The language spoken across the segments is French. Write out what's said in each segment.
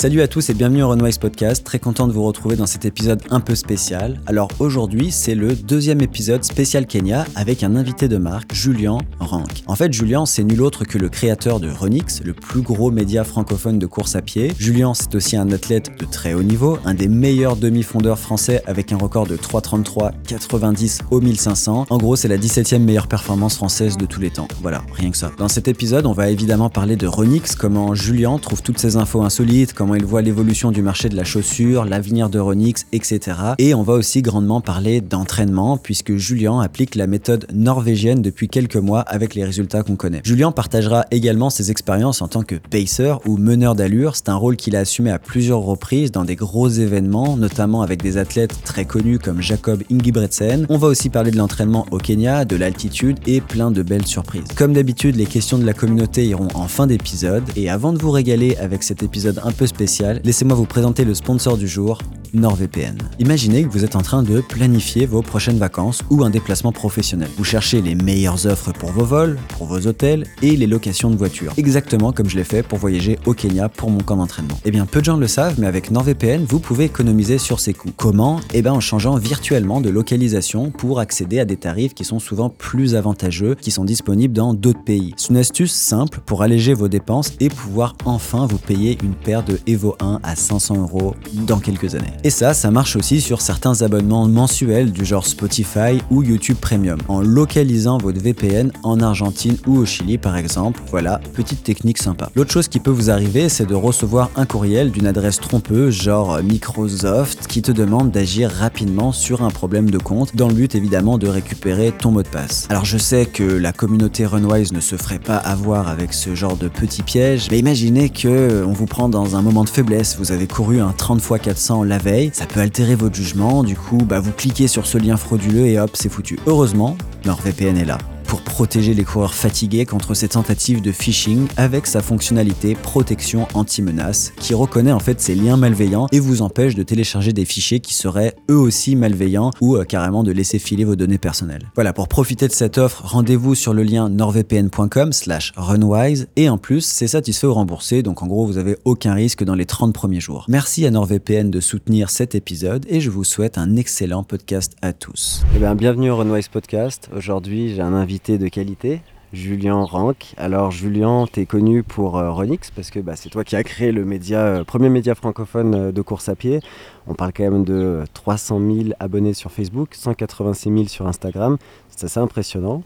Salut à tous et bienvenue au Runwise Podcast, très content de vous retrouver dans cet épisode un peu spécial. Alors aujourd'hui c'est le deuxième épisode spécial Kenya avec un invité de marque, Julien Rank. En fait Julien c'est nul autre que le créateur de Runix, le plus gros média francophone de course à pied. Julien c'est aussi un athlète de très haut niveau, un des meilleurs demi-fondeurs français avec un record de 3,33 90 au 1500. En gros c'est la 17e meilleure performance française de tous les temps. Voilà, rien que ça. Dans cet épisode on va évidemment parler de Runix, comment Julien trouve toutes ces infos insolites, comment il voit l'évolution du marché de la chaussure, l'avenir de Ronix, etc. Et on va aussi grandement parler d'entraînement, puisque Julien applique la méthode norvégienne depuis quelques mois avec les résultats qu'on connaît. Julien partagera également ses expériences en tant que pacer ou meneur d'allure. C'est un rôle qu'il a assumé à plusieurs reprises dans des gros événements, notamment avec des athlètes très connus comme Jacob Ingebretsen. On va aussi parler de l'entraînement au Kenya, de l'altitude et plein de belles surprises. Comme d'habitude, les questions de la communauté iront en fin d'épisode. Et avant de vous régaler avec cet épisode un peu spécial, laissez-moi vous présenter le sponsor du jour, NordVPN. Imaginez que vous êtes en train de planifier vos prochaines vacances ou un déplacement professionnel. Vous cherchez les meilleures offres pour vos vols, pour vos hôtels et les locations de voitures. Exactement comme je l'ai fait pour voyager au Kenya pour mon camp d'entraînement. Eh bien, peu de gens le savent, mais avec NordVPN, vous pouvez économiser sur ces coûts. Comment? Eh bien, en changeant virtuellement de localisation pour accéder à des tarifs qui sont souvent plus avantageux, qui sont disponibles dans d'autres pays. C'est une astuce simple pour alléger vos dépenses et pouvoir enfin vous payer une paire de Evo 1 à 500 euros dans quelques années. Et ça, ça marche aussi sur certains abonnements mensuels du genre Spotify ou YouTube Premium, en localisant votre VPN en Argentine ou au Chili par exemple. Voilà, petite technique sympa. L'autre chose qui peut vous arriver, c'est de recevoir un courriel d'une adresse trompeuse, genre Microsoft, qui te demande d'agir rapidement sur un problème de compte, dans le but évidemment de récupérer ton mot de passe. Alors je sais que la communauté Runwise ne se ferait pas avoir avec ce genre de petits pièges, mais imaginez que on vous prend dans un moment de faiblesse, vous avez couru un 30 x 400 la veille, ça peut altérer votre jugement, du coup bah, vous cliquez sur ce lien frauduleux et hop c'est foutu. Heureusement, NordVPN est là pour protéger les coureurs fatigués contre ces tentatives de phishing avec sa fonctionnalité protection anti-menace qui reconnaît en fait ces liens malveillants et vous empêche de télécharger des fichiers qui seraient eux aussi malveillants ou euh, carrément de laisser filer vos données personnelles. Voilà, pour profiter de cette offre, rendez-vous sur le lien nordvpn.com slash runwise et en plus c'est satisfait ou remboursé donc en gros vous avez aucun risque dans les 30 premiers jours. Merci à NordVPN de soutenir cet épisode et je vous souhaite un excellent podcast à tous. Eh bien bienvenue au Runwise Podcast. Aujourd'hui j'ai un invité de qualité, Julien Rank. Alors Julien, tu es connu pour euh, Renix parce que bah, c'est toi qui as créé le média, euh, premier média francophone euh, de course à pied. On parle quand même de 300 000 abonnés sur Facebook, 186 000 sur Instagram. C'est assez impressionnant.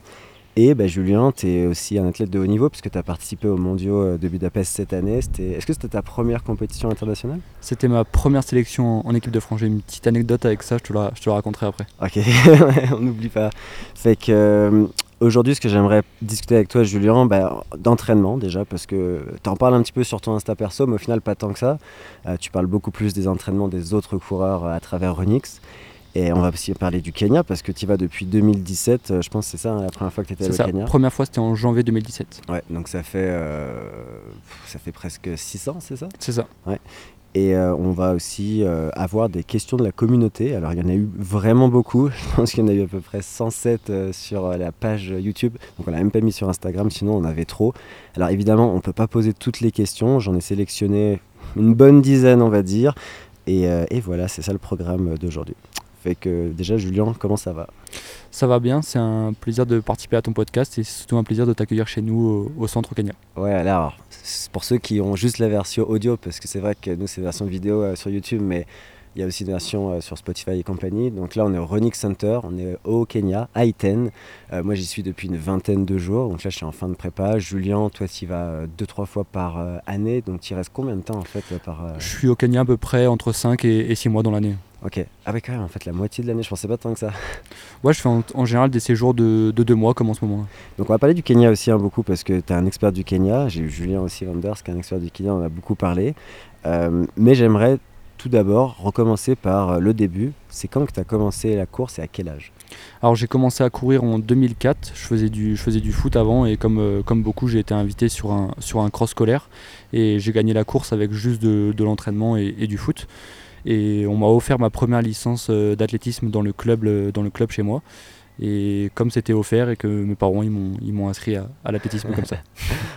Et bah, Julien, tu es aussi un athlète de haut niveau puisque tu as participé aux mondiaux de Budapest cette année. Est-ce que c'était ta première compétition internationale? C'était ma première sélection en équipe de France. J'ai une petite anecdote avec ça, je te la, je te la raconterai après. Ok, on n'oublie pas. Fait que Aujourd'hui, ce que j'aimerais discuter avec toi, Julien, bah, d'entraînement déjà, parce que tu en parles un petit peu sur ton Insta perso, mais au final, pas tant que ça. Euh, tu parles beaucoup plus des entraînements des autres coureurs à travers Renix. Et on va aussi parler du Kenya parce que tu y vas depuis 2017. Euh, je pense que c'est ça hein, la première fois que tu étais au Kenya. La première fois c'était en janvier 2017. Ouais, donc ça fait, euh, ça fait presque 6 ans, c'est ça? C'est ça. Ouais. Et euh, on va aussi euh, avoir des questions de la communauté. Alors il y en a eu vraiment beaucoup. Je pense qu'il y en a eu à peu près 107 euh, sur la page YouTube. Donc on l'a même pas mis sur Instagram, sinon on avait trop. Alors évidemment, on ne peut pas poser toutes les questions. J'en ai sélectionné une bonne dizaine, on va dire. Et, et voilà, c'est ça le programme d'aujourd'hui. Fait que déjà, Julien, comment ça va? Ça va bien, c'est un plaisir de participer à ton podcast et c'est surtout un plaisir de t'accueillir chez nous au, centre Kenya. Ouais, alors, pour ceux qui ont juste la version audio, parce que c'est vrai que nous, c'est la version vidéo euh, sur YouTube, mais il y a aussi une version euh, sur Spotify et compagnie. Donc là, on est au Running Center, on est au Kenya, à Iten. Euh, moi, j'y suis depuis une vingtaine de jours. Donc là, je suis en fin de prépa. Julien, toi, tu y vas deux, trois fois par année. Donc tu y restes combien de temps en fait par, Je suis au Kenya à peu près entre 5 et, 6 mois dans l'année. Ok. Ah ouais, quand même, en fait, la moitié de l'année, je pensais pas tant que ça. Ouais, je fais en, général des séjours de, deux mois, comme en ce moment. Donc on va parler du Kenya aussi hein, beaucoup, parce que tu es un expert du Kenya. J'ai eu Julien aussi Vanders, qui est un expert du Kenya, on a beaucoup parlé. Euh, mais j'aimerais tout d'abord recommencer par euh, le début. C'est quand que tu as commencé la course et à quel âge? Alors j'ai commencé à courir en 2004. Je faisais du, je faisais du foot avant et comme, euh, comme beaucoup, j'ai été invité sur un, sur un cross scolaire et j'ai gagné la course avec juste de, de l'entraînement et, et, du foot. Et on m'a offert ma première licence euh, d'athlétisme dans, le club, dans le club chez moi. Et comme c'était offert et que mes parents ils m'ont, ils m'ont inscrit à, à l'athlétisme comme ça.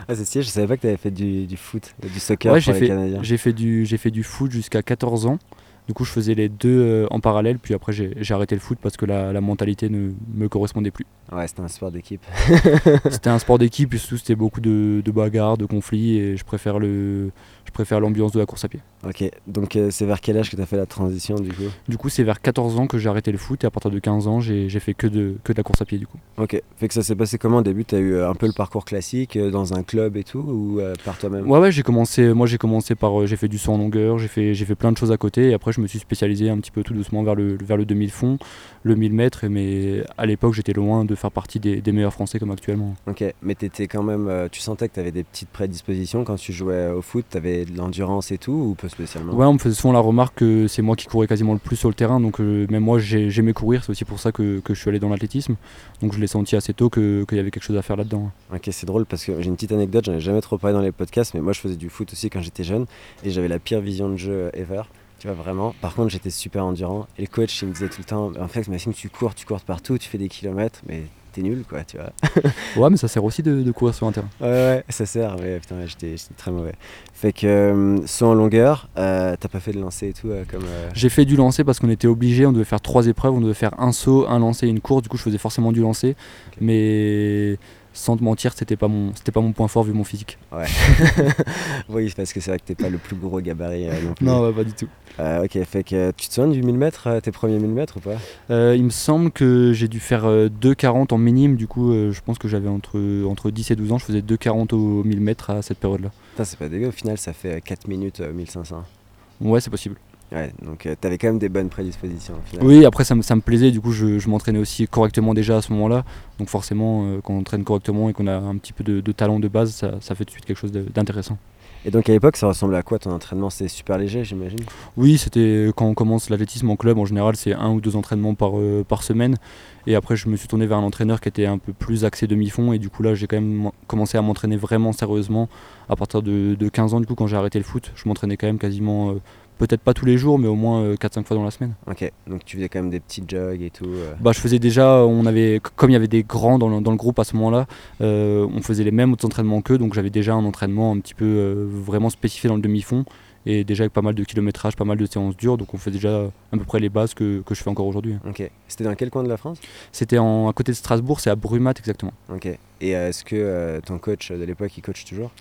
Ah, c'est stylé, je savais pas que tu avais fait du, du foot, du soccer Ouais, pour j'ai les fait, Canadiens. j'ai fait du, j'ai fait du foot jusqu'à 14 ans. Du coup, je faisais les deux euh, en parallèle, puis après j'ai, j'ai arrêté le foot parce que la, la mentalité ne me correspondait plus. Ouais, c'était un sport d'équipe. C'était un sport d'équipe, et surtout c'était beaucoup de, de bagarres, de conflits, et je préfère, le, je préfère l'ambiance de la course à pied. Ok, donc euh, c'est vers quel âge que tu as fait la transition du coup? Du coup, c'est vers 14 ans que j'ai arrêté le foot, et à partir de 15 ans, j'ai, fait que de, que de la course à pied du coup. Ok, fait que ça s'est passé comment au début? Tu as eu euh, un peu le parcours classique euh, dans un club et tout ou euh, par toi-même? Ouais, ouais, j'ai commencé, moi j'ai commencé par, j'ai fait du saut en longueur, j'ai fait, fait plein de choses à côté, et après je me suis spécialisé un petit peu tout doucement vers le, vers le 2000 fond, le 1000 mètres, mais à l'époque j'étais loin de faire partie des, des meilleurs français comme actuellement. Ok, mais t'étais quand même, tu sentais que tu avais des petites prédispositions quand tu jouais au foot, tu avais de l'endurance et tout ou peu spécialement? Ouais, on me faisait souvent la remarque que c'est moi qui courais quasiment le plus sur le terrain, donc euh, même moi j'ai- j'aimais courir, c'est aussi pour ça que, que je suis allé dans l'athlétisme, donc je l'ai senti assez tôt que- qu'il y avait quelque chose à faire là-dedans. Ok, c'est drôle parce que j'ai une petite anecdote, j'en ai jamais trop parlé dans les podcasts, mais moi je faisais du foot aussi quand j'étais jeune et j'avais la pire vision de jeu ever. Tu vois, vraiment. Par contre, j'étais super endurant. Et le coach, il me disait tout le temps En fait, Maxime, tu cours, tu cours partout, tu fais des kilomètres, mais t'es nul, quoi, tu vois. Ouais, mais ça sert aussi de, de courir sur un terrain. Ouais, ouais, ça sert, mais putain, ouais, j'étais j'étais très mauvais. Fait que, euh, saut en longueur, euh, t'as pas fait de lancer et tout, euh, comme. euh, J'ai fait du lancer parce qu'on était obligé, on devait faire trois épreuves, on devait faire un saut, un lancer et une course, du coup je faisais forcément du lancer, mais sans te mentir, c'était pas mon, c'était pas mon point fort vu mon physique. oui, parce que c'est vrai que t'es pas le plus gros gabarit euh, non plus. ouais, pas du tout. Euh, ok, fait que tu te souviens du 1000 mètres, euh, tes premiers 1000 mètres ou pas? Euh, il me semble que j'ai dû faire euh, 2,40 en minime, du coup euh, je pense que j'avais entre, entre 10 et 12 ans, je faisais 2,40 au 1000 mètres à cette période-là. C'est pas dégueu, au final, ça fait euh, 4 minutes euh, 1500. Ouais, c'est possible. Ouais, donc euh, t'avais quand même des bonnes prédispositions au final. Oui, après ça me, ça me plaisait, du coup je, je m'entraînais aussi correctement déjà à ce moment-là. Donc forcément, euh, quand on entraîne correctement et qu'on a un petit peu de, de talent de base, ça, ça fait tout de suite quelque chose d'intéressant. Et donc à l'époque, ça ressemblait à quoi ton entraînement? C'était super léger, j'imagine? Oui, c'était quand on commence l'athlétisme en club, en général c'est un ou deux entraînements par, euh, par semaine. Et après je me suis tourné vers un entraîneur qui était un peu plus axé demi-fond. Et du coup là j'ai quand même commencé à m'entraîner vraiment sérieusement à partir de, de 15 ans. Du coup quand j'ai arrêté le foot, je m'entraînais quand même quasiment, euh, peut-être pas tous les jours, mais au moins euh, 4-5 fois dans la semaine. Ok, donc tu faisais quand même des petits jogs et tout. euh. Bah, je faisais déjà, on avait, comme il y avait des grands dans le, dans le groupe à ce moment-là, euh, on faisait les mêmes entraînements qu'eux, donc j'avais déjà un entraînement un petit peu euh, vraiment spécifié dans le demi-fond, et déjà avec pas mal de kilométrage, pas mal de séances dures, donc on fait déjà à peu près les bases que, que je fais encore aujourd'hui. Ok, c'était dans quel coin de la France? C'était à côté de Strasbourg, c'est à Brumat exactement. Ok, et euh, est-ce que euh, ton coach de l'époque, il coach toujours?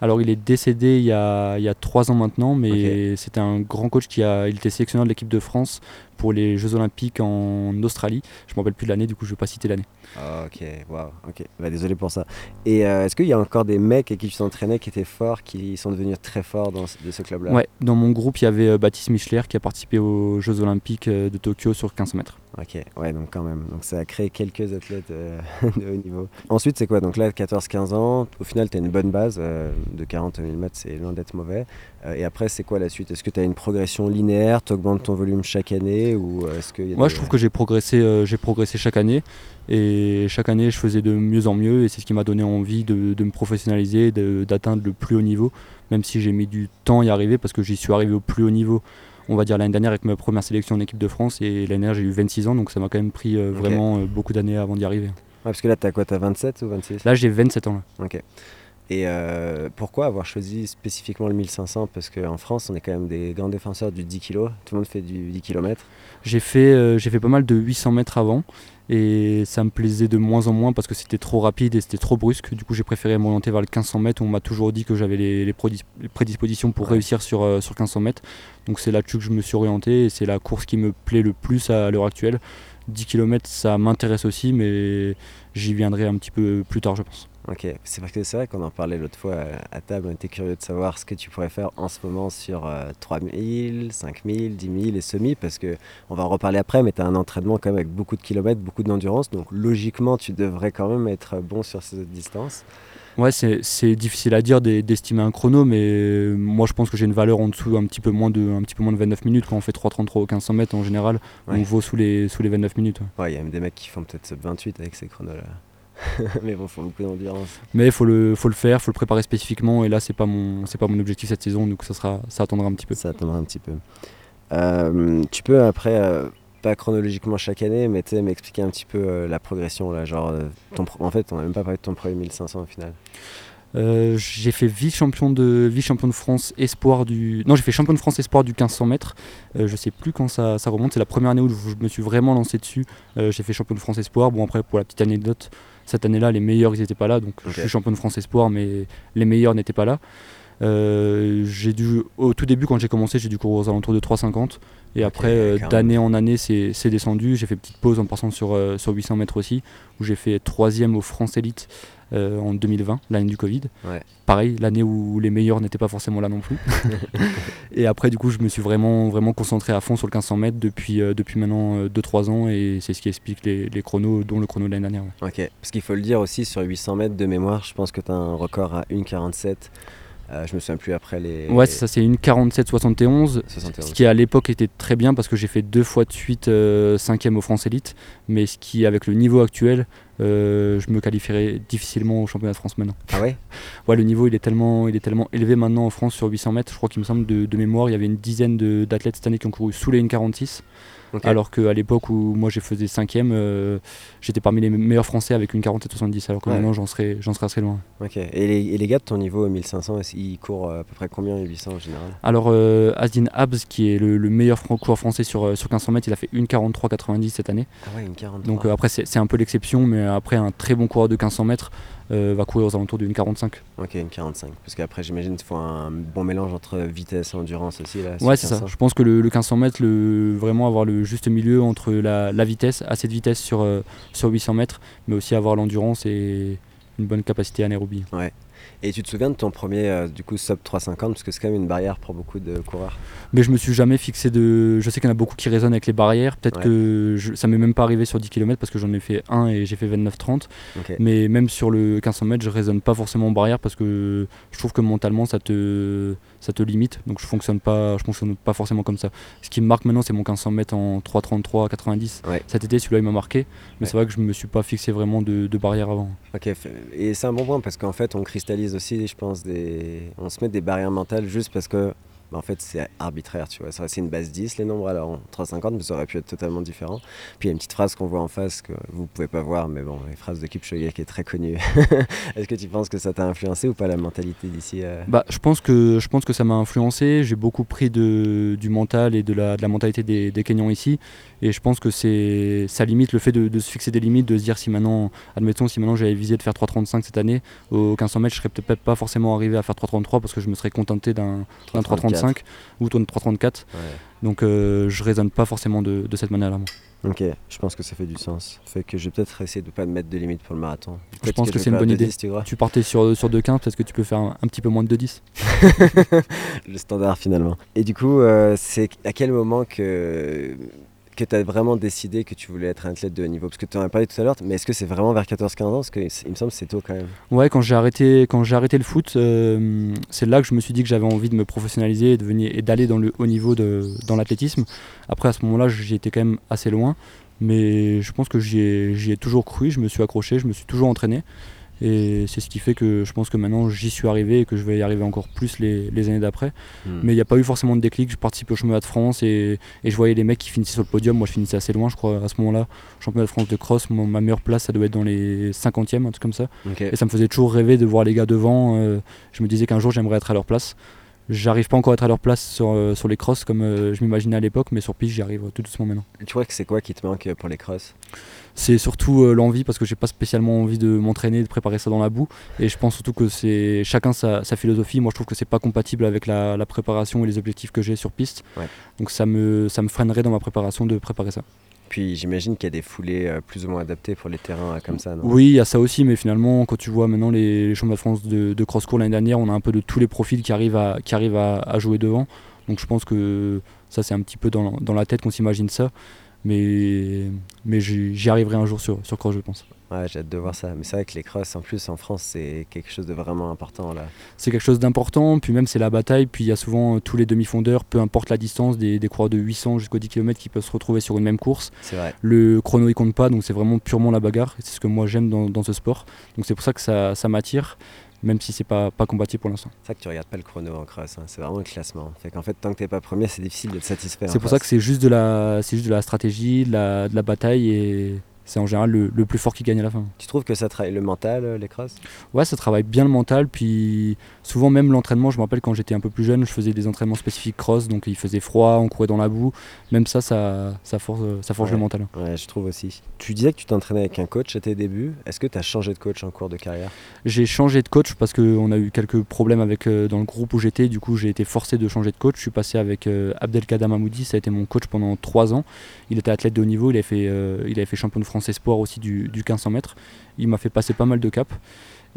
Alors il est décédé il y a, il y a trois ans maintenant, mais c'était un grand coach qui a, il était sélectionneur de l'équipe de France pour les Jeux Olympiques en Australie. Je me rappelle plus de l'année, du coup je vais pas citer l'année. Ah, Ok, waouh, ok, bah, désolé pour ça. Et euh, est-ce qu'il y a encore des mecs avec qui tu t'entraînais qui étaient forts, qui sont devenus très forts dans ce- de ce club-là? Ouais, dans mon groupe, il y avait euh, Baptiste Michler qui a participé aux Jeux Olympiques de Tokyo sur 15 mètres. Ok, ouais, donc quand même. Donc ça a créé quelques athlètes euh, de haut niveau. Ensuite, c'est quoi? Donc là, 14-15 ans, au final, tu as une bonne base. euh, de 40 000 mètres, c'est loin d'être mauvais. Euh, et après, c'est quoi la suite? Est-ce que tu as une progression linéaire? Tu augmentes ton volume chaque année? Ou est-ce que y a Moi, des- je trouve que j'ai progressé, j'ai progressé chaque année. Et chaque année, je faisais de mieux en mieux. Et c'est ce qui m'a donné envie de, de me professionnaliser, d'atteindre le plus haut niveau. Même si j'ai mis du temps à y arriver, parce que j'y suis arrivé au plus haut niveau. On va dire l'année dernière avec ma première sélection en équipe de France. Et l'année dernière, j'ai eu 26 ans. Donc ça m'a quand même pris euh, vraiment euh, beaucoup d'années avant d'y arriver. Ouais, parce que là, tu as quoi Tu as 27 ou 26 Là, j'ai 27 ans. là. Ok. Et euh, pourquoi avoir choisi spécifiquement le 1500 Parce qu'en France, on est quand même des grands défenseurs du 10 kg. Tout le monde fait du 10 km. J'ai fait, euh, j'ai fait pas mal de 800 mètres avant et ça me plaisait de moins en moins parce que c'était trop rapide et c'était trop brusque. Du coup, j'ai préféré m'orienter vers le 1500 mètres on m'a toujours dit que j'avais les, les prodis- les prédispositions pour Ouais. réussir sur, euh, sur 1500 mètres. Donc c'est là-dessus que je me suis orienté et c'est la course qui me plaît le plus à, l'heure actuelle. 10 km, ça m'intéresse aussi, mais j'y viendrai un petit peu plus tard, je pense. Ok, c'est parce que c'est vrai qu'on en parlait l'autre fois euh, à table, on était curieux de savoir ce que tu pourrais faire en ce moment sur euh, 3000, 5000, 10 000 et semi, parce que on va en reparler après, mais tu as un entraînement quand même avec beaucoup de kilomètres, beaucoup d'endurance, donc logiquement tu devrais quand même être bon sur cette distance. Ouais, c'est difficile à dire d'e- d'estimer un chrono, mais euh, moi je pense que j'ai une valeur en dessous un petit peu moins de, un petit peu moins de 29 minutes. Quand on fait 3,33 au 1500 mètres, en général, Ouais. on vaut sous les, sous les 29 minutes. ouais. Ouais, il y a même des mecs qui font peut-être sub 28 avec ces chronos-là. mais bon, faut beaucoup d'endurance. Mais il faut le, faut le faire, faut le préparer spécifiquement, et là c'est pas mon, c'est pas mon objectif cette saison, donc ça sera, ça attendra un petit peu. Ça attendra un petit peu. Euh, tu peux après euh, pas chronologiquement chaque année, mais tu m'expliquer un petit peu la progression là, genre ton, en fait, on n'a même pas parlé de ton premier 1500 au final. Euh, j'ai fait vice-champion de, vice -champion de France espoir du. Non, j'ai fait champion de France espoir du 1500 mètres. Euh, je sais plus quand ça, ça remonte. C'est la première année où je me suis vraiment lancé dessus. Euh, j'ai fait champion de France espoir. Bon, après, pour la petite anecdote, cette année-là, les meilleurs, ils n'étaient pas là. Donc, je suis champion de France espoir, mais les meilleurs n'étaient pas là. j'ai dû, au tout début, quand j'ai commencé, j'ai dû courir aux alentours de 3,50. Et après, d'année en année, c'est descendu. J'ai fait petite pause en passant sur, sur 800 mètres aussi, où j'ai fait troisième au France Elite euh, en 2020, l'année du Covid. Pareil, l'année où les meilleurs n'étaient pas forcément là non plus. et après, du coup, je me suis vraiment, vraiment concentré à fond sur le 1500 mètres depuis, euh, depuis maintenant 2-3 euh, ans et c'est ce qui explique les, les, chronos, dont le chrono de l'année dernière. Ok, parce qu'il faut le dire aussi, sur 800 mètres de mémoire, je pense que tu as un record à 1,47. Euh, je me souviens plus après les. Ouais, ça c'est une 47-71, ce qui à l'époque était très bien parce que j'ai fait deux fois de suite 5 euh, cinquième au France Elite, mais ce qui avec le niveau actuel, euh, je me qualifierais difficilement au championnat de France maintenant. Ah ouais? Ouais, le niveau il est tellement, il est tellement élevé maintenant en France sur 800 mètres. Je crois qu'il me semble de, de, mémoire, il y avait une dizaine d'athlètes cette année qui ont couru sous les 1,46. Alors qu'à l'époque où moi j'ai faisais 5 euh, j'étais parmi les meilleurs français avec une 47-70, alors que maintenant j'en serais, j'en serais assez loin. Ok. Et les, et les, gars de ton niveau 1500, ils courent à peu près combien 800 en général? Alors euh, Asdin Abs, qui est le, meilleur coureur français sur, euh, sur 1500 mètres, il a fait une 43-90 cette année. Ah ouais, une 43. Donc euh, après c'est un peu l'exception, mais après un très bon coureur de 1500 mètres, euh, va courir aux alentours d'une 45. Ok, une 45. Parce qu'après, j'imagine qu'il faut un bon mélange entre vitesse et endurance aussi. Là, ouais, c'est ça. Je pense que le, 1500 mètres, le, vraiment avoir le juste milieu entre la, la vitesse, assez de vitesse sur, euh, sur 800 mètres, mais aussi avoir l'endurance et une bonne capacité anaérobie. Ouais. Et tu te souviens de ton premier euh, du coup sub 350 parce que c'est quand même une barrière pour beaucoup de coureurs. Mais je me suis jamais fixé de. Je sais qu'il y en a beaucoup qui résonnent avec les barrières. Peut-être que ça m'est même pas arrivé sur 10 km parce que j'en ai fait un et j'ai fait 29-30. Mais même sur le 1500 mètres, je raisonne pas forcément en barrière parce que je trouve que mentalement ça te ça te limite. Donc je fonctionne pas, je fonctionne pas forcément comme ça. Ce qui me marque maintenant, c'est mon 1500 mètres en 3,33, 90. Cet été, celui-là, il m'a marqué. Mais c'est vrai que je me suis pas fixé vraiment de, de barrière avant. Ok, et c'est un bon point parce qu'en fait, on cristallise aussi, je pense, des... on se met des barrières mentales juste parce que en fait, c'est arbitraire, tu vois. C'est une base 10, les nombres, alors en 350, mais ça aurait pu être totalement différent. Puis il y a une petite phrase qu'on voit en face que vous pouvez pas voir, mais bon, les phrases de Kipchoge qui est très connue. Est-ce que tu penses que ça t'a influencé ou pas la mentalité d'ici euh Bah, je pense que je pense que ça m'a influencé. J'ai beaucoup pris de, du mental et de la, de la mentalité des, des Kenyans ici, et je pense que c'est ça limite le fait de, se fixer des limites, de se dire si maintenant, admettons, si maintenant j'avais visé de faire 3,35 cette année, au 1500 mètres, je serais peut-être pas forcément arrivé à faire 3,33 parce que je me serais contenté d'un 3,35 ou ton 3,34. Donc euh, je raisonne pas forcément de, cette manière-là. Ok, je pense que ça fait du sens. Fait que je vais peut-être essayer de pas me mettre de limite pour le marathon. Je pense que, c'est une bonne idée. tu, partais sur, sur 2,15, peut-être que tu peux faire un, petit peu moins de 2,10. le standard finalement. Et du coup, euh, c'est à quel moment que que tu as vraiment décidé que tu voulais être un athlète de haut niveau? Parce que tu en as parlé tout à l'heure, mais est-ce que c'est vraiment vers 14-15 ans? Parce qu'il me semble que c'est tôt quand même. Ouais, quand j'ai arrêté, arrêté le foot, euh, c'est là que je me suis dit que j'avais envie de me professionnaliser et, de et d'aller dans le haut niveau de, dans l'athlétisme. Après, à ce moment-là, j'y étais quand même assez loin. Mais je pense que j'y ai, ai toujours cru, je me suis accroché, je me suis toujours entraîné. Et c'est ce qui fait que je pense que maintenant j'y suis arrivé et que je vais y arriver encore plus les, années d'après. Hmm. Mais il n'y a pas eu forcément de déclic. Je participe au championnat de France et, je voyais les mecs qui finissaient sur le podium. Moi je finissais assez loin, je crois, à ce moment-là. Championnat de France de cross, ma meilleure place ça doit être dans les 50e, un truc comme ça. Et ça me faisait toujours rêver de voir les gars devant. Euh, je me disais qu'un jour j'aimerais être à leur place. J'arrive pas encore à être à leur place sur, euh, sur les crosses comme euh, je m'imaginais à l'époque, mais sur piste j'y arrive tout doucement maintenant. Tu vois que c'est quoi qui te manque pour les crosses? C'est surtout euh, l'envie parce que j'ai pas spécialement envie de m'entraîner, de préparer ça dans la boue. Et je pense surtout que c'est chacun sa, philosophie. Moi, je trouve que c'est pas compatible avec la, préparation et les objectifs que j'ai sur piste. Donc ça me, ça me freinerait dans ma préparation de préparer ça. Puis j'imagine qu'il y a des foulées euh, plus ou moins adaptées pour les terrains euh, comme ça. oui, il y a ça aussi, mais finalement, quand tu vois maintenant les, championnats de France de, cross-court l'année dernière, on a un peu de tous les profils qui arrivent à, qui arrivent à, jouer devant. Donc je pense que ça, c'est un petit peu dans, dans la tête qu'on s'imagine ça mais, mais j'y arriverai un jour sur, sur cross, je pense. Ouais, j'ai hâte de voir ça. Mais c'est vrai que les crosses, en plus, en France, c'est quelque chose de vraiment important. là. C'est quelque chose d'important, puis même c'est la bataille. Puis il y a souvent euh, tous les demi-fondeurs, peu importe la distance, des, des coureurs de 800 jusqu'aux 10 km qui peuvent se retrouver sur une même course. C'est vrai. Le chrono, il compte pas, donc c'est vraiment purement la bagarre. C'est ce que moi j'aime dans, dans, ce sport. Donc c'est pour ça que ça, ça m'attire. Même si c'est pas, pas compatible pour l'instant. C'est ça que tu regardes pas le chrono en cross, hein. c'est vraiment le classement. Fait qu'en fait, tant que t'es pas premier, c'est difficile d'être satisfait. C'est pour ça que c'est juste, de la, juste de la stratégie, de la, de la bataille et c'est en général le, plus fort qui gagne à la fin. Tu trouves que ça travaille le mental, euh, les crosses? Ouais, ça travaille bien le mental. Puis souvent, même l'entraînement, je me rappelle quand j'étais un peu plus jeune, je faisais des entraînements spécifiques cross, donc il faisait froid, on courait dans la boue. Même ça, ça, ça force, ça forge le mental. Ouais, je trouve aussi. Tu disais que tu t'entraînais avec un coach à tes débuts. Est-ce que tu as changé de coach en cours de carrière? J'ai changé de coach parce qu'on a eu quelques problèmes avec, euh, dans le groupe où j'étais. Du coup, j'ai été forcé de changer de coach. Je suis passé avec euh, Abdelkader Mahmoudi, ça a été mon coach pendant trois ans. Il était athlète de haut niveau, il avait fait, il avait fait champion de France Espoir aussi du du, 1500 mètres. Il m'a fait passer pas mal de caps.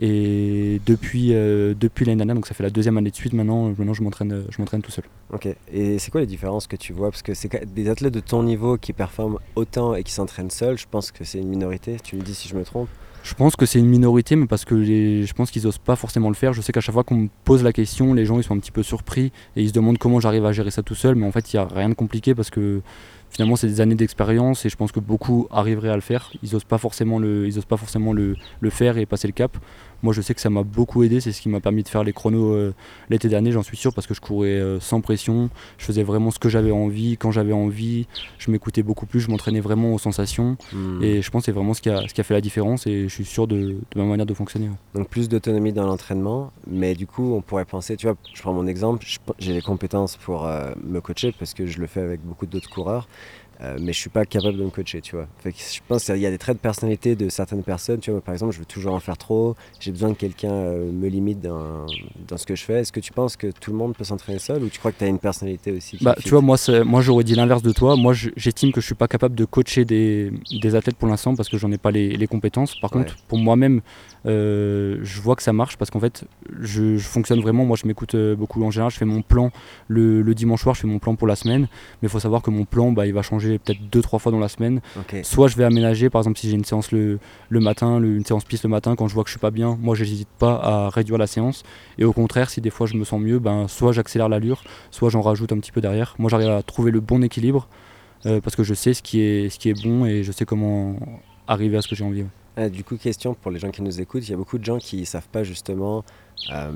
Et depuis, euh, depuis l'année dernière, donc ça fait la deuxième année de suite maintenant, maintenant je m'entraîne, je m'entraîne tout seul. Ok, et c'est quoi les différences que tu vois? Parce que c'est des athlètes de ton niveau qui performent autant et qui s'entraînent seuls, je pense que c'est une minorité, tu me dis si je me trompe je pense que c'est une minorité, mais parce que je pense qu'ils n'osent pas forcément le faire. Je sais qu'à chaque fois qu'on me pose la question, les gens ils sont un petit peu surpris et ils se demandent comment j'arrive à gérer ça tout seul. Mais en fait, il n'y a rien de compliqué parce que finalement c'est des années d'expérience et je pense que beaucoup arriveraient à le faire. Ils n'osent pas forcément, le, faire et passer le cap. Moi je sais que ça m'a beaucoup aidé, c'est ce qui m'a permis de faire les chronos euh, l'été dernier, j'en suis sûr, parce que je courais euh, sans pression, je faisais vraiment ce que j'avais envie, quand j'avais envie, je m'écoutais beaucoup plus, je m'entraînais vraiment aux sensations hmm. et je pense que c'est vraiment ce qui, a, ce qui a fait la différence et je suis sûr de, ma manière de fonctionner. Donc plus d'autonomie dans l'entraînement, mais du coup on pourrait penser, tu vois, je prends mon exemple, j'ai les compétences pour euh, me coacher parce que je le fais avec beaucoup d'autres coureurs. Euh, mais je suis pas capable de me coacher, tu vois. je pense qu'il y a des traits de personnalité de certaines personnes, tu vois. par exemple, je veux toujours en faire trop, j'ai besoin que quelqu'un euh, me limite dans, dans, ce que je fais. Est-ce que tu penses que tout le monde peut s'entraîner seul ou tu crois que tu as une personnalité aussi Bah, tu vois, moi, moi j'aurais dit l'inverse de toi. Moi, j'estime que je suis pas capable de coacher des, des athlètes pour l'instant parce que j'en ai pas les, les, compétences. Par contre, pour moi-même, euh, je vois que ça marche parce qu'en fait, je, fonctionne vraiment. Moi, je m'écoute beaucoup en général. Je fais mon plan le, le, dimanche soir, je fais mon plan pour la semaine. Mais il faut savoir que mon plan, bah, il va changer peut-être deux trois fois dans la semaine. Soit je vais aménager, par exemple si j'ai une séance le, le matin, une séance piste le matin, quand je vois que je suis pas bien, moi j'hésite pas à réduire la séance. Et au contraire, si des fois je me sens mieux, ben soit j'accélère l'allure, soit j'en rajoute un petit peu derrière. Moi j'arrive à trouver le bon équilibre euh, parce que je sais ce qui est ce qui est bon et je sais comment arriver à ce que j'ai envie. Du coup, question pour les gens qui nous écoutent, il y a beaucoup de gens qui savent pas justement euh,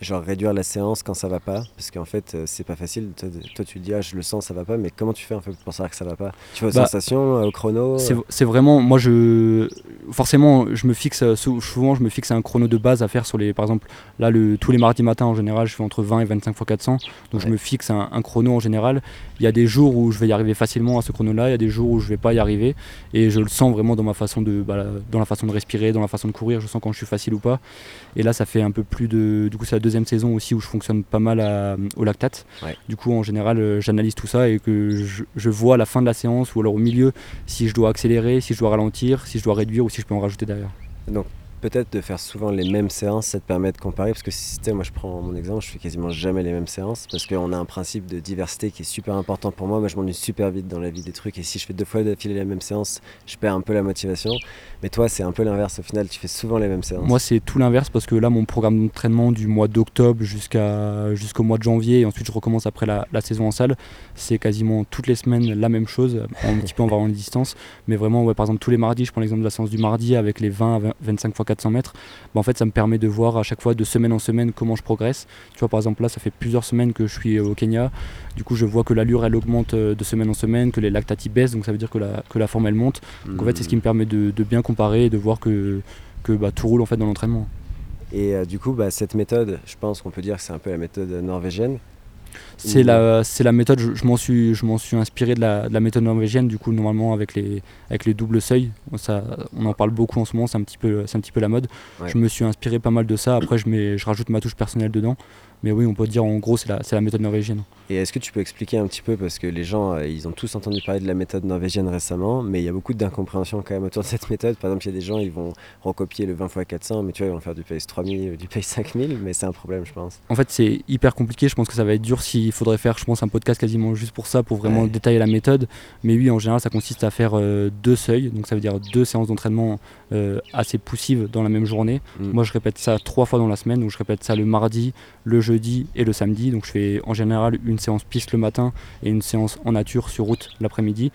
genre réduire la séance quand ça va pas parce qu'en fait euh, c'est pas facile. Toi, tu dis ah je le sens ça va pas mais comment tu fais en fait pour savoir que ça va pas? Tu vois aux bah, sensations euh, au chrono euh c'est vraiment moi je forcément je me fixe souvent je me fixe un chrono de base à faire sur les par exemple là le, tous les mardis matins en général je fais entre 20 et 25 fois 400 donc je me fixe un, chrono en général. Il y a des jours où je vais y arriver facilement à ce chrono là il y a des jours où je vais pas y arriver. Et je le sens vraiment dans ma façon de bah, dans la façon de respirer dans la façon de courir. Je sens quand je suis facile ou pas. Et là ça fait un peu plus de du coup c'est deuxième saison aussi où je fonctionne pas mal au lactate. Du coup, en général, euh, j'analyse tout ça et que je, vois à la fin de la séance ou alors au milieu si je dois accélérer, si je dois ralentir, si je dois réduire ou si je peux en rajouter derrière. Donc peut-être de faire souvent les mêmes séances, ça te permet de comparer. Parce que si moi je prends mon exemple, je fais quasiment jamais les mêmes séances. Parce qu'on a un principe de diversité qui est super important pour moi. Moi je m'ennuie super vite dans la vie des trucs. Et si je fais deux fois d'affilée la même séance, je perds un peu la motivation. Mais toi, c'est un peu l'inverse. Au final, tu fais souvent les mêmes séances. Moi, c'est tout l'inverse parce que là, mon programme d'entraînement du mois d'octobre jusqu'à, jusqu'au mois de janvier, et ensuite je recommence après la, saison en salle, c'est quasiment toutes les semaines la même chose. Un petit peu en variant les distances. Mais vraiment, par exemple, tous les mardis, je prends l'exemple de la séance du mardi avec les 20 à 25 fois 400 mètres. Bah, en fait, ça me permet de voir à chaque fois de semaine en semaine comment je progresse. Tu vois, par exemple, là, ça fait plusieurs semaines que je suis au Kenya. Du coup, je vois que l'allure, elle augmente euh, de semaine en semaine, que les lactates baissent, donc ça veut dire que la, que la forme, elle monte. Donc, en fait, c'est ce qui me permet de, de bien comparer et de voir que, que bah, tout roule en fait dans l'entraînement. Et euh, du coup, bah, cette méthode, je pense qu'on peut dire que c'est un peu la méthode norvégienne. C'est la, c'est la méthode, je, m'en suis, je m'en suis inspiré de la, de la, méthode norvégienne, du coup, normalement, avec les, avec les doubles seuils. Ça, on en parle beaucoup en ce moment, c'est un, petit peu, c'est un petit peu la mode. Je me suis inspiré pas mal de ça. Après, je, mets, je rajoute ma touche personnelle dedans. Mais oui, on peut dire en gros, c'est la, la, méthode norvégienne. Et est-ce que tu peux expliquer un petit peu, parce que les gens, euh, ils ont tous entendu parler de la méthode norvégienne récemment, mais il y a beaucoup d'incompréhension quand même autour de cette méthode. Par exemple, il y a des gens, ils vont recopier le 20 x 400, mais tu vois, ils vont faire du pace 3000 ou du pace 5000, mais c'est un problème, je pense. En fait, c'est hyper compliqué. Je pense que ça va être dur s'il faudrait faire, je pense, un podcast quasiment juste pour ça, pour vraiment détailler la méthode. Mais oui, en général, ça consiste à faire euh, deux seuils, donc ça veut dire deux séances d'entraînement euh, assez poussives dans la même journée. Mm. Moi, je répète ça trois fois dans la semaine, donc je répète ça le mardi, le jeudi et le samedi. Donc je fais en général une séance piste le matin et une séance en nature sur route l'après-midi.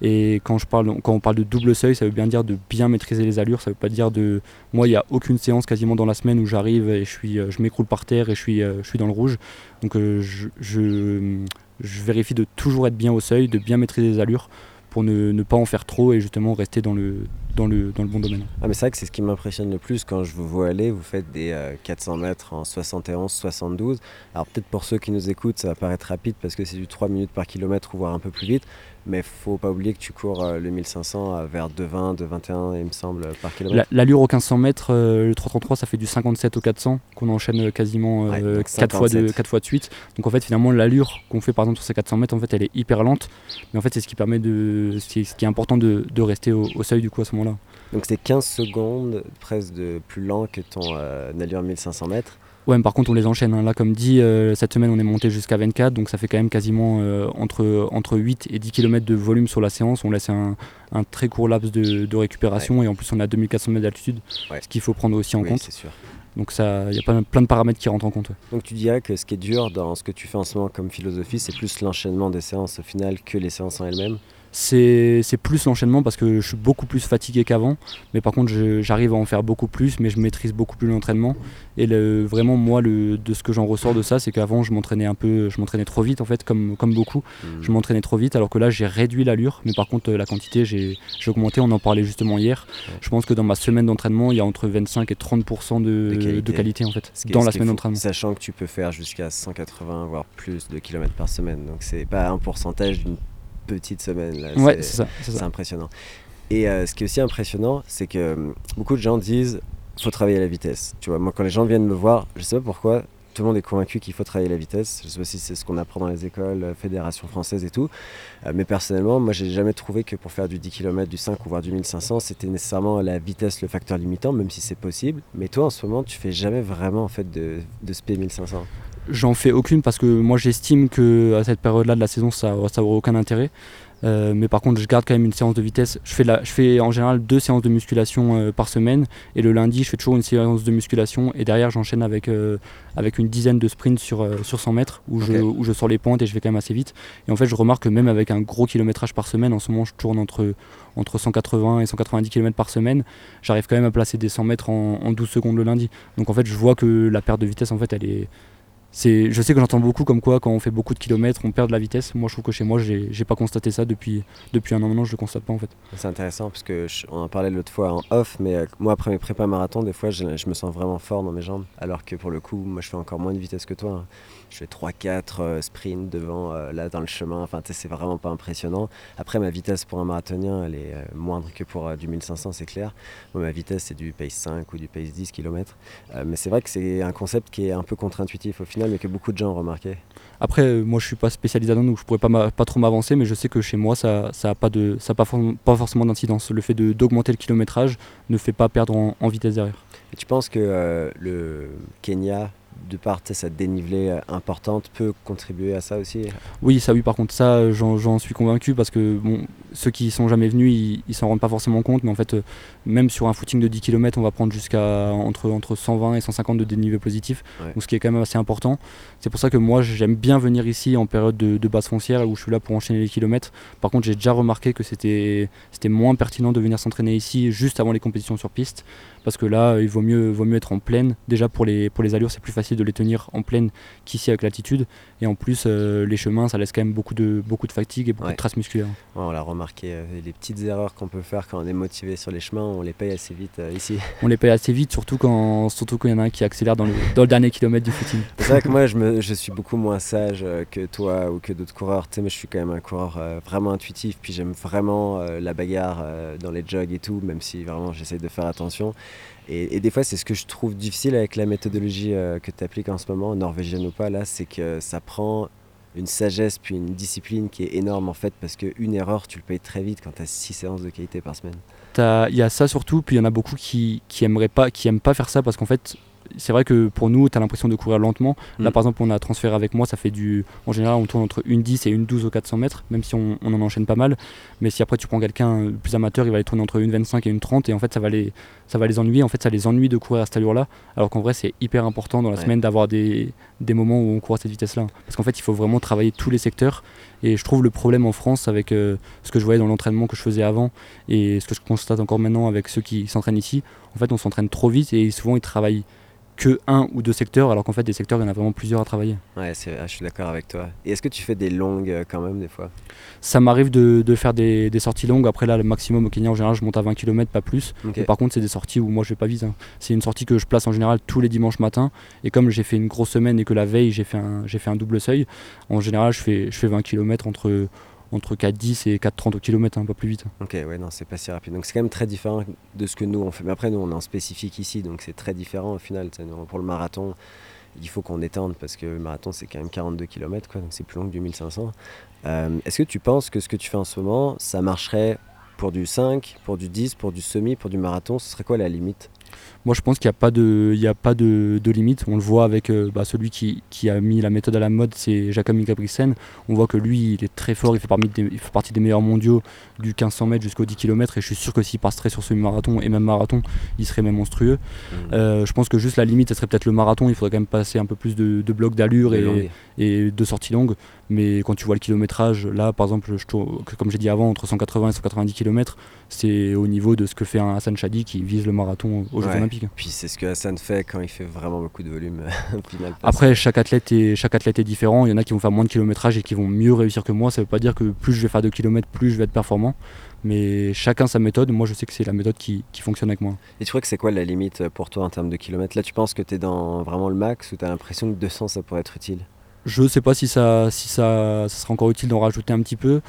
Et quand, je parle, quand on parle de double seuil, ça veut bien dire de bien maîtriser les allures. Ça veut pas dire de. Moi, il n'y a aucune séance quasiment dans la semaine où j'arrive et je, suis, je m'écroule par terre et je suis, je suis dans le rouge. Donc je, je, je vérifie de toujours être bien au seuil, de bien maîtriser les allures pour ne, pas en faire trop et justement rester dans le, dans le, dans le bon domaine. Ah mais c'est vrai que c'est ce qui m'impressionne le plus quand je vous vois aller, vous faites des 400 euh, mètres en 71, 72. Alors peut-être pour ceux qui nous écoutent, ça va paraître rapide parce que c'est du 3 minutes par kilomètre ou voire un peu plus vite, mais faut pas oublier que tu cours euh, le 1500 vers 2,20, 2,21 il me semble par kilomètre. L'allure au 1500 mètres, euh, le 333 ça fait du 57 au 400 qu'on enchaîne quasiment 4, fois de, 4 fois de suite. Donc en fait finalement l'allure qu'on fait par exemple sur ces 400 mètres en fait elle est hyper lente, mais en fait c'est ce qui permet de, ce qui est, important de, de rester au, au, seuil du coup à ce moment-là. Donc c'est 15 secondes presque de plus lent que ton euh, allure 1500 mètres. Ouais, mais par contre on les enchaîne. Hein. Là, comme dit, euh, cette semaine on est monté jusqu'à 24, donc ça fait quand même quasiment euh, entre, entre 8 et 10 km de volume sur la séance. On laisse un, un très court laps de, de récupération et en plus on a 2400 mètres d'altitude, ce qu'il faut prendre aussi en compte. Sûr. Donc il y a plein de paramètres qui rentrent en compte. Donc tu dirais que ce qui est dur dans ce que tu fais en ce moment comme philosophie, c'est plus l'enchaînement des séances au final que les séances en elles-mêmes? C'est plus l'enchaînement parce que je suis beaucoup plus fatigué qu'avant. Mais par contre, j'arrive à en faire beaucoup plus, mais je maîtrise beaucoup plus l'entraînement. Et le, vraiment, moi, le, de ce que j'en ressors de ça, c'est qu'avant, je m'entraînais un peu, je m'entraînais trop vite en fait, comme, comme beaucoup. Mmh. Je m'entraînais trop vite, alors que là, j'ai réduit l'allure. Mais par contre, la quantité, j'ai augmenté. On en parlait justement hier. Je pense que dans ma semaine d'entraînement, il y a entre 25 et 30 de, de, qualité. en fait, dans la semaine d'entraînement. Sachant que tu peux faire jusqu'à 180 voire plus de kilomètres par semaine. Donc c'est pas un pourcentage d'une petite semaine. Là. Ouais, c'est ça. C'est impressionnant. Et euh, ce qui est aussi impressionnant, c'est que euh, beaucoup de gens disent faut travailler à la vitesse. Tu vois, moi, quand les gens viennent me voir, je sais pas pourquoi, tout le monde est convaincu qu'il faut travailler à la vitesse. Je sais pas si c'est ce qu'on apprend dans les écoles, euh, fédération française et tout. mais personnellement, moi, j'ai jamais trouvé que pour faire du 10 km, du 5 ou voire du 1500, c'était nécessairement la vitesse le facteur limitant, même si c'est possible. Mais toi, en ce moment, tu fais jamais vraiment en fait de, de ce 1500 J'en fais aucune parce que moi j'estime que à cette période-là de la saison ça n'aura aucun intérêt. Euh, mais par contre, je garde quand même une séance de vitesse. Je fais, la, je fais en général deux séances de musculation euh, par semaine. Et le lundi, je fais toujours une séance de musculation. Et derrière, j'enchaîne avec, euh, avec une dizaine de sprints sur, sur 100 mètres où, je, où je sors les pointes et je vais quand même assez vite. Et en fait, je remarque que même avec un gros kilométrage par semaine, en ce moment, je tourne entre, entre 180 et 190 km par semaine. J'arrive quand même à placer des 100 mètres en, en 12 secondes le lundi. Donc en fait, je vois que la perte de vitesse, en fait, elle est je sais que j'entends beaucoup comme quoi quand on fait beaucoup de kilomètres on perd de la vitesse. Moi je trouve que chez moi j'ai pas constaté ça depuis, depuis un an maintenant, je le constate pas en fait. C'est intéressant parce que on en parlait l'autre fois en off, mais euh, moi après mes prépas marathon, des fois je, me sens vraiment fort dans mes jambes, alors que pour le coup moi je fais encore moins de vitesse que toi. Hein je fais 3-4 euh, sprints devant, euh, là dans le chemin. Enfin, c'est vraiment pas impressionnant. Après, ma vitesse pour un marathonien, elle est euh, moindre que pour du 1500, c'est clair. Moi, ma vitesse, c'est du pace 5 ou du pace 10 km. mais c'est vrai que c'est un concept qui est un peu contre-intuitif au final, mais que beaucoup de gens ont remarqué. Après, moi, je suis pas spécialisé donc je pourrais pas, pas trop m'avancer, mais je sais que chez moi, ça n'a pas, de, ça pas, pas forcément d'incidence. Le fait d'augmenter le kilométrage ne fait pas perdre en, en vitesse derrière. Et tu penses que le Kenya de part cette dénivelée euh, importante peut contribuer à ça aussi? Oui, ça oui, par contre, ça j'en suis convaincu parce que bon, ceux qui sont jamais venus, ils s'en rendent pas forcément compte, mais en fait, euh, même sur un footing de 10 km, on va prendre jusqu'à entre, entre 120 et 150 de dénivelé positif, ce qui est quand même assez important. C'est pour ça que moi j'aime bien venir ici en période de, de, basse foncière où je suis là pour enchaîner les kilomètres. Par contre, j'ai déjà remarqué que c'était moins pertinent de venir s'entraîner ici juste avant les compétitions sur piste parce que là, il vaut mieux, être en pleine. Déjà pour les, pour les allures, c'est plus facile de les tenir en pleine qu'ici avec l'altitude. Et en plus, euh, les chemins, ça laisse quand même beaucoup de, beaucoup de fatigue et beaucoup de traces musculaires. on l'a remarqué, euh, les petites erreurs qu'on peut faire quand on est motivé sur les chemins, on les paye assez vite euh, ici. On les paye assez vite, surtout quand surtout quand il y en a un qui accélère dans le, dans le dernier kilomètre du footing. C'est vrai que moi, je, me, je, suis beaucoup moins sage que toi ou que d'autres coureurs. Tu sais, mais je suis quand même un coureur vraiment intuitif, puis j'aime vraiment la bagarre dans les jogs et tout, même si vraiment j'essaie de faire attention. Et, des fois, c'est ce que je trouve difficile avec la méthodologie euh, que tu appliques en ce moment, norvégienne ou pas, là, c'est que ça prend une sagesse puis une discipline qui est énorme en fait, parce qu'une erreur, tu le payes très vite quand tu as six séances de qualité par semaine. Il y a ça surtout, puis il y en a beaucoup qui, qui aimeraient pas, qui aiment pas faire ça parce qu'en fait, c'est vrai que pour nous, tu as l'impression de courir lentement. Là, Mm. par exemple, on a transféré avec moi, ça fait du. En général, on tourne entre une 10 et une 12 au 400 mètres, même si on, on en enchaîne pas mal. Mais si après tu prends quelqu'un euh, plus amateur, il va aller tourner entre une 25 et une 30, et en fait, ça va les, ça va les ennuyer. En fait, ça les ennuie de courir à cette allure-là, alors qu'en vrai, c'est hyper important dans la Ouais. semaine d'avoir des, des moments où on court à cette vitesse-là. Parce qu'en fait, il faut vraiment travailler tous les secteurs. Et je trouve le problème en France avec euh, ce que je voyais dans l'entraînement que je faisais avant et ce que je constate encore maintenant avec ceux qui s'entraînent ici, en fait, on s'entraîne trop vite et souvent ils travaillent que un ou deux secteurs, alors qu'en fait, des secteurs, il y en a vraiment plusieurs à travailler. Ouais, c'est- ah, je suis d'accord avec toi. Et est-ce que tu fais des longues euh, quand même des fois? Ça m'arrive de, de faire des, des sorties longues. Après, là, le maximum au Kenya, en général, je monte à 20 km, pas plus. Mais par contre, c'est des sorties où moi, je vais pas vite. hein. C'est une sortie que je place en général tous les dimanches matins. Et comme j'ai fait une grosse semaine et que la veille, j'ai fait un, j'ai fait un double seuil, en général, je fais, je fais 20 km entre, entre 4,10 et 4,30 au kilomètre, hein, pas plus vite. Ok, ouais, non, c'est pas si rapide. Donc c'est quand même très différent de ce que nous on fait. Mais après, nous on est en spécifique ici, donc c'est très différent au final. Nous, Pour le marathon, il faut qu'on étende parce que le marathon c'est quand même 42 km, quoi, donc c'est plus long que du 1500. Euh, Est-ce que tu penses que ce que tu fais en ce moment, ça marcherait pour du 5, pour du 10, pour du semi, pour du marathon? Ce serait quoi la limite? Moi, je pense qu'il n'y a pas de, il y a pas de, de limite. On le voit avec euh, bah, celui qui, qui a mis la méthode à la mode, c'est Jacob Ingebrigtsen. On voit que lui, il est très fort. Il fait, parmi des- il fait partie des meilleurs mondiaux du 1500 mètres jusqu'au 10 km. Et je suis sûr que s'il passerait sur ce marathon et même marathon, il serait même monstrueux. Mm. Euh, je pense que juste la limite, ce serait peut-être le marathon. Il faudrait quand même passer un peu plus de, de blocs d'allure et, et de sorties longues. Mais quand tu vois le kilométrage, là, par exemple, je comme j'ai dit avant, entre 180 et 190 km, c'est au niveau de ce que fait un Hassan Chadi qui vise le marathon Ouais. Puis c'est ce que Hassan fait quand il fait vraiment beaucoup de volume final. Après, chaque athlète, est, chaque athlète est différent. Il y en a qui vont faire moins de kilométrage et qui vont mieux réussir que moi. Ça veut pas dire que plus je vais faire de kilomètres, plus je vais être performant. Mais chacun sa méthode. Moi, je sais que c'est la méthode qui, qui fonctionne avec moi. Et tu crois que c'est quoi la limite pour toi en termes de kilomètres? Là, tu penses que tu es dans vraiment le max ou tu as l'impression que 200 ça pourrait être utile? Je sais pas si ça, si ça, ça sera encore utile d'en rajouter un petit peu.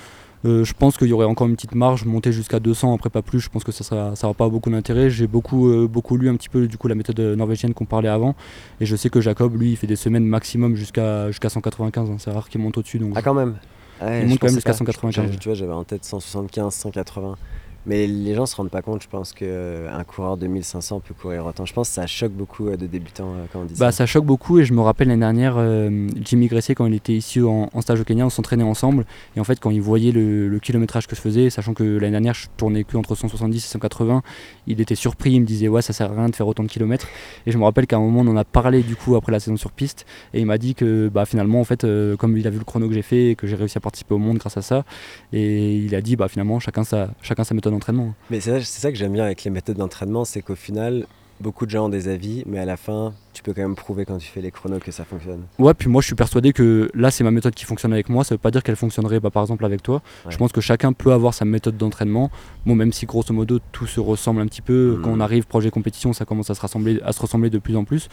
Euh, je pense qu'il y aurait encore une petite marge, monter jusqu'à 200, après pas plus. Je pense que ça sera, ça aura pas beaucoup d'intérêt. J'ai beaucoup, euh, beaucoup lu un petit peu du coup la méthode norvégienne qu'on parlait avant, et je sais que Jacob, lui, il fait des semaines maximum jusqu'à jusqu'à 195. hein. C'est rare qu'il monte au-dessus. Donc Ah, quand même Ouais, Il monte quand même jusqu'à pas. 195. Je- Tu vois, j'avais en tête 175, 180. Mais les gens se rendent pas compte, je pense, qu'un coureur de 1500 peut courir autant. Je pense que ça choque beaucoup euh, de débutants euh, quand on dit Bah, ça. ça choque beaucoup et je me rappelle l'année dernière, euh, Jimmy Gressé, quand il était ici en, en stage au Kenya, on s'entraînait ensemble. Et en fait, quand il voyait le, le kilométrage que je faisais, sachant que l'année dernière, je tournais que entre 170 et 180, il était surpris. Il me disait, ouais, ça sert à rien de faire autant de kilomètres. Et je me rappelle qu'à un moment, on en a parlé du coup après la saison sur piste. Et il m'a dit que bah, finalement, en fait, euh, comme il a vu le chrono que j'ai fait et que j'ai réussi à participer au monde grâce à ça, et il a dit, bah, finalement, chacun sa, chacun sa méthode Mais c'est ça que j'aime bien avec les méthodes d'entraînement, c'est qu'au final, beaucoup de gens ont des avis, mais à la fin, tu peux quand même prouver quand tu fais les chronos que ça fonctionne. Ouais, puis moi je suis persuadé que là c'est ma méthode qui fonctionne avec moi, ça veut pas dire qu'elle fonctionnerait bah, par exemple avec toi. Ouais. Je pense que chacun peut avoir sa méthode d'entraînement. Bon, même si grosso modo tout se ressemble un petit peu, Mhm. quand on arrive projet compétition, ça commence à se, rassembler, à se ressembler de plus en plus.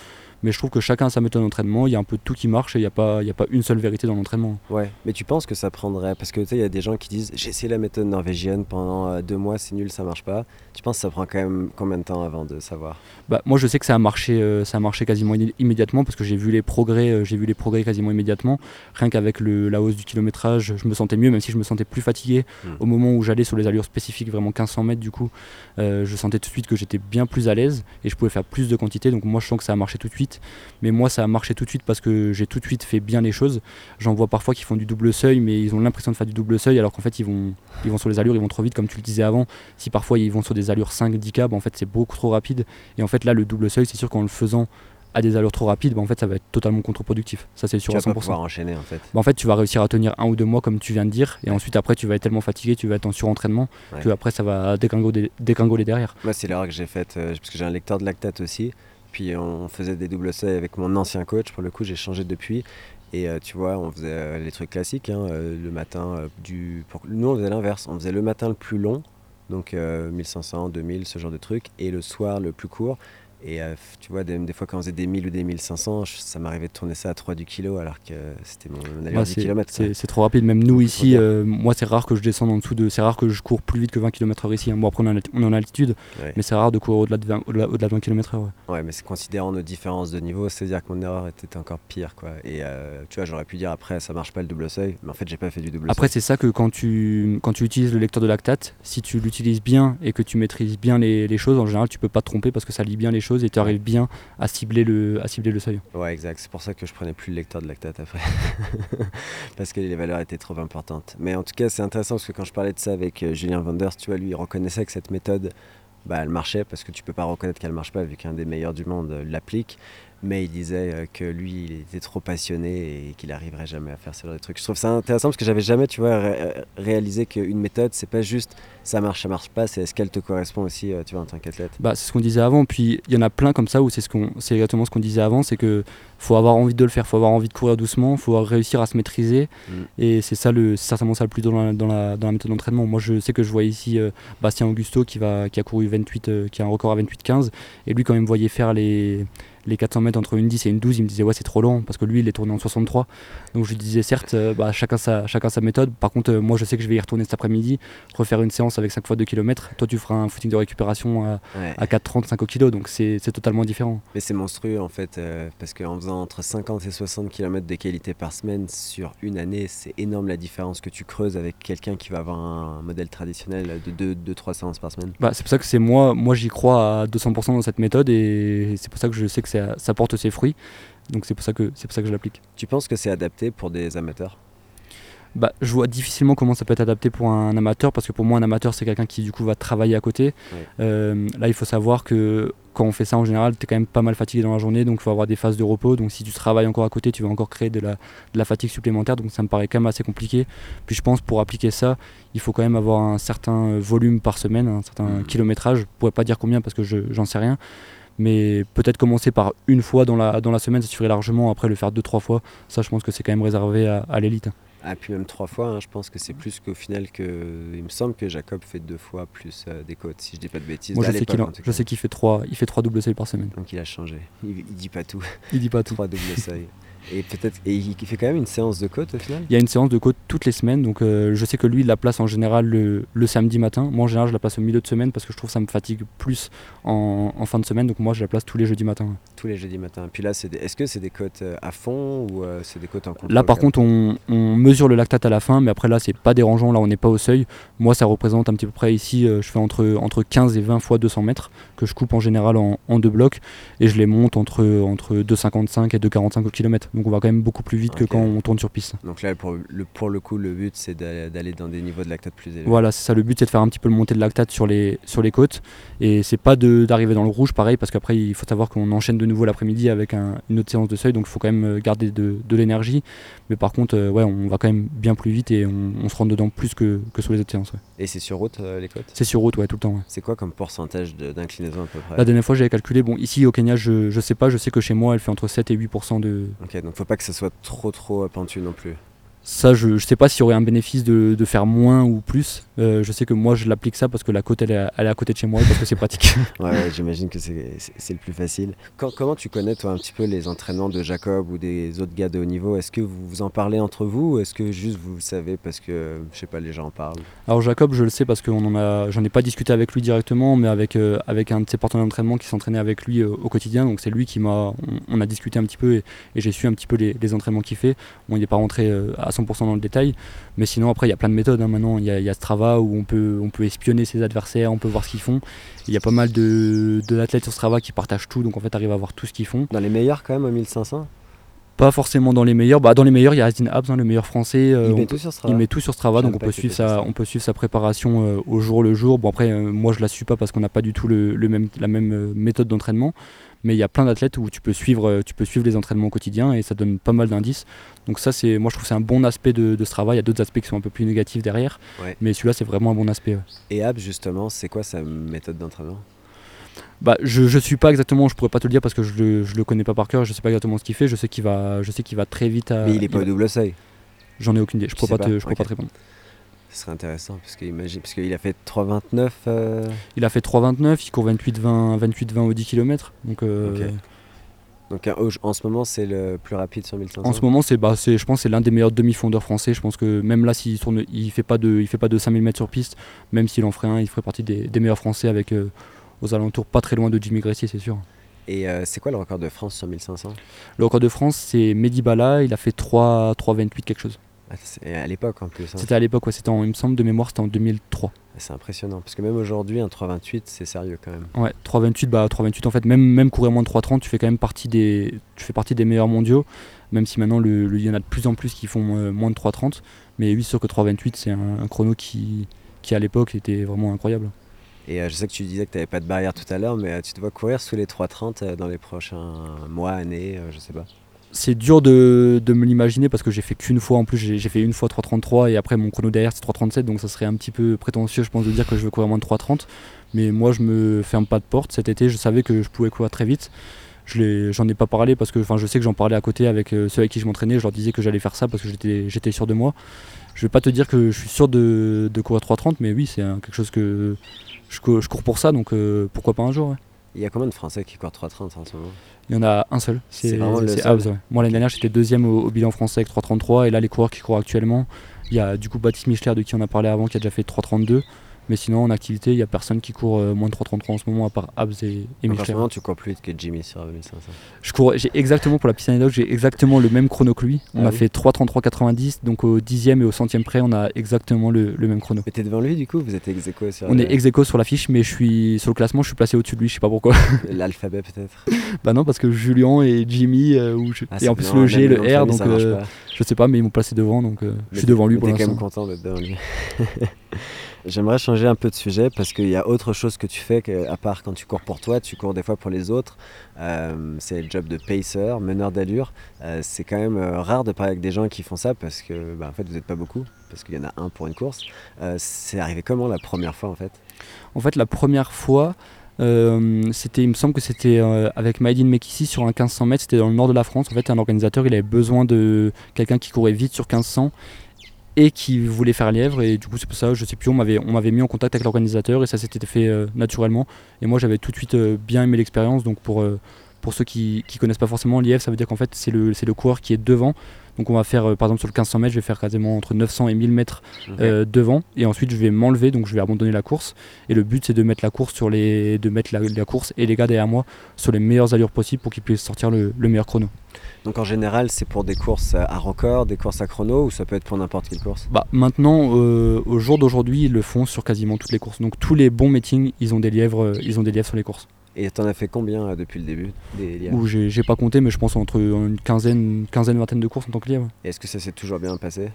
Mais je trouve que chacun a sa méthode d'entraînement, il y a un peu tout qui marche et il n'y a, pas- y a pas une seule vérité dans l'entraînement. Ouais, mais tu penses que ça prendrait Parce que tu sais, il y a des gens qui disent j'ai essayé la méthode norvégienne pendant euh, deux mois, c'est nul, ça marche pas. Tu penses que ça prend quand même combien de temps avant de savoir? Bah, moi je sais que ça a marché, euh, ça a marché quasiment immédiatement parce que j'ai vu les progrès, euh, j'ai vu les progrès quasiment immédiatement. Rien qu'avec la hausse du kilométrage, je me sentais mieux, même si je me sentais plus fatigué Mm. au moment où j'allais sur les allures spécifiques, vraiment 1500 mètres du coup. euh, je sentais tout de suite que j'étais bien plus à l'aise et je pouvais faire plus de quantité. Donc moi je sens que ça a marché tout de suite. Mais moi ça a marché tout de suite parce que j'ai tout de suite fait bien les choses. J'en vois parfois qui font du double seuil, mais ils ont l'impression de faire du double seuil alors qu'en fait ils vont, ils vont sur les allures, ils vont trop vite comme tu le disais avant. Si parfois ils vont sur des allures 5-10 k, bah, en fait c'est beaucoup trop rapide. Et en fait là le double seuil, c'est sûr qu'en le faisant à des allures trop rapides, bah, en fait ça va être totalement contre-productif. Ça c'est sûr Tu à vas 100%. pas pouvoir enchaîner en fait. Bah, en fait, tu vas réussir à tenir un ou deux mois, comme tu viens de dire, et ensuite, après, tu vas être tellement fatigué, tu vas être en surentraînement, Ouais. que après, ça va dégringoler, dégringoler derrière. Moi, c'est l'erreur que j'ai faite euh, parce que j'ai un lecteur de lactate aussi. Puis on faisait des doubles seuils avec mon ancien coach. Pour le coup, j'ai changé depuis. Et euh, tu vois, on faisait euh, les trucs classiques. hein, le matin, du. pour- Nous, on faisait l'inverse. On faisait le matin le plus long, donc euh, 1500, 2000, ce genre de trucs, et le soir le plus court. Et euh, tu vois, des, des fois, quand on faisait des 1000 ou des 1500, je- ça m'arrivait de tourner ça à 3 du kilo, alors que c'était mon, mon allure Ouais, du c'est trop rapide. Même nous ici, euh, moi, c'est rare que je descende en dessous de. C'est rare que je cours plus vite que 20 km/h ici. hein. Bon, après, on, est en alti- on est en altitude, Ouais. mais c'est rare de courir au-delà de 20, au-delà, au-delà de 20 km/h. ouais. Ouais, mais c'est considérant nos différences de niveau, c'est-à-dire que mon erreur était encore pire, quoi. Et euh, tu vois, j'aurais pu dire après, ça marche pas le double seuil, mais en fait, j'ai pas fait du double Après, seuil. c'est ça que quand tu, quand tu utilises le lecteur de lactate, si tu l'utilises bien et que tu maîtrises bien les, les choses, en général, tu peux pas te tromper parce que ça lit bien les choses et tu arrives bien à cibler le, à cibler le seuil. Ouais, exact. C'est pour ça que je prenais plus le lecteur de lactate après. parce que les valeurs étaient trop importantes. Mais en tout cas, c'est intéressant parce que quand je parlais de ça avec euh, Julien Vanders, tu vois, lui, il reconnaissait que cette méthode, bah, elle marchait parce que tu peux pas reconnaître qu'elle marche pas vu qu'un des meilleurs du monde euh, l'applique mais il disait euh, que lui, il était trop passionné et qu'il n'arriverait jamais à faire ce genre de trucs. Je trouve ça intéressant parce que j'avais jamais, tu vois, euh, réalisé qu'une méthode, c'est pas juste ça marche, ça marche pas, c'est est-ce qu'elle te correspond aussi, euh, tu vois, en tant qu'athlète? Bah, c'est ce qu'on disait avant. Puis il y en a plein comme ça où c'est ce qu'on, c'est exactement ce qu'on disait avant, c'est que faut avoir envie de le faire, faut avoir envie de courir doucement, faut réussir à se maîtriser. Mm. Et c'est ça le, certainement ça le plus dans la, dans la, dans la méthode d'entraînement. Moi, je sais que je vois ici Bastien Augusto qui va, qui a couru 28, qui a un record à 28-15, et lui quand même voyait faire les les 400 mètres entre une 10 et une 12, il me disait ouais c'est trop long parce que lui il est tourné en 63. Donc je lui disais certes, euh, bah, chacun, sa, chacun sa méthode. Par contre, euh, moi je sais que je vais y retourner cet après-midi, refaire une séance avec 5 fois 2 km. Toi tu feras un footing de récupération à, à 4,30, 5 kg, donc c'est totalement différent. Mais c'est monstrueux en fait, euh, parce qu'en faisant entre 50 et 60 km de qualité par semaine sur une année, c'est énorme la différence que tu creuses avec quelqu'un qui va avoir un modèle traditionnel de 2-3 séances par semaine. Bah, c'est pour ça que c'est moi, moi j'y crois à 200% dans cette méthode et c'est pour ça que je sais que ça, porte ses fruits. Donc c'est pour ça que c'est pour ça que je l'applique. Tu penses que c'est adapté pour des amateurs? Bah, je vois difficilement comment ça peut être adapté pour un amateur parce que pour moi un amateur c'est quelqu'un qui du coup va travailler à côté. Euh, là il faut savoir que quand on fait ça en général tu es quand même pas mal fatigué dans la journée donc il faut avoir des phases de repos donc si tu travailles encore à côté tu vas encore créer de la, de la, fatigue supplémentaire donc ça me paraît quand même assez compliqué. Puis je pense pour appliquer ça il faut quand même avoir un certain volume par semaine, un certain mmh. kilométrage. Je pourrais pas dire combien parce que j'en sais rien mais peut-être commencer par une fois dans la, dans la semaine, ça suffirait largement. Après, le faire deux, trois fois, ça, je pense que c'est quand même réservé à, l'élite. Ah, puis même trois fois, hein, je pense que c'est plus qu'au final que. Il me semble que Jacob fait deux fois plus euh, des côtes, si je dis pas de bêtises. Moi, je sais qu'il fait trois, il fait trois doubles seuils par semaine. Donc il a changé. Il, il dit pas tout. Il dit pas tout. trois doubles seuils. Et peut-être et il fait quand même une séance de côte au final? Il y a une séance de côte toutes les semaines. Donc euh, je sais que lui, il la place en général le, samedi matin. Moi, en général, je la place au milieu de semaine parce que je trouve que ça me fatigue plus en, fin de semaine. Donc moi, je la place tous les jeudis matins. Tous les jeudis matins. Puis là, est-ce que c'est des côtes euh, à fond ou euh, c'est des côtes en Là, par contre, on, mesure le lactate à la fin, mais après là, c'est pas dérangeant. Là, on n'est pas au seuil. Moi, ça représente un petit peu près ici. je fais entre, entre 15 et 20 fois 200 mètres que je coupe en général en, en deux blocs et je les monte entre, entre 2,55 et 2,45 au kilomètre. Donc on va quand même beaucoup plus vite que quand on tourne sur piste. Donc là, pour le, pour le coup, le but, c'est d'aller dans des niveaux de lactate plus élevés. Voilà, c'est ça. Le but, c'est de faire un petit peu le montée de lactate sur les, sur les côtes. Et c'est pas d'arriver dans le rouge, pareil, parce qu'après, il faut savoir qu'on enchaîne de nouveau l'après-midi avec une autre séance de seuil. Donc il faut quand même euh, garder de, de l'énergie. Mais par contre, euh, ouais, on va quand même bien plus vite et on, se rentre dedans plus que, que sur les autres séances. Et c'est sur route, euh, les côtes? C'est sur route, ouais, tout le temps. C'est quoi comme pourcentage d'inclinaison à peu près? La dernière fois, j'avais calculé. Bon, ici au Kenya, je, je sais pas. Je sais que chez moi, elle fait entre 7 et 8% de. Ok, donc faut pas que ça soit trop trop pentu non plus. Ça, je ne sais pas s'il y aurait un bénéfice de, de faire moins ou plus. Euh, je sais que moi, je l'applique ça parce que la côte, elle est, elle est, à côté de chez moi parce que c'est pratique. ouais, j'imagine que c'est le plus facile. Quand, comment tu connais, toi, un petit peu les entraînements de Jacob ou des autres gars de haut niveau? Est-ce que vous vous en parlez entre vous ou est-ce que juste vous le savez parce que, je sais pas, les gens en parlent? Alors, Jacob, je le sais parce que j'en ai pas discuté avec lui directement, mais avec, euh, avec un de ses partenaires d'entraînement qui s'entraînait avec lui euh, au quotidien. Donc, c'est lui qui m'a. On, a discuté un petit peu et, j'ai su un petit peu les, les entraînements qu'il fait. Bon, il n'est pas rentré à 100% dans le détail. Mais sinon, après, il y a plein de méthodes. Hein, maintenant, il y, a Strava où on peut, on peut espionner ses adversaires, on peut voir ce qu'ils font. Il y a pas mal de, d'athlètes sur Strava qui partagent tout, donc en fait, arrive à voir tout ce qu'ils font. Dans les meilleurs, quand même, à 1500 pas forcément dans les meilleurs. Bah, dans les meilleurs, il y a Asdin Abs, hein, le meilleur français. Euh, il, met tout sur Strava. il met tout sur Strava, donc on peut, suivre sa, on peut suivre sa préparation euh, au jour le jour. Bon, après, euh, moi je la suis pas parce qu'on n'a pas du tout le, même, la même méthode d'entraînement mais il y a plein d'athlètes où tu peux suivre, euh, tu peux suivre les entraînements au quotidien et ça donne pas mal d'indices. Donc ça, c'est, moi je trouve que c'est un bon aspect de, ce travail. Il y a d'autres aspects qui sont un peu plus négatifs derrière, mais celui-là c'est vraiment un bon aspect. Et Ab justement, c'est quoi sa méthode d'entraînement? Bah, je, je suis pas exactement, je pourrais pas te le dire parce que je le, je le connais pas par cœur, je sais pas exactement ce qu'il fait, je sais qu'il va, je sais qu'il va très vite à. Mais il est pas au double seuil J'en ai aucune idée, je pourrais pas, te, je pourrais pas te répondre. Ce serait intéressant parce qu'il a fait 3,29. Euh, il a fait 3,29, il court 28-20 28, au 10 km. Donc, euh, donc en ce moment, c'est le plus rapide sur 1500 En ce moment, c'est, bah, je pense c'est l'un des meilleurs demi-fondeurs français. Je pense que même là, s'il tourne, il fait pas de, il fait pas de 5000 mètres sur piste, même s'il en ferait un, il ferait partie des, meilleurs français avec euh, aux alentours pas très loin de Jimmy Gressier, c'est sûr. Et c'est quoi le record de France sur 1500 Le record de France, c'est Mehdi Bala, il a fait 3, 3,28 quelque chose. Ah, c'est à l'époque en plus. hein. C'était à l'époque, ouais, c'était en, il me semble de mémoire, c'était en 2003. C'est impressionnant. Parce que même aujourd'hui, un 3,28, c'est sérieux quand même. Ouais, 3,28, bah 3,28 en fait, même, même courir moins de 3,30, tu fais quand même partie des, tu fais partie des meilleurs mondiaux, même si maintenant le, il y en a de plus en plus qui font euh, moins de 3,30. Mais oui, sûr que 3,28, c'est un, un chrono qui, qui à l'époque était vraiment incroyable. Et euh, je sais que tu disais que tu n'avais pas de barrière tout à l'heure, mais euh, tu dois courir sous les 3,30 euh, dans les prochains mois, années, je sais pas. C'est dur de, de me l'imaginer parce que j'ai fait qu'une fois en plus, j'ai fait une fois 3,33 et après mon chrono derrière c'est 3,37 donc ça serait un petit peu prétentieux je pense de dire que je veux courir moins de 3,30. Mais moi je me ferme pas de porte. Cet été je savais que je pouvais courir très vite. Je J'en ai pas parlé parce que enfin, je sais que j'en parlais à côté avec euh, ceux avec qui je m'entraînais. Je leur disais que j'allais faire ça parce que j'étais sûr de moi. Je vais pas te dire que je suis sûr de, de courir 3,30 mais oui c'est quelque chose que je, je cours pour ça donc euh, pourquoi pas un jour. Il y a combien de Français qui courent 3,30 en ce moment? Il y en a un seul, C'est ouais. Moi l'année dernière j'étais deuxième au, au bilan français avec 3.33 et là les coureurs qui courent actuellement, il y a du coup Baptiste Michler de qui on a parlé avant qui a déjà fait 3.32 mais sinon en activité il n'y a personne qui court euh, moins de 3.33 en ce moment à part Habs et, et Donc, En tu cours plus vite que Jimmy sur 1500. Je cours, j'ai exactement pour la petite anecdote, j'ai exactement le même chrono que lui. On Ah a oui. fait 3.33.90 donc au dixième et au centième près on a exactement le, le même chrono. Mais t'es devant lui du coup? Vous êtes ex aequo sur On le- est ex aequo sur la fiche mais je suis sur le classement je suis placé au-dessus de lui, je sais pas pourquoi. l'alphabet peut-être? Bah non parce que Julien et Jimmy euh, ou je- Ah, et en plus le G, le R donc euh. Je sais pas, mais ils m'ont placé devant, donc euh, je suis devant lui pour T'es quand l'instant. même content d'être devant lui. J'aimerais changer un peu de sujet parce qu'il y a autre chose que tu fais à part quand tu cours pour toi, tu cours des fois pour les autres. Euh, c'est le job de pacer, meneur d'allure. Euh, c'est quand même euh, rare de parler avec des gens qui font ça parce que bah, fait vous n'êtes pas beaucoup, parce qu'il y en a un pour une course. C'est arrivé comment la première fois en fait? En fait, la première fois, c'était, il me semble que c'était avec Maïdine Mekissi sur un 1500 mètres, c'était dans le nord de la France. En fait, un organisateur, il avait besoin de quelqu'un qui courait vite sur 1500 et qui voulait faire lièvre. Et du coup, c'est pour ça, je sais plus, on m'avait, on m'avait mis en contact avec l'organisateur et ça s'était fait euh, naturellement. Et moi, j'avais tout de suite euh, bien aimé l'expérience. Donc, pour, euh, pour ceux qui ne connaissent pas forcément, lièvre, ça veut dire qu'en fait, c'est le, c'est le coureur qui est devant. Donc, on va faire, par exemple, sur le 1500 mètres, je vais faire quasiment entre 900 et 1000 mètres devant et ensuite je vais m'enlever donc je vais abandonner la course et le but c'est de mettre la course sur les de mettre la, la course et les gars derrière moi sur les meilleures allures possibles pour qu'ils puissent sortir le, le meilleur chrono. Donc en général, c'est pour des courses à record, des courses à chrono, ou ça peut être pour n'importe quelle course? Bah maintenant euh, au jour d'aujourd'hui ils le font sur quasiment toutes les courses. Donc tous les bons meetings ils ont des lièvres euh, ils ont des lièvres sur les courses. Et t'en as fait combien euh, depuis le début des lièvres? J'ai j'ai pas compté mais je pense entre une quinzaine une quinzaine vingtaine de courses en tant que lièvre. Et Est-ce que ça s'est toujours bien passé?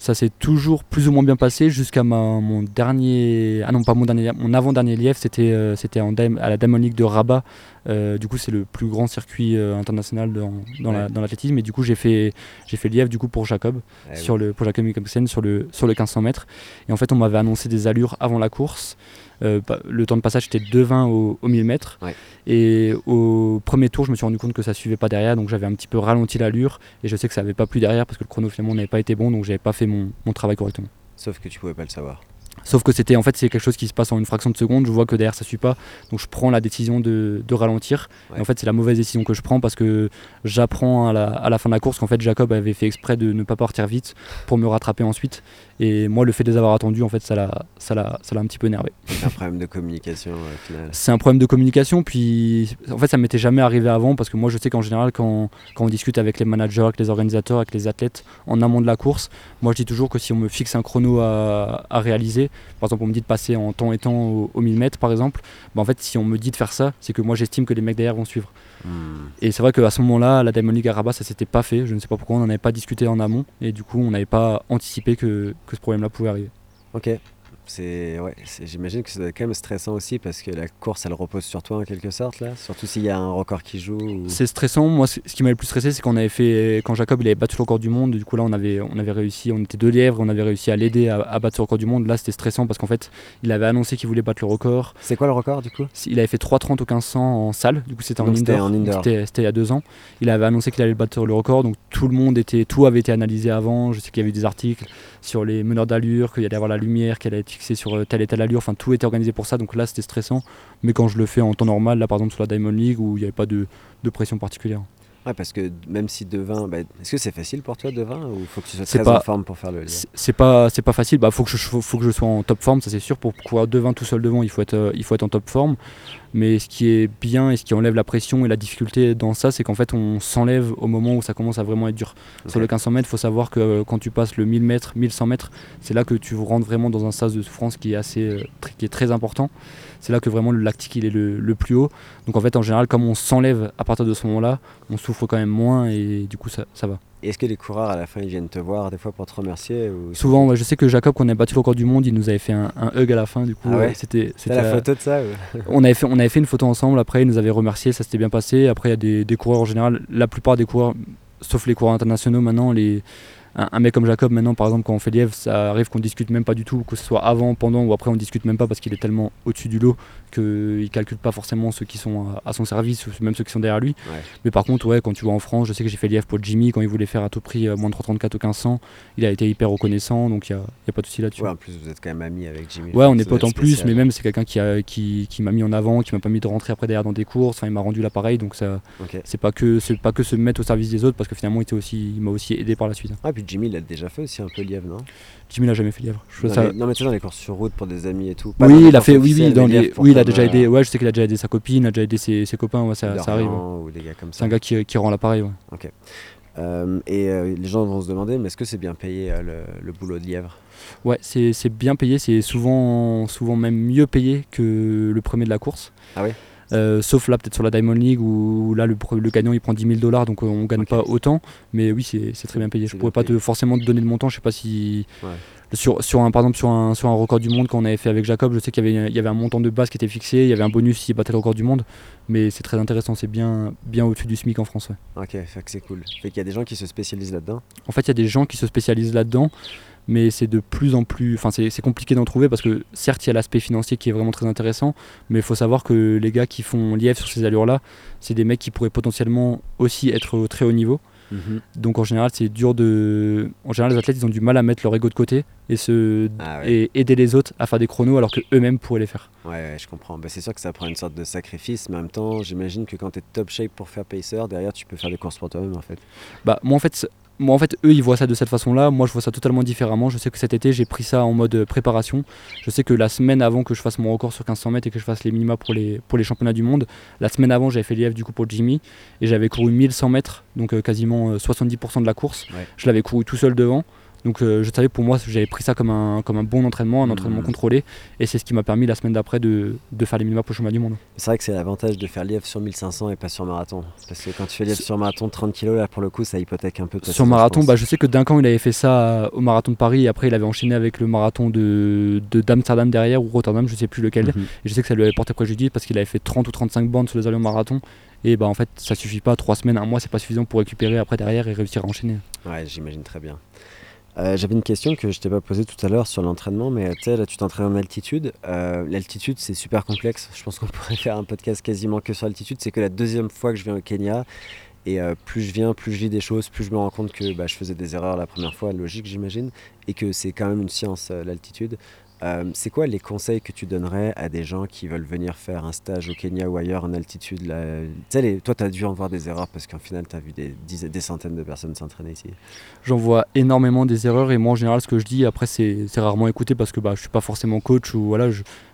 Ça s'est toujours plus ou moins bien passé jusqu'à mon dernier. Ah non, pas mon dernier, mon avant-dernier lièvre, c'était euh, c'était à la Diamond League de Rabat. Euh, du coup, c'est le plus grand circuit euh, international dans, dans la- Ouais. l'athlétisme. et du coup, j'ai fait, j'ai fait lièvre du coup, pour Jacob, Eh sur oui. le, pour Jacob Mikkelsen sur le, sur le 1500 mètres. Et en fait, on m'avait annoncé des allures avant la course. Euh, le temps de passage était 2,20 au, au 1000 mètres. Ouais. Et au premier tour, je me suis rendu compte que ça suivait pas derrière, donc j'avais un petit peu ralenti l'allure. Et je sais que ça avait pas plu derrière parce que le chrono finalement n'avait pas été bon, donc j'avais pas fait mon, mon travail correctement. Sauf que tu pouvais pas le savoir. Sauf que c'était en fait c'est quelque chose qui se passe en une fraction de seconde, je vois que derrière ça suit pas, donc je prends la décision de, de ralentir. Ouais. Et en fait c'est la mauvaise décision que je prends parce que j'apprends à la, à la fin de la course qu'en fait Jacob avait fait exprès de ne pas partir vite pour me rattraper ensuite. Et moi le fait de les avoir attendus en fait ça l'a ça l'a ça l'a un petit peu énervé. C'est un problème de communication au final. C'est un problème de communication, puis en fait ça m'était jamais arrivé avant parce que moi je sais qu'en général quand, quand on discute avec les managers, avec les organisateurs, avec les athlètes en amont de la course, moi je dis toujours que si on me fixe un chrono à, à réaliser, par exemple on me dit de passer en temps et temps au, au 1000 mètres par exemple, bah en fait si on me dit de faire ça, c'est que moi j'estime que les mecs derrière vont suivre. Hmm. Et c'est vrai qu'à ce moment-là, la Diamond League à Rabat ça s'était pas fait, je ne sais pas pourquoi on n'en avait pas discuté en amont et du coup on n'avait pas anticipé que, que ce problème-là pouvait arriver. Ok. C'est ouais, c'est- j'imagine que être quand même stressant aussi parce que la course elle repose sur toi en quelque sorte là, surtout s'il y a un record qui joue. ou- C'est stressant. Moi, ce qui m'avait le plus stressé, c'est qu'on avait fait quand Jacob il avait battu le record du monde. Du coup là, on avait on avait réussi. On était deux lièvres. On avait réussi à l'aider à, à battre ce record du monde. Là, c'était stressant parce qu'en fait, il avait annoncé qu'il voulait battre le record. C'est quoi le record du coup? Il avait fait 3,30 au 1500 en salle. Du coup, c'était en indoor. en Donc, indoor. C'était il y a deux ans. Il avait annoncé qu'il allait battre le record. Donc tout le monde était, tout avait été analysé avant. Je sais qu'il y avait eu des articles sur les meneurs d'allure, qu'il allait avoir la lumière, qu'elle allait être fixée sur euh, telle et telle allure. Enfin, tout était organisé pour ça. Donc là, c'était stressant. Mais quand je le fais en temps normal, là par exemple sur la Diamond League où il n'y avait pas de, de pression particulière. Ouais, parce que même si de 20, bah, est-ce que c'est facile pour toi de 20 ou faut que tu sois très pas- en forme pour faire le lien? C'est pas c'est pas facile. Bah faut que je faut, faut que je sois en top forme, ça c'est sûr. Pour courir devant tout seul devant, il faut être euh, il faut être en top forme. Mais ce qui est bien et ce qui enlève la pression et la difficulté dans ça, c'est qu'en fait, on s'enlève au moment où ça commence à vraiment être dur. Sur le 1500 mètres, il faut savoir que euh, quand tu passes le 1000 mètres, 1100 mètres, c'est là que tu rentres vraiment dans un sas de souffrance qui est, assez, euh, qui est très important. C'est là que vraiment le lactique il est le, plus haut. Donc en fait, en général, comme on s'enlève à partir de ce moment-là, on souffre quand même moins et du coup, ça, ça va. Est-ce que les coureurs à la fin ils viennent te voir des fois pour te remercier Souvent, je sais que Jacob, quand on a battu le record du monde, il nous avait fait un, hug à la fin. Du coup, ah c'était la photo de ça on, avait fait, on avait fait une photo ensemble. Après, il nous avait remercié, ça s'était bien passé. Après, il y a des, des, coureurs en général, la plupart des coureurs, sauf les coureurs internationaux maintenant, les, un, mec comme Jacob, maintenant, par exemple, quand on fait lièvre, ça arrive qu'on discute même pas du tout, que ce soit avant, pendant ou après, on discute même pas parce qu'il est tellement au-dessus du lot qu'il calcule pas forcément ceux qui sont à, son service, même ceux qui sont derrière lui. Mais par contre, ouais, quand tu vois en France, je sais que j'ai fait lièvre pour Jimmy quand il voulait faire à tout prix euh, moins de 334 ou 1500, il a été hyper reconnaissant, donc il n'y a, a, pas de souci là-dessus. Ouais, en plus, vous êtes quand même amis avec Jimmy. Ouais, on est potes en plus, mais même c'est quelqu'un qui, qui, qui m'a mis en avant, qui m'a permis de rentrer après derrière dans des courses, enfin, il m'a rendu l'appareil, donc ça, c'est pas que c'est pas que se mettre au service des autres, parce que finalement, il, était aussi, il m'a aussi aidé par la suite. Ah, puis Jimmy, l'a déjà fait aussi un peu lièvre, non? Jimmy n'a jamais fait lièvre. non, mais, non, mais, tu sais, dans les courses sur route pour des amis et tout. oui, il a fait, oui, oui, dans les, oui, il a déjà aidé. Ouais, je sais qu'il a déjà aidé sa copine, il a déjà aidé ses, ses copains. Ouais, ça, ça arrive. C'est un gars qui, qui rend l'appareil. Ouais. Ok. Euh, et euh, les gens vont se demander, mais est-ce que c'est bien payé euh, le, le, boulot de lièvre? Ouais, c'est bien payé. C'est souvent, souvent même mieux payé que le premier de la course. Ah oui? Euh, sauf là peut-être sur la Diamond League où là le, le gagnant il prend 10 000 dollars donc on gagne pas autant. Mais oui c'est très bien payé. Je pourrais pas te, forcément te donner le montant. Je sais pas si sur, sur un par exemple sur un, sur un record du monde qu'on avait fait avec Jacob je sais qu'il y y avait un montant de base qui était fixé. Il y avait un bonus s'il battait le record du monde. Mais c'est très intéressant. C'est bien, bien au-dessus du SMIC en France ok c'est cool. Fait qu'il y a des gens qui se spécialisent là-dedans. En fait il y a des gens qui se spécialisent là-dedans mais c'est de plus en plus. Enfin, c'est compliqué d'en trouver parce que certes, il y a l'aspect financier qui est vraiment très intéressant, mais il faut savoir que les gars qui font lièvre sur ces allures-là, c'est des mecs qui pourraient potentiellement aussi être au très haut niveau. Mhm. Donc en général, c'est dur de. En général, les athlètes, ils ont du mal à mettre leur ego de côté et, se... Ah et aider les autres à faire des chronos alors qu'eux-mêmes pourraient les faire. Ouais, je comprends. Bah, c'est sûr que ça prend une sorte de sacrifice, mais en même temps, j'imagine que quand tu es top shape pour faire pacer, derrière, tu peux faire des courses pour toi-même en fait. Bah, moi en fait, moi en fait eux ils voient ça de cette façon là moi je vois ça totalement différemment. Je sais que cet été j'ai pris ça en mode euh, préparation. Je sais que la semaine avant que je fasse mon record sur 1500 mètres et que je fasse les minima pour les, pour les championnats du monde la semaine avant j'avais fait l'IF du coup pour Jimmy. Et j'avais couru 1100 mètres donc euh, quasiment 70% euh, de la course. Je l'avais couru tout seul devant donc euh, je savais pour moi, j'avais pris ça comme un, comme un bon entraînement, un entraînement mmh. contrôlé. Et c'est ce qui m'a permis la semaine d'après de, de, faire les minima pour le chemin du monde. C'est vrai que c'est l'avantage de faire lièvre sur 1500 et pas sur marathon. Parce que quand tu fais lièvre sur marathon, 30 kg, là pour le coup, ça hypothèque un peu. Sur marathon, je, bah, je sais que Duncan il avait fait ça au marathon de Paris et après il avait enchaîné avec le marathon de, d'Amsterdam derrière ou Rotterdam, je sais plus lequel. Mmh. Et je sais que ça lui avait porté préjudice parce qu'il avait fait 30 ou 35 bandes sur les allures marathon. Et bah en fait, ça suffit pas. 3 semaines, un mois, c'est pas suffisant pour récupérer après derrière et réussir à enchaîner. Ouais, j'imagine très bien. Euh, j'avais une question que je t'ai pas posée tout à l'heure sur l'entraînement, mais tu sais, là tu t'entraînes en altitude. Euh, l'altitude c'est super complexe. Je pense qu'on pourrait faire un podcast quasiment que sur l'altitude. C'est que la deuxième fois que je viens au Kenya. Et euh, plus je viens, plus je lis des choses, plus je me rends compte que bah, je faisais des erreurs la première fois, logique j'imagine, et que c'est quand même une science l'altitude. Euh, c'est quoi les conseils que tu donnerais à des gens qui veulent venir faire un stage au Kenya ou ailleurs en altitude Toi, tu as dû en voir des erreurs parce qu'en final, tu as vu des, centaines de personnes s'entraîner ici. J'en vois énormément des erreurs et moi, en général, ce que je dis, après, c'est rarement écouté parce que bah, je suis pas forcément coach ou voilà,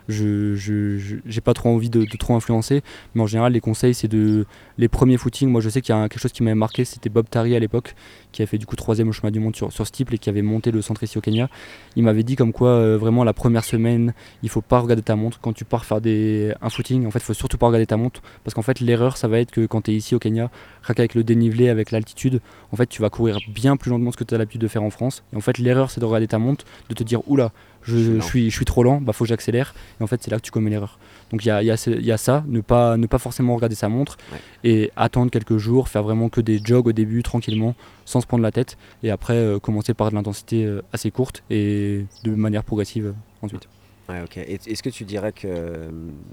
je n'ai pas trop envie de, trop influencer. Mais en général, les conseils, c'est de les premiers footings. Moi, je sais qu'il y a quelque chose qui m'avait marqué, c'était Bob Tari à l'époque, qui a fait du coup troisième au chemin du monde sur, sur Steeple et qui avait monté le centre ici au Kenya. Il m'avait dit comme quoi, euh, vraiment, la première semaine, il faut pas regarder ta montre. Quand tu pars faire des, un footing, en fait, faut surtout pas regarder ta montre. Parce qu'en fait, l'erreur, ça va être que quand tu es ici au Kenya, avec le dénivelé, avec l'altitude, en fait, tu vas courir bien plus lentement que ce que tu as l'habitude de faire en France. Et en fait, l'erreur, c'est de regarder ta montre, de te dire, oula, je, suis, je suis trop lent, bah faut que j'accélère. Et en fait, c'est là que tu commets l'erreur. Donc il y a, y, a, y a, ça, ne pas, ne pas forcément regarder sa montre et attendre quelques jours, faire vraiment que des jogs au début tranquillement, sans se prendre la tête, et après euh, commencer par de l'intensité euh, assez courte et de manière progressive euh, ensuite. Ouais, ok. Est-ce que tu dirais que euh,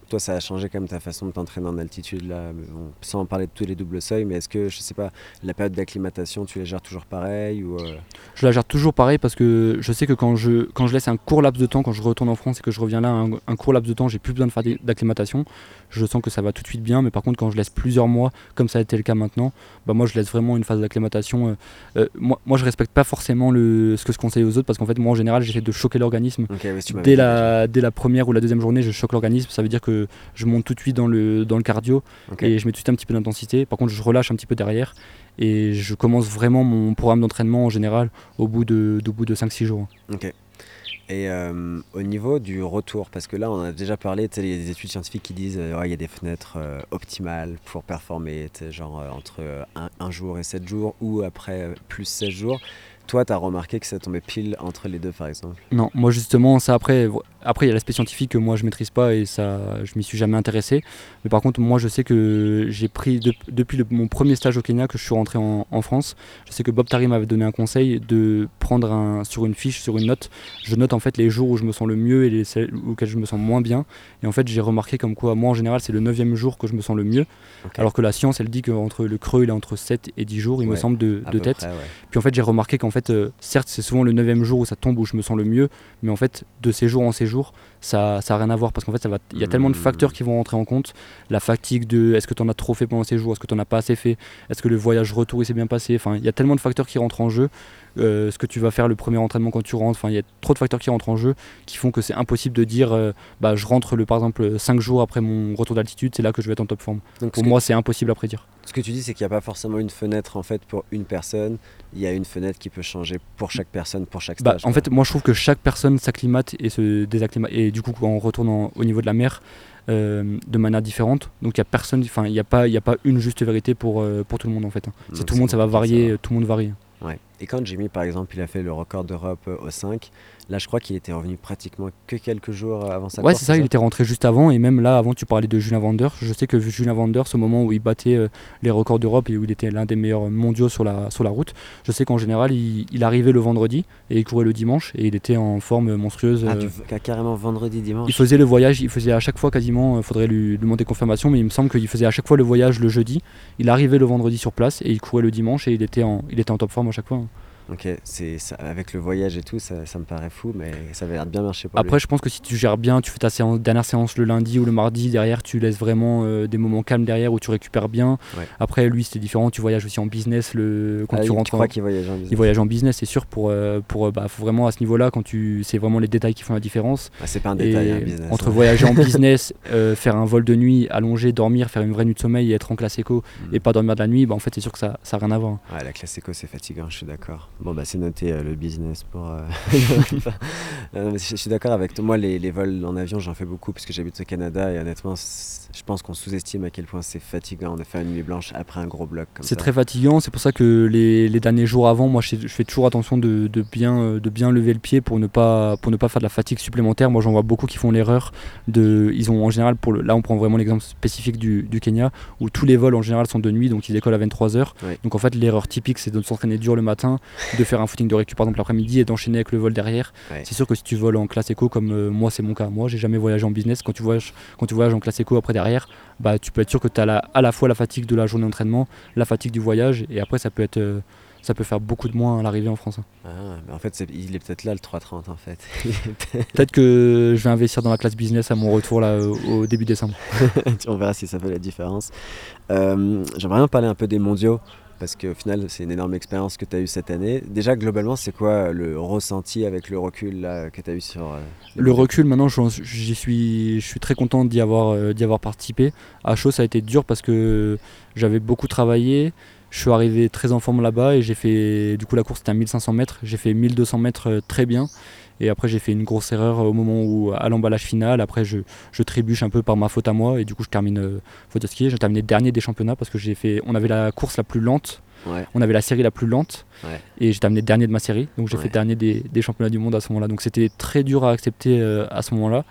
toi, ça a changé même ta façon de t'entraîner en altitude, là, sans parler de tous les doubles seuils, mais est-ce que, je sais pas, la période d'acclimatation, tu la gères toujours pareil ou, euh? Je la gère toujours pareil parce que je sais que quand je, quand je laisse un court laps de temps, quand je retourne en France et que je reviens là, un, un court laps de temps, j'ai plus besoin de faire d'acclimatation. Je sens que ça va tout de suite bien, mais par contre, quand je laisse plusieurs mois, comme ça a été le cas maintenant, bah moi, je laisse vraiment une phase d'acclimatation. Euh, moi, moi, je respecte pas forcément le, ce que je conseille aux autres parce qu'en fait, moi, en général, j'essaie de choquer l'organisme dès la la, dès la première ou la deuxième journée, je choque l'organisme. Ça veut dire que je monte tout de suite dans le, dans le cardio et je mets tout de suite un petit peu d'intensité. Par contre, je relâche un petit peu derrière et je commence vraiment mon programme d'entraînement en général au bout de, bout de 5-6 jours. Ok. Et euh, au niveau du retour, parce que là on a déjà parlé, il y a des études scientifiques qui disent qu'il y a des fenêtres euh, optimales pour performer, genre entre un, un, jour et 7 jours ou après plus 16 jours. Toi, tu as remarqué que ça tombait pile entre les deux, par exemple? Non, moi justement, ça après, après il y a l'aspect scientifique que moi je maîtrise pas et ça, je m'y suis jamais intéressé. Mais par contre, moi je sais que j'ai pris depuis mon premier stage au Kenya que je suis rentré en, France. Je sais que Bob Tari m'avait donné un conseil de prendre un, sur une fiche, sur une note. Je note en fait les jours où je me sens le mieux et les auxquels je me sens moins bien. Et en fait, j'ai remarqué comme quoi, moi en général, c'est le 9 jour que je me sens le mieux. Alors que la science, elle dit qu'entre le creux, il est entre 7 et 10 jours, il me semble, de, tête. Puis en fait, j'ai remarqué qu'en fait, euh, certes, c'est souvent le 9 jour où ça tombe, où je me sens le mieux. Mais en fait, de séjour en séjour, ça n'a rien à voir parce qu'en fait, il y a tellement de hmm. facteurs qui vont rentrer en compte. La fatigue de est-ce que tu en as trop fait pendant ces jours, est-ce que tu n'en as pas assez fait, est-ce que le voyage retour il s'est bien passé? Enfin, il y a tellement de facteurs qui rentrent en jeu. Euh, ce que tu vas faire le premier entraînement quand tu rentres. Enfin, il y a trop de facteurs qui rentrent en jeu qui font que c'est impossible de dire euh, bah, je rentre le, par exemple 5 jours après mon retour d'altitude, c'est là que je vais être en top forme. Donc, pour moi, c'est impossible à prédire. Ce que tu dis, c'est qu'il n'y a pas forcément une fenêtre en fait pour une personne. Il y a une fenêtre qui peut changer pour chaque personne, pour chaque bah, stage. en fait, moi, je trouve que chaque personne s'acclimate et se désacclimate. Et du coup, quand on retourne au niveau de la mer, euh, de manière différente. Donc il y a personne, enfin il n'y a pas, il a pas une juste vérité pour pour tout le monde en fait. Hein. C'est tout le monde, ça va varier, tout le monde varie. Ouais. Et quand Jimmy, par exemple, il a fait le record d'Europe euh, au 5, Là, je crois qu'il était revenu pratiquement que quelques jours avant sa Ouais, c'est ça, il était rentré juste avant. Et même là, avant, tu parlais de Julien Vanders. Je sais que Julien Vanders, au moment où il battait euh, les records d'Europe et où il était l'un des meilleurs mondiaux sur la, sur la route, je sais qu'en général, il, arrivait le vendredi et il courait le dimanche et il était en forme monstrueuse. Ah, euh, carrément vendredi, dimanche Il faisait le voyage, il faisait à chaque fois quasiment, il euh, faudrait lui demander confirmation, mais il me semble qu'il faisait à chaque fois le voyage le jeudi. Il arrivait le vendredi sur place et il courait le dimanche et il était en, il était en top forme à chaque fois. Ok, c'est avec le voyage et tout, ça, me paraît fou, mais ça va l'air bien marcher pour Après, je pense que si tu gères bien, tu fais ta dernière séance le lundi ou le mardi, derrière, tu laisses vraiment euh, des moments calmes derrière où tu récupères bien. Après, lui, c'était différent, tu voyages aussi en business le, quand ah tu rentres. Je crois qu'il voyage en business. Il voyage en business, c'est sûr, pour, euh, pour euh, bah, faut vraiment à ce niveau-là, quand tu, c'est vraiment les détails qui font la différence. Ah, c'est pas un détail, un business. Entre hein. voyager en business, faire un vol de nuit, allonger, dormir, faire une vraie nuit de sommeil et être en classe éco mm. et pas dormir de la nuit, bah, en fait, c'est sûr que ça n'a rien à voir. Ouais, la classe éco, c'est fatigant, je suis d'accord. Bon, bah, c'est noté le business pour. Euh, je, suis d'accord avec toi. Moi, les, les, vols en avion, j'en fais beaucoup parce que j'habite au Canada et honnêtement, je pense qu'on sous-estime à quel point c'est fatigant de faire une nuit blanche après un gros bloc. C'est très fatigant. C'est pour ça que les, les, derniers jours avant, moi, je, fais toujours attention de, de, bien, euh, de bien lever le pied pour ne pas, pour ne pas faire de la fatigue supplémentaire. Moi, j'en vois beaucoup qui font l'erreur de. Ils ont en général, pour le, là, on prend vraiment l'exemple spécifique du, du, Kenya où tous les vols en général sont de nuit, donc ils décollent à 23h. Donc en fait, l'erreur typique, c'est de s'entraîner dur le matin, de faire un footing de récup par exemple l'après-midi et d'enchaîner avec le vol derrière. C'est sûr que si tu voles en classe éco comme euh, moi c'est mon cas, moi j'ai jamais voyagé en business, quand tu voyages, quand tu voyages en classe éco après derrière, bah, tu peux être sûr que tu as à la fois la fatigue de la journée d'entraînement, la fatigue du voyage et après ça peut être... Euh, ça peut faire beaucoup de moins à l'arrivée en France. Hein. Ah, mais en fait, il est peut-être là le 330 en fait. peut-être que je vais investir dans la classe business à mon retour là au, début décembre. On verra si ça fait la différence. Euh, j'aimerais bien parler un peu des mondiaux parce qu'au final, c'est une énorme expérience que tu as eue cette année. Déjà, globalement, c'est quoi le ressenti avec le recul que tu as eu sur. Euh, le recul, maintenant, j'y suis, je suis très content d'y avoir, euh, d'y avoir participé. À chaud, ça a été dur parce que j'avais beaucoup travaillé. Je suis arrivé très en forme là-bas et j'ai fait. Du coup, la course était à 1500 mètres. J'ai fait 1200 mètres euh, très bien. Et après, j'ai fait une grosse erreur au moment où, à l'emballage final, après, je, je, trébuche un peu par ma faute à moi. Et du coup, je termine euh, faute de ski. J'ai terminé dernier des championnats parce que j'ai fait. On avait la course la plus lente. On avait la série la plus lente. Et j'ai terminé dernier de ma série. Donc, j'ai fait dernier des, des, championnats du monde à ce moment-là. Donc, c'était très dur à accepter euh, à ce moment-là.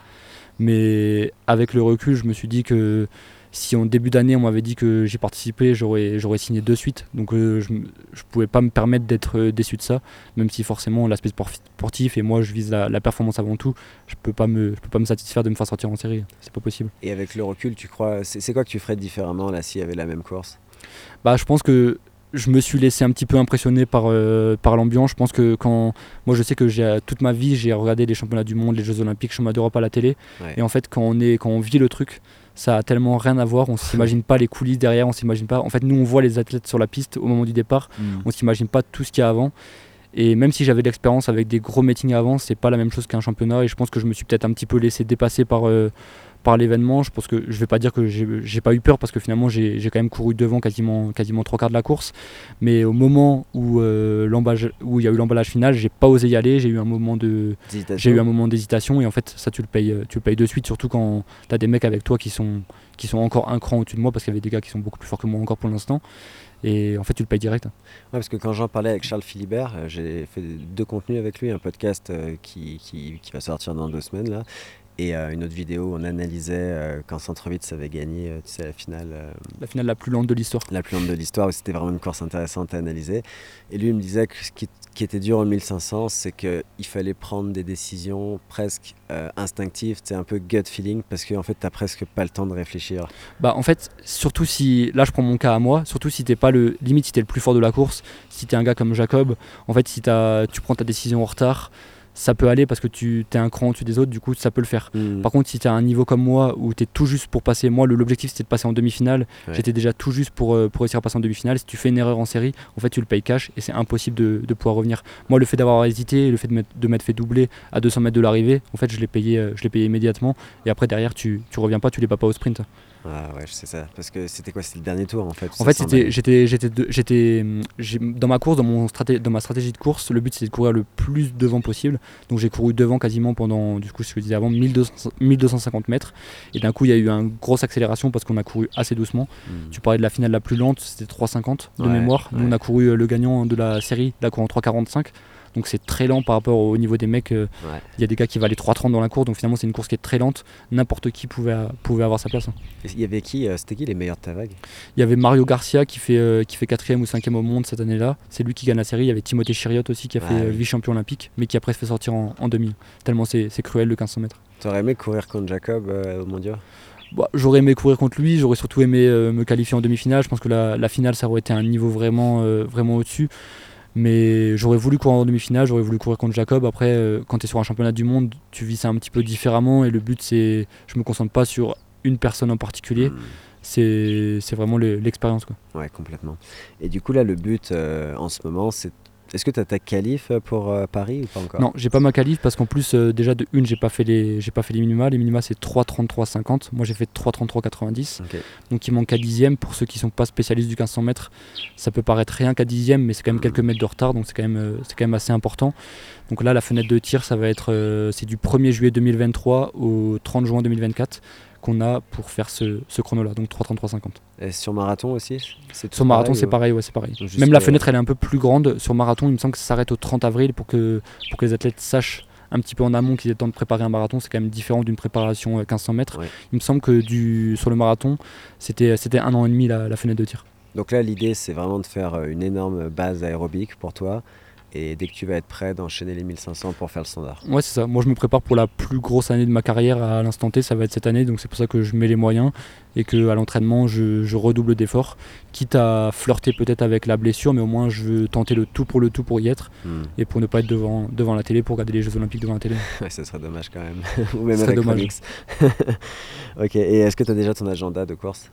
Mais avec le recul, je me suis dit que si en début d'année on m'avait dit que j'ai participé, j'aurais, j'aurais signé de suite. Donc euh, je ne pouvais pas me permettre d'être euh, déçu de ça, même si forcément l'aspect sportif et moi je vise la, performance avant tout, je peux pas me, peux pas me satisfaire de me faire sortir en série. C'est pas possible. Et avec le recul, tu crois, c'est, quoi que tu ferais différemment là s'il y avait la même course? Bah je pense que je me suis laissé un petit peu impressionner par, euh, par l'ambiance. Je pense que quand. Moi, je sais que j'ai toute ma vie, j'ai regardé les championnats du monde, les Jeux Olympiques, championnats d'Europe à la télé. Et en fait, quand on, est, quand on vit le truc, ça a tellement rien à voir. On s'imagine pas les coulisses derrière, on s'imagine pas. En fait, nous, on voit les athlètes sur la piste au moment du départ, mm. on s'imagine pas tout ce qu'il y a avant. Et même si j'avais de l'expérience avec des gros meetings avant, c'est pas la même chose qu'un championnat. Et je pense que je me suis peut-être un petit peu laissé dépasser par, euh, par l'événement. Je pense que je vais pas dire que j'ai pas eu peur parce que finalement j'ai quand même couru devant quasiment quasiment trois quarts de la course. Mais au moment où euh, où il y a eu l'emballage final, j'ai pas osé y aller. J'ai eu un moment de j'ai eu un moment d'hésitation et en fait ça tu le payes tu le payes de suite surtout quand tu as des mecs avec toi qui sont qui sont encore un cran au-dessus de moi parce qu'il y avait des gars qui sont beaucoup plus forts que moi encore pour l'instant. Et en fait, tu le payes direct. Ouais, parce que quand j'en parlais avec Charles Philibert, euh, j'ai fait deux contenus avec lui, un podcast euh, qui, qui, qui, va sortir dans deux semaines là, et euh, une autre vidéo où on analysait euh, quand Centre-Vite avait gagné, euh, tu sais, la finale. la finale la plus lente de l'histoire. La plus lente de l'histoire, où c'était vraiment une course intéressante à analyser. Et lui, il me disait que ce qui, était dur en 1500, c'est qu'il fallait prendre des décisions presque instinctives, c'est un peu gut feeling, parce qu'en en fait, tu n'as presque pas le temps de réfléchir. Bah, en fait, surtout si, là je prends mon cas à moi, surtout si t'es pas le, limite si es le plus fort de la course, si tu es un gars comme Jacob, en fait, si as, tu prends ta décision en retard, ça peut aller parce que tu es un cran au-dessus des autres, du coup ça peut le faire. Hmm. Par contre, si tu as un niveau comme moi où tu es tout juste pour passer, moi l'objectif c'était de passer en demi-finale, j'étais déjà tout juste pour, euh, pour réussir à passer en demi-finale. Si tu fais une erreur en série, en fait tu le payes cash et c'est impossible de, de, pouvoir revenir. Moi, le fait d'avoir hésité, le fait de m'être fait doubler à 200 mètres de l'arrivée, en fait je l'ai payé, euh, je payé immédiatement et après derrière tu, tu reviens pas, tu les pas pas au sprint. Ah ouais, je sais ça. Parce que c'était quoi C'était le dernier tour en fait En fait, c'était, j'étais, j'étais, j'étais, dans ma course, dans, mon dans ma stratégie de course, le but c'était de courir le plus devant possible. Donc j'ai couru devant quasiment pendant, du coup, ce que je disais avant, 1200, 1250 mètres. Et d'un coup, il y a eu une grosse accélération parce qu'on a couru assez doucement. Hmm. Tu parlais de la finale la plus lente, c'était 3,50 de mémoire. Nous, on a couru euh, le gagnant de la série, la couru en 3,45. Donc c'est très lent par rapport au niveau des mecs. Euh, il y a des gars qui valaient 3,30 dans la course, donc finalement c'est une course qui est très lente. N'importe qui pouvait, pouvait avoir sa place. Hein. Il y avait qui euh, C'était qui les meilleurs de ta vague? Il y avait Mario Garcia qui fait, euh, qui fait 4 ou 5 au monde cette année-là. C'est lui qui gagne la série. Il y avait Timothée Chiriot aussi qui a fait vice-champion olympique, mais qui après se fait sortir en, demi. Tellement c'est cruel le 1500 mètres. T'aurais aimé courir contre Jacob au mondial? Bah, j'aurais aimé courir contre lui, j'aurais surtout aimé me qualifier en demi-finale. Je pense que la, la, finale, ça aurait été un niveau vraiment, vraiment au-dessus. Mais j'aurais voulu courir en demi-finale, j'aurais voulu courir contre Jacob. Après, euh, quand tu es sur un championnat du monde, tu vis ça un petit peu différemment. Et le but, c'est. Je me concentre pas sur une personne en particulier. Hmm. C'est vraiment l'expérience. Ouais, complètement. Et du coup, là, le but euh, en ce moment, c'est est-ce que tu as ta qualif euh, pour euh, Paris ou pas encore? Non, j'ai pas ma qualif parce qu'en plus, euh, déjà de une, j'ai pas fait les, j'ai pas fait les minima. Les minima c'est 3,33,50. Moi, j'ai fait 3,33,90. Donc, il manque à dixième. Pour ceux qui sont pas spécialistes du 1500 mètres, ça peut paraître rien qu'à dixième, mais c'est quand même quelques mètres de retard, donc c'est quand même, c'est quand même assez important. Donc là, la fenêtre de tir, ça va être, c'est du 1er juillet 2023 au 30 juin 2024 qu'on a pour faire ce, chrono-là, donc 3.33.50. Et sur marathon aussi Sur marathon, c'est pareil, ouais, c'est pareil. Même la fenêtre, elle est un peu plus grande. Sur marathon, il me semble que ça s'arrête au 30 avril pour que, pour que les athlètes sachent un petit peu en amont qu'ils aient le temps de préparer un marathon. C'est quand même différent d'une préparation 1500 mètres. Il me semble que du, sur le marathon, c'était un an et demi la, la fenêtre de tir. Donc là, l'idée, c'est vraiment de faire euh, une énorme base aérobique pour toi et dès que tu vas être prêt d'enchaîner les 1500 pour faire le standard. Ouais, c'est ça. Moi, je me prépare pour la plus grosse année de ma carrière à l'instant T, ça va être cette année, donc c'est pour ça que je mets les moyens et que à l'entraînement, je, redouble d'efforts, quitte à flirter peut-être avec la blessure, mais au moins je veux tenter le tout pour le tout pour y être hmm. et pour ne pas être devant, devant la télé pour regarder les Jeux Olympiques devant la télé. ouais, ça serait dommage quand même. Ou même avec dommage. ok, et est-ce que tu as déjà ton agenda de course?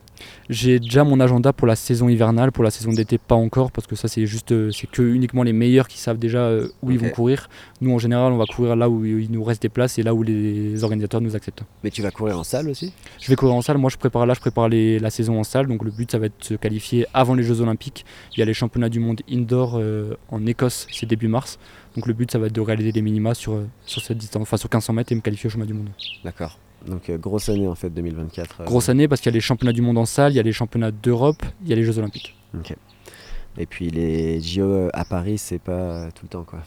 J'ai déjà mon agenda pour la saison hivernale, pour la saison d'été pas encore, parce que ça c'est juste, c'est que uniquement les meilleurs qui savent déjà euh, où ils vont courir. Nous en général, on va courir là où il nous reste des places et là où les organisateurs nous acceptent. Mais tu vas courir en salle aussi? Je vais courir en salle. Moi, je prépare là, je prépare la saison en salle. Donc le but, ça va être de se qualifier avant les Jeux Olympiques. Il y a les championnats du monde indoor euh, en Écosse, c'est début mars. Donc le but, ça va être de réaliser des minima sur, euh, sur cette distance, enfin sur 1500 mètres et me qualifier au championnat du monde. D'accord. Donc grosse année en fait 2024. Grosse année parce qu'il y a les championnats du monde en salle, il y a les championnats d'Europe, il y a les Jeux Olympiques. Ok. Et puis les JO à Paris, c'est pas tout le temps quoi.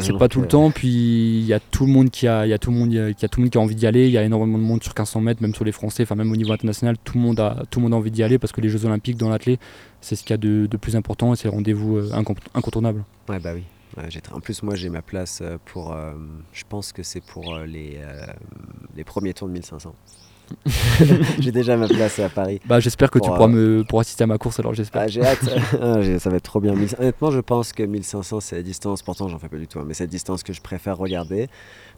C'est pas tout le temps. Puis il y a tout le monde qui a, il tout le monde, qui a tout le monde qui a envie d'y aller. Il y a énormément de monde sur 1500 mètres, même sur les Français, enfin même au niveau international, tout le monde a, tout le monde a envie d'y aller parce que les Jeux Olympiques dans l'athlète, c'est ce qu'il y a de, de, plus important et c'est le rendez-vous euh, incontournable. Ouais bah oui. en plus moi j'ai ma place euh, pour, euh, je pense que c'est pour les, les premiers tours de 1500. j'ai déjà ma place à Paris. Bah, j'espère que tu pourras euh, me pour assister à ma course alors j'espère. Ah, j'ai hâte. Ah, ça va être trop bien. Honnêtement, je pense que 1500 c'est la distance. Pourtant, j'en fais pas du tout, hein, mais c'est la distance que je préfère regarder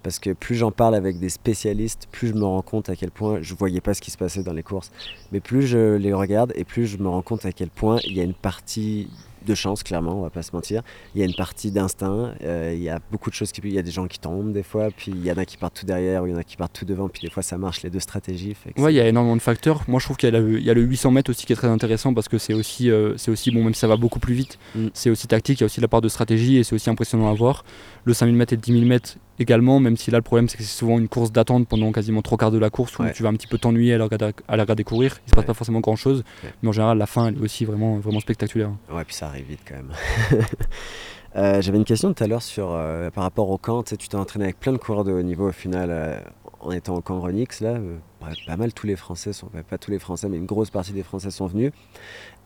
parce que plus j'en parle avec des spécialistes, plus je me rends compte à quel point je voyais pas ce qui se passait dans les courses. Mais plus je les regarde et plus je me rends compte à quel point il y a une partie de chance, clairement, on va pas se mentir. Il y a une partie d'instinct. euh, il y a beaucoup de choses qui. Il y a des gens qui tombent des fois, puis il y en a qui partent tout derrière, ou il y en a qui partent tout devant, puis des fois ça marche les deux stratégies. fait Ouais, il y a énormément de facteurs. Moi, je trouve qu'il y, a le- il y a le 800 mètres aussi qui est très intéressant parce que c'est aussi, euh, c'est aussi, bon, même si ça va beaucoup plus vite, Mm. c'est aussi tactique, il y a aussi la part de stratégie et c'est aussi impressionnant à voir. Le 5000 mètres et le 10 000 mètres également, même si là, le problème, c'est que c'est souvent une course d'attente pendant quasiment trois quarts de la course où Ouais. tu vas un petit peu t'ennuyer à la regarder, à la regarder courir. Il se passe Ouais. pas forcément grand chose, Ouais. mais en général, la fin, elle est aussi vraiment, vraiment spectaculaire. Ouais, puis ça arrive vite quand même. Euh, J'avais une question tout à l'heure sur euh, par rapport au camp. Tu sais, tu t'es entraîné avec plein de coureurs de haut niveau au final euh, en étant au camp Renix là. Pas mal tous les Français sont, pas tous les Français, mais une grosse partie des Français sont venus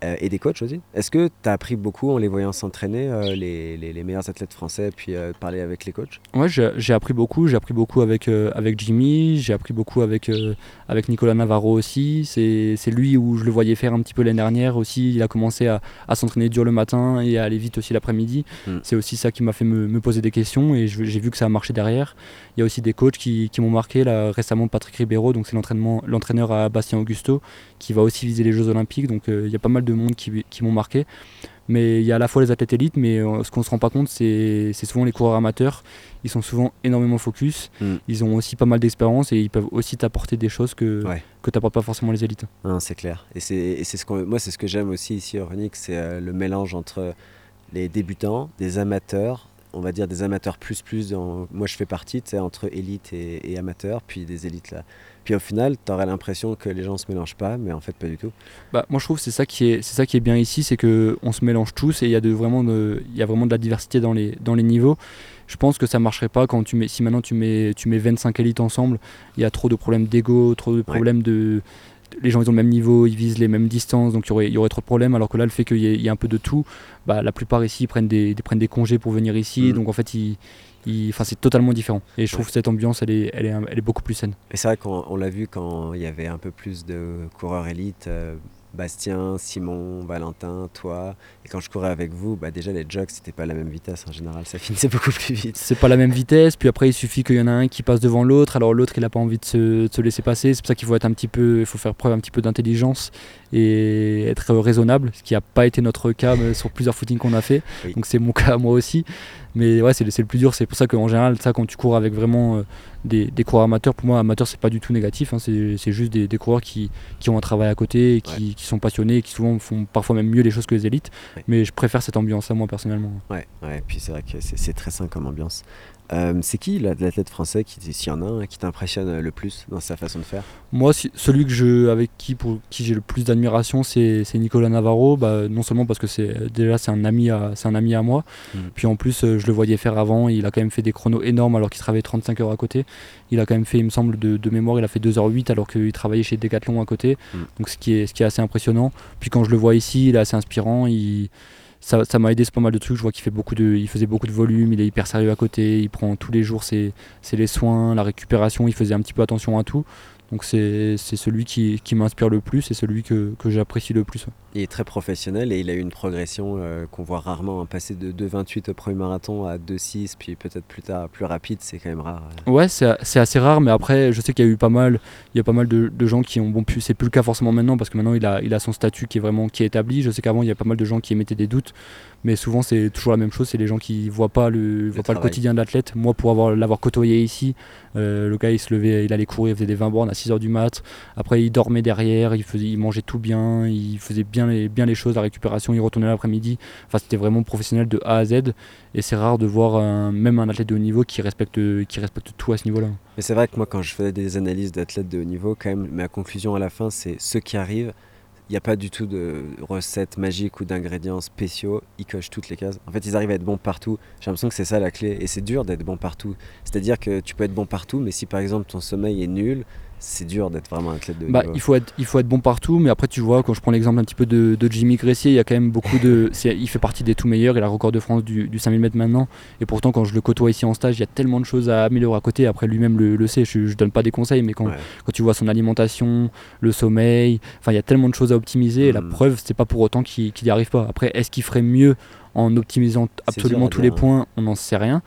Euh, et des coachs aussi. Est-ce que tu as appris beaucoup en les voyant s'entraîner, euh, les, les- les meilleurs athlètes français, puis euh, parler avec les coachs? Ouais, j'ai appris beaucoup. J'ai appris beaucoup avec, avec Jimmy, j'ai appris beaucoup avec, avec Nicolas Navarro aussi. C'est lui où je le voyais faire un petit peu l'année dernière aussi. Il a commencé à, à s'entraîner dur le matin et à aller vite aussi l'après-midi. Mm. C'est aussi ça qui m'a fait me, me poser des questions et j'ai vu que ça a marché derrière. Il y a aussi des coachs qui, qui m'ont marqué. Là, récemment, Patrick Ribeiro, donc c'est l'entraîneur à Bastien Augusto, qui va aussi viser les Jeux Olympiques. Donc euh, il y a pas mal de monde qui, qui m'ont marqué. Mais il y a à la fois les athlètes élites, mais euh, ce qu'on se rend pas compte, c'est souvent les coureurs amateurs. Ils sont souvent énormément focus. Mm. Ils ont aussi pas mal d'expérience et ils peuvent aussi t'apporter des choses que, Ouais. que t'apportent pas forcément les élites. C'est clair. Et c'est ce qu'on, moi, c'est ce que j'aime aussi ici au Renix, c'est euh, le mélange entre les débutants, des amateurs, on va dire des amateurs plus plus. dans- moi, je fais partie, tu sais, entre élite et, et amateurs, puis des élites là. Puis au final, tu aurais l'impression que les gens se mélangent pas, mais en fait, pas du tout. Bah, moi je trouve que c'est ça qui est c'est ça qui est bien ici, c'est que on se mélange tous et il y a de vraiment de il y a vraiment de la diversité dans les dans les niveaux. Je pense que ça marcherait pas quand tu mets si maintenant tu mets tu mets 25 élites ensemble, il y a trop de problèmes d'ego, trop de problèmes de les gens ils ont le même niveau, ils visent les mêmes distances, donc il y aurait, il y aurait trop de problèmes. Alors que là, le fait qu'il y, ait- il y ait un peu de tout, bah, la plupart ici ils prennent des, des- prennent des congés pour venir ici, Mhm. donc en fait, ils, c'est totalement différent. Et je trouve que cette ambiance, elle est, elle est, elle est beaucoup plus saine. Et c'est vrai qu'on on l'a vu quand il y avait un peu plus de coureurs élites, euh, Bastien, Simon, Valentin, toi. Et quand je courais avec vous, bah déjà les jogs, c'était pas la même vitesse en général, ça finissait beaucoup plus vite. C'est pas la même vitesse, puis après il suffit qu'il y en a un qui passe devant l'autre, alors l'autre il a pas envie de se, de se laisser passer, c'est pour ça qu'il faut être un petit peu, il faut faire preuve un petit peu d'intelligence et être raisonnable, ce qui n'a pas été notre cas mais sur plusieurs footings qu'on a fait, Oui. donc c'est mon cas moi aussi, mais ouais c'est le, plus dur, c'est pour ça qu'en général ça quand tu cours avec vraiment euh, des, des coureurs amateurs, pour moi amateur c'est pas du tout négatif, hein, c'est juste des, des coureurs qui, qui ont un travail à côté, et qui, qui sont passionnés, et qui souvent font parfois même mieux les choses que les élites, Ouais. mais je préfère cette ambiance là moi personnellement. Ouais, ouais, puis c'est vrai que c'est c'est très sain comme ambiance. Euh, c'est qui la- l'athlète français, qui, s'il y en a un, qui t'impressionne le plus dans sa façon de faire? Moi, celui que je, avec qui, pour qui j'ai le plus d'admiration, c'est Nicolas Navarro. Bah, non seulement parce que c'est déjà c'est un ami à, c'est un ami à moi, Mhm. puis en plus euh, je le voyais faire avant. Il a quand même fait des chronos énormes alors qu'il travaillait 35 heures à côté. Il a quand même fait, il me semble, de, de mémoire, il a fait 2h08 alors qu'il travaillait chez Decathlon à côté. Mhm. Donc ce qui est ce qui est assez impressionnant. Puis quand je le vois ici, il est assez inspirant. Il ça ça m'a aidé sur pas mal de trucs. Je vois qu'il fait beaucoup de, il faisait beaucoup de volume. Il est hyper sérieux à côté. Il prend tous les jours ses, c'est les soins, la récupération, il faisait un petit peu attention à tout. Donc c'est celui qui, qui m'inspire le plus et celui que, que j'apprécie le plus. Il est très professionnel et il a eu une progression euh, qu'on voit rarement. hein, passer de 2,28 au premier marathon à 2,6, puis peut-être plus tard plus rapide, c'est quand même rare. euh. Ouais, c'est assez rare, mais après, je sais qu'il y a eu pas mal, il y a pas mal de, de gens qui ont, bon, c'est plus le cas forcément maintenant parce que maintenant il a, il a son statut qui est vraiment qui est établi. Je sais qu'avant il y a pas mal de gens qui émettaient des doutes, mais souvent c'est toujours la même chose, c'est les gens qui voient pas le, voient pas le quotidien de l'athlète. Moi, pour avoir l'avoir côtoyé ici, euh, le gars il se levait, il allait courir, il faisait des 20 bornes à 6h du mat. Après, il dormait derrière, il, mangeait tout bien, il faisait bien les, bien les choses, la récupération, il retournait l'après-midi. Enfin, c'était vraiment professionnel de A à Z. Et c'est rare de voir même un athlète de haut niveau qui respecte, qui respecte tout à ce niveau-là. Mais c'est vrai que moi, quand je faisais des analyses d'athlètes de haut niveau, quand même, ma conclusion à la fin, c'est ceux qui arrivent, il n'y a pas du tout de recettes magiques ou d'ingrédients spéciaux. Ils cochent toutes les cases. En fait, ils arrivent à être bons partout. J'ai l'impression que c'est ça la clé. Et c'est dur d'être bon partout. C'est-à-dire que tu peux être bon partout, mais si par exemple ton sommeil est nul, c'est dur d'être vraiment un athlète de Bah, niveau. il, faut être, il faut être bon partout, mais après tu vois, quand je prends l'exemple un petit peu de, de Jimmy Gressier, il y a quand même beaucoup de... Il fait partie des tout meilleurs, il a le record de France du, du 5000 mètres maintenant, et pourtant quand je le côtoie ici en stage, il y a tellement de choses à améliorer à côté, après lui-même le, le sait, je, je donne pas des conseils, mais quand, Ouais. quand tu vois son alimentation, le sommeil, enfin il y a tellement de choses à optimiser, et la Mhm. preuve, c'est pas pour autant qu'il qu'il n'y arrive pas. Après, est-ce qu'il ferait mieux en optimisant absolument tous les points, on n'en sait rien.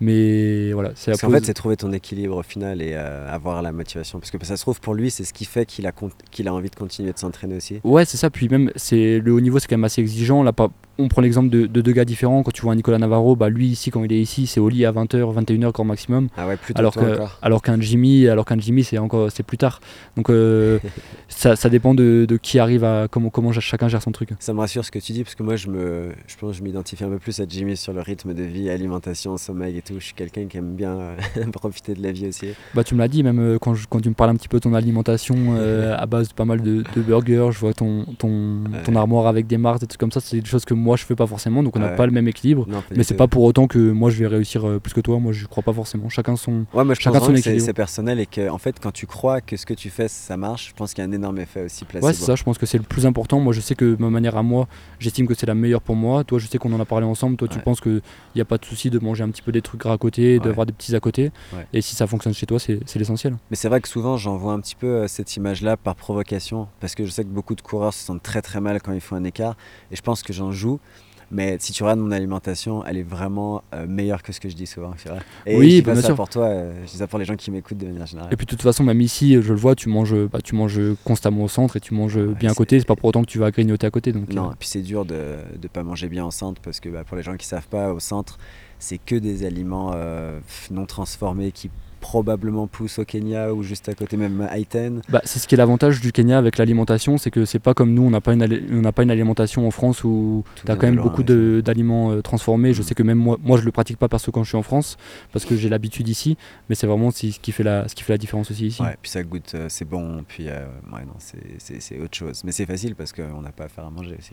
Mais voilà, c'est Parce qu'en fait, c'est trouver ton équilibre au final et euh, avoir la motivation. Parce que ça se trouve, pour lui, c'est ce qui fait qu'il a, qu'il a envie de continuer de s'entraîner aussi. Ouais, c'est ça. Puis même, c'est le haut niveau, c'est quand même assez exigeant. Là, pas, on prend l'exemple de, deux gars différents. Quand tu vois un Nicolas Navarro, bah lui ici, quand il est ici, c'est au lit à 20h, 21h grand maximum. Ah ouais, alors, alors qu'un Jimmy, alors qu'un Jimmy, c'est encore c'est plus tard. Donc euh, ça, ça, dépend de, de, qui arrive à comment comment chacun gère son truc. Ça me rassure ce que tu dis parce que moi je me je pense je m'identifie un peu plus à Jimmy sur le rythme de vie, alimentation, sommeil et tout. Je suis quelqu'un qui aime bien euh, profiter de la vie aussi. Bah tu me l'as dit même euh, quand, quand tu me parles un petit peu de ton alimentation à base de pas mal de, burgers, je vois ton ton, ton armoire avec des marques et tout comme ça, c'est des choses que moi je fais pas forcément donc on n'a pas le même équilibre. mais c'est pas pour autant que moi je vais réussir euh, plus que toi. Moi je crois pas forcément. Chacun son, ouais, moi, je chacun son équilibre. C'est personnel et que en fait quand tu crois que ce que tu fais ça marche, je pense qu'il y a un énorme effet aussi placebo. Ouais, c'est ça. Je pense que c'est le plus important. Moi je sais que ma manière à moi, j'estime que c'est la meilleure pour moi. Toi je sais qu'on en a parlé ensemble. Toi tu penses qu'il n'y a pas de souci de manger un petit peu des trucs gras à côté, d'avoir des petits à côté. Et si ça fonctionne chez toi, c'est l'essentiel. Mais c'est vrai que souvent j'en vois un petit peu euh, cette image-là par provocation parce que je sais que beaucoup de coureurs se sentent très très mal quand ils font un écart et je pense que j'en joue. Mais si tu regardes mon alimentation, elle est vraiment euh, meilleure que ce que je dis souvent, c'est vrai. Et oui, je dis bah, ça pour toi, euh, je dis ça pour les gens qui m'écoutent de manière générale. Et puis de toute façon, même ici, je le vois, tu manges, bah, tu manges constamment au centre et tu manges bien à côté. C'est pas pour autant que tu vas grignoter à côté. Donc, non, euh. et puis c'est dur de ne pas manger bien au centre parce que bah, pour les gens qui savent pas, au centre, c'est que des aliments non transformés qui probablement pousse au Kenya ou juste à côté même à Haïten bah, C'est ce qui est l'avantage du Kenya avec l'alimentation, c'est que c'est pas comme nous, on n'a pas, une pas une alimentation en France où tu as quand même beaucoup d'aliments euh, transformés. Je mm. sais que même moi, moi je le pratique pas parce que quand je suis en France, parce que j'ai l'habitude ici, mais c'est vraiment ce qui, fait la, ce qui fait la différence aussi ici. Ouais, puis ça goûte, euh, c'est bon, puis euh, ouais, non, c'est autre chose. Mais c'est facile parce qu'on n'a pas à faire à manger aussi.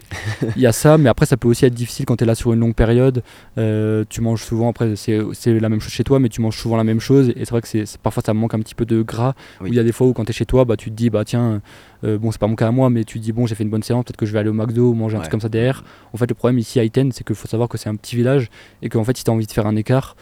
Il y a ça, mais après ça peut aussi être difficile quand tu es là sur une longue période. tu manges souvent, après c'est la même chose chez toi, mais tu manges souvent la même chose. Et vrai que c'est parfois ça manque un petit peu de gras. il y a des fois où quand tu es chez toi, bah, tu te dis, bah tiens, euh, bon, c'est pas mon cas à moi, mais tu te dis, bon, j'ai fait une bonne séance, peut-être que je vais aller au McDo ou manger un truc comme ça derrière. En fait, le problème ici à Iten, c'est qu'il faut savoir que c'est un petit village et qu'en fait, si tu as envie de faire un écart,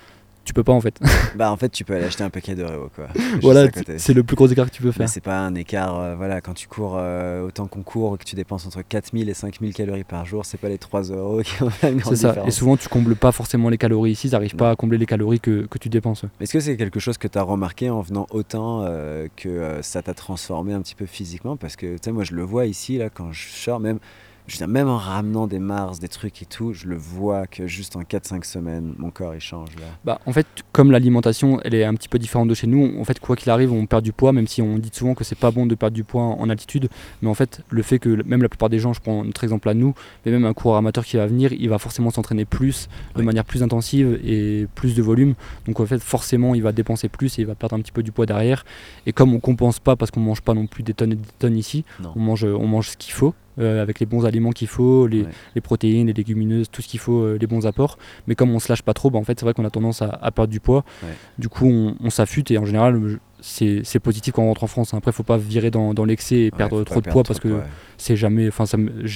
tu peux pas en fait. bah en fait tu peux aller acheter un paquet de quoi. voilà, c'est le plus gros écart que tu peux faire. c'est pas un écart, euh, voilà, quand tu cours euh, autant qu'on court, que tu dépenses entre 4000 et 5000 calories par jour, c'est pas les 3 euros qui vont faire une grande C'est ça, et souvent tu combles pas forcément les calories ici, ils n'arrivent pas à combler les calories que, que tu dépenses. Est-ce que c'est quelque chose que tu as remarqué en venant autant euh, que ça t'a transformé un petit peu physiquement? Parce que tu sais, moi je le vois ici, là, quand je sors, même je même en ramenant des Mars, des trucs et tout, je le vois que juste en 4-5 semaines, mon corps il change. Là. Bah, en fait, comme l'alimentation elle est un petit peu différente de chez nous, en fait, quoi qu'il arrive, on perd du poids, même si on dit souvent que c'est pas bon de perdre du poids en, altitude. Mais en fait, le fait que même la plupart des gens, je prends notre exemple à nous, mais même un coureur amateur qui va venir, il va forcément s'entraîner plus, de manière plus intensive et plus de volume. Donc en fait, forcément, il va dépenser plus et il va perdre un petit peu du poids derrière. Et comme on compense pas parce qu'on mange pas non plus des tonnes et des tonnes ici, on mange, on mange ce qu'il faut. Euh, avec les bons aliments qu'il faut, les, protéines, les légumineuses, tout ce qu'il faut, euh, les bons apports. Mais comme on se lâche pas trop, bah, en fait, c'est vrai qu'on a tendance à, perdre du poids. Du coup, on, on s'affûte et en général, c'est positif quand on rentre en France. Après, il faut pas virer dans, dans l'excès et perdre trop de poids parce que c'est jamais. Enfin, ça, me,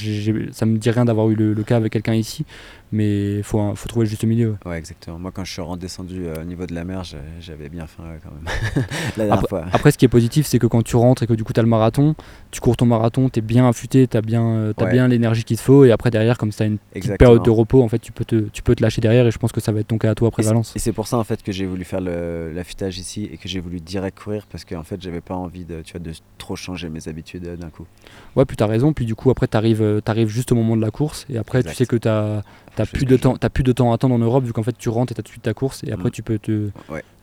ça me dit rien d'avoir eu le, le, cas avec quelqu'un ici mais il faut, faut trouver le juste milieu. Ouais, exactement. Moi, quand je suis redescendu euh, au niveau de la mer, j'avais bien faim quand même. la après, fois. après, ce qui est positif, c'est que quand tu rentres et que du coup tu as le marathon, tu cours ton marathon, tu es bien affûté, tu as bien, euh, as bien l'énergie qu'il te faut, et après derrière, comme tu as une petite période de repos, en fait, tu peux, te, tu peux te lâcher derrière, et je pense que ça va être ton cas à toi après Valence. Et c'est pour ça en fait que j'ai voulu faire l'affûtage ici et que j'ai voulu direct courir parce qu'en fait, j'avais pas envie de, tu vois, de trop changer mes habitudes euh, d'un coup. Ouais, puis tu as raison, puis du coup, après, tu arrives, arrives, juste au moment de la course, et après, tu sais que tu as T'as plus de temps, as plus de temps à attendre en Europe vu qu'en fait tu rentres et t'as tout de suite ta course et après mm. tu peux te,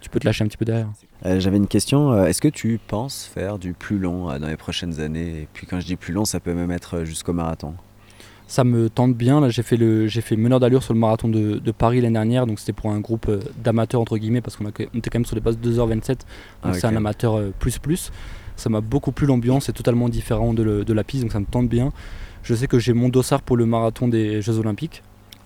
tu peux te lâcher un petit peu derrière. Euh, j'avais une question. Euh, est-ce que tu penses faire du plus long euh, dans les prochaines années? Et puis quand je dis plus long, ça peut même être jusqu'au marathon. Ça me tente bien. Là, j'ai fait le, j'ai fait meneur d'allure sur le marathon de, Paris l'année dernière. Donc c'était pour un groupe d'amateurs entre guillemets parce qu'on était quand même sur des bases 2h27. Donc ah, c'est un amateur plus plus. Ça m'a beaucoup plu l'ambiance. C'est totalement différent de, de la piste. Donc ça me tente bien. Je sais que j'ai mon dossard pour le marathon des Jeux Olympiques.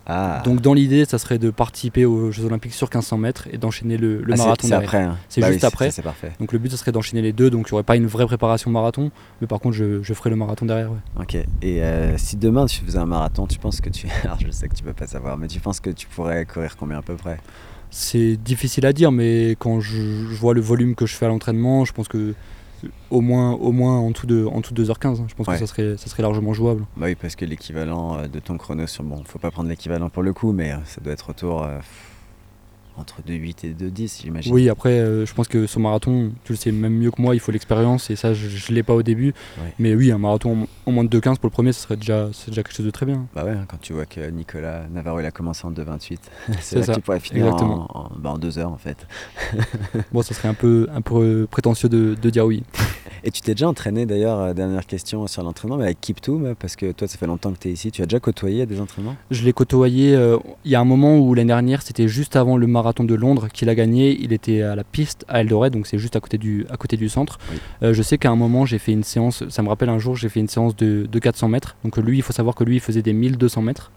Ah. Donc dans l'idée, ça serait de participer aux Jeux Olympiques sur 1500 mètres et d'enchaîner le, ah, marathon. C'est après. Hein. C'est bah juste après. C'est parfait. Donc le but, ça serait d'enchaîner les deux. Donc il n'y aurait pas une vraie préparation marathon, mais par contre, je, ferai le marathon derrière. Ok. Et euh, si demain tu faisais un marathon, tu penses que tu. Alors je sais que tu peux pas savoir, mais tu penses que tu pourrais courir combien à peu près? C'est difficile à dire, mais quand je, vois le volume que je fais à l'entraînement, je pense que au moins, au moins en dessous de, en de 2h15. Je pense Ouais. que ça serait, ça serait largement jouable. Bah oui, parce que l'équivalent euh, de ton chrono sur. Bon, faut pas prendre l'équivalent pour le coup, mais euh, ça doit être autour. euh, entre 2,8 et 2,10, j'imagine. Oui, après, euh, je pense que sur marathon, tu le sais même mieux que moi, il faut l'expérience et ça, je, je l'ai pas au début. Ouais. Mais oui, un marathon en, en moins de 2,15 pour le premier, ce serait déjà, c'est déjà quelque chose de très bien. Bah ouais, quand tu vois que Nicolas Navarro il a commencé en 2,28, c'est ça, que tu pourrais finir exactement. en, en, bah, en deux heures en fait. Bon, ça serait un peu, un peu prétentieux de, de dire oui. Et tu t'es déjà entraîné d'ailleurs, euh, dernière question sur l'entraînement, mais avec Kiptoum, parce que toi ça fait longtemps que tu es ici, tu as déjà côtoyé des entraînements? Je l'ai côtoyé. euh, il y a un moment où l'année dernière, c'était juste avant le marathon de Londres qu'il a gagné. Il était à la piste à Eldoret, donc c'est juste à côté du, à côté du centre. Oui. Euh, je sais qu'à un moment, j'ai fait une séance. Ça me rappelle un jour, j'ai fait une séance de, de 400 mètres. Donc lui, il faut savoir que lui, il faisait des 1200 mètres.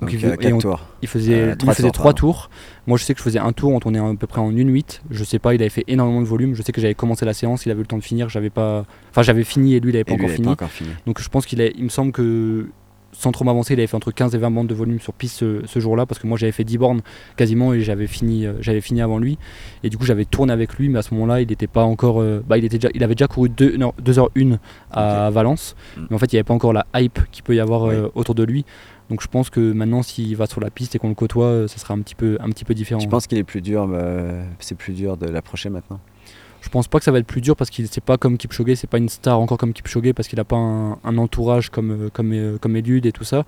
Donc, il, euh, et quatre on- tours. il faisait, Euh, trois faisait tours, trois pardon. tours. Moi, je sais que je faisais un tour, on tournait à peu près en 1-8. Je sais pas, il avait fait énormément de volume. Je sais que j'avais commencé la séance, il avait eu le temps de finir. J'avais pas, enfin, j'avais fini et lui, il avait pas lui, encore il avait fini. pas encore fini. Donc je pense qu'il a, il me semble que sans trop m'avancer, il avait fait entre 15 et 20 bandes de volume sur piste ce, ce jour-là parce que moi j'avais fait 10 bornes quasiment et j'avais fini, euh, j'avais fini avant lui. Et du coup j'avais tourné avec lui, mais à ce moment-là il n'était pas encore, euh, bah, il était déjà, il avait déjà couru 2 h 1 à Valence, Mm. mais en fait il n'y avait pas encore la hype qu'il peut y avoir euh, autour de lui. Donc je pense que maintenant s'il va sur la piste et qu'on le côtoie, euh, ça sera un petit peu, un petit peu différent. Tu penses qu'il est plus dur, euh, c'est plus dur de l'approcher maintenant? Je pense pas que ça va être plus dur parce qu'il c'est pas comme Kipchoge, c'est pas une star encore comme Kipchoge parce qu'il a pas un, un entourage comme euh, comme euh, comme Eliud et tout ça.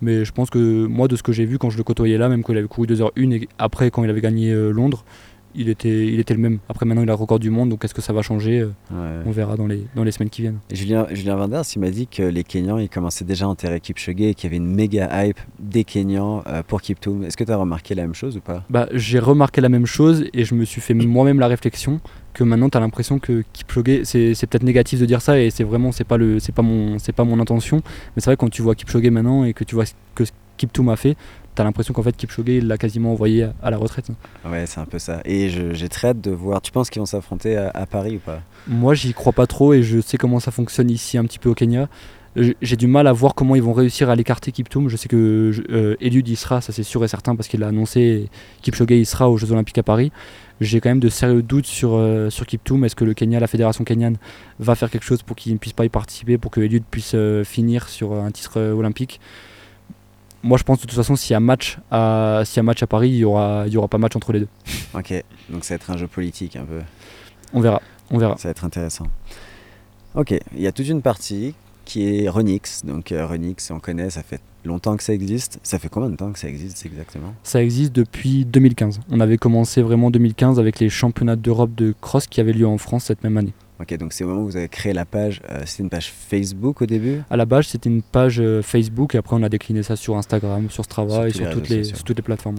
Mais je pense que moi de ce que j'ai vu quand je le côtoyais là, même quand il avait couru 2h01 et après quand il avait gagné Londres, il était il était le même. Après maintenant il a le record du monde donc est-ce que ça va changer Euh, Ouais. On verra dans les dans les semaines qui viennent. Julien, Julien Vanders, il m'a dit que les Kenyans, ils commençaient déjà à enterrer Kipchoge et qu'il y avait une méga hype des Kenyans euh, pour Kiptoum. Est-ce que tu as remarqué la même chose ou pas? Bah, j'ai remarqué la même chose et je me suis fait moi-même la réflexion que maintenant tu as l'impression que Kipchoge c'est c'est peut-être négatif de dire ça et c'est vraiment c'est pas le c'est pas mon c'est pas mon intention mais c'est vrai quand tu vois Kipchoge maintenant et que tu vois ce que Kiptoum a fait tu as l'impression qu'en fait Kipchoge l'a quasiment envoyé à, à la retraite. Ouais, c'est un peu ça. Et j'ai très hâte de voir. Tu penses qu'ils vont s'affronter à, à Paris ou pas? Moi j'y crois pas trop et je sais comment ça fonctionne ici un petit peu au Kenya. J'ai du mal à voir comment ils vont réussir à l'écarter Kiptoum. Je sais que euh, Eliud y sera, ça c'est sûr et certain parce qu'il l'a annoncé. Kipchoge il sera aux Jeux Olympiques à Paris. J'ai quand même de sérieux doutes sur, euh, sur Kiptoum. Est-ce que le Kenya, la fédération kenyane, va faire quelque chose pour qu'il ne puisse pas y participer, pour que Eliud puisse euh, finir sur un titre euh, olympique? Moi je pense de toute façon s'il y a match à, s'il y a match à Paris, il y aura, il y aura pas match entre les deux. Ok, donc ça va être un jeu politique un peu. On verra. On verra. Ça va être intéressant. Ok, il y a toute une partie qui est Renix. Donc euh, Renix, on connaît, ça fait longtemps que ça existe. Ça fait combien de temps que ça existe exactement? Ça existe depuis 2015. On avait commencé vraiment en 2015 avec les championnats d'Europe de cross qui avaient lieu en France cette même année. Ok, donc c'est au moment où vous avez créé la page. euh, C'était une page Facebook au début? À la base, c'était une page euh, Facebook et après on a décliné ça sur Instagram, sur Strava Sur et sur toutes, les, sociaux. sur toutes les plateformes.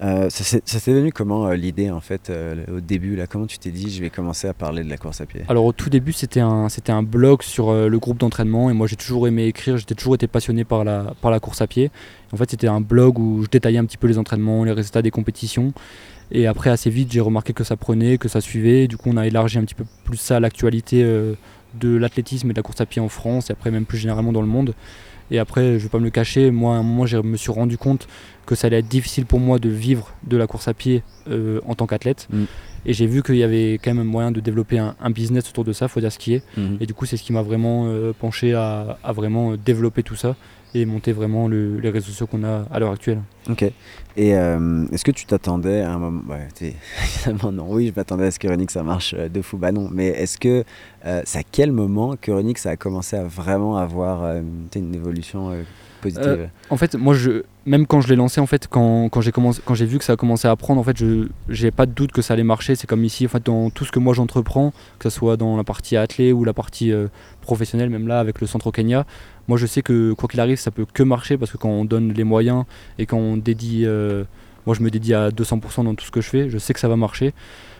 Euh, ça s'est venu comment euh, l'idée en fait au début là? Comment tu t'es dit je vais commencer à parler de la course à pied? Alors au tout début, c'était un, c'était un blog sur le groupe d'entraînement et moi j'ai toujours aimé écrire, j'ai toujours été passionné par la, par la course à pied. En fait, c'était un blog où je détaillais un petit peu les entraînements, les résultats des compétitions. Et après, assez vite, j'ai remarqué que ça prenait, que ça suivait. Du coup, on a élargi un petit peu plus ça à l'actualité euh, de l'athlétisme et de la course à pied en France et après même plus généralement dans le monde. Et après, je vais pas me le cacher, moi à un moment, je me suis rendu compte que ça allait être difficile pour moi de vivre de la course à pied euh, en tant qu'athlète. Mm. Et j'ai vu qu'il y avait quand même moyen de développer un, un business autour de ça, faut dire ce qui est. Mhm. Et du coup, c'est ce qui m'a vraiment euh, penché à, à vraiment développer tout ça et monter vraiment le- les réseaux sociaux qu'on a à l'heure actuelle. Ok. Et euh, est-ce que tu t'attendais à un moment ouais, Évidemment non. Oui, je m'attendais à ce que Renix ça marche euh, de fou. Bah non. Mais est-ce que euh, c'est à quel moment que Renix a commencé à vraiment avoir euh, une évolution positive En fait, moi, je, même quand je l'ai lancé, en fait, quand, quand j'ai commencé, quand j'ai vu que ça a commencé à prendre, en fait, je j'ai pas de doute que ça allait marcher. C'est comme ici, en fait, dans tout ce que moi j'entreprends, que ce soit dans la partie athlée ou la partie euh, professionnelle, même là avec le centre au Kenya, moi je sais que quoi qu'il arrive, ça peut que marcher parce que quand on donne les moyens et quand on dédie, euh, moi je me dédie à 200% dans tout ce que je fais, je sais que ça va marcher.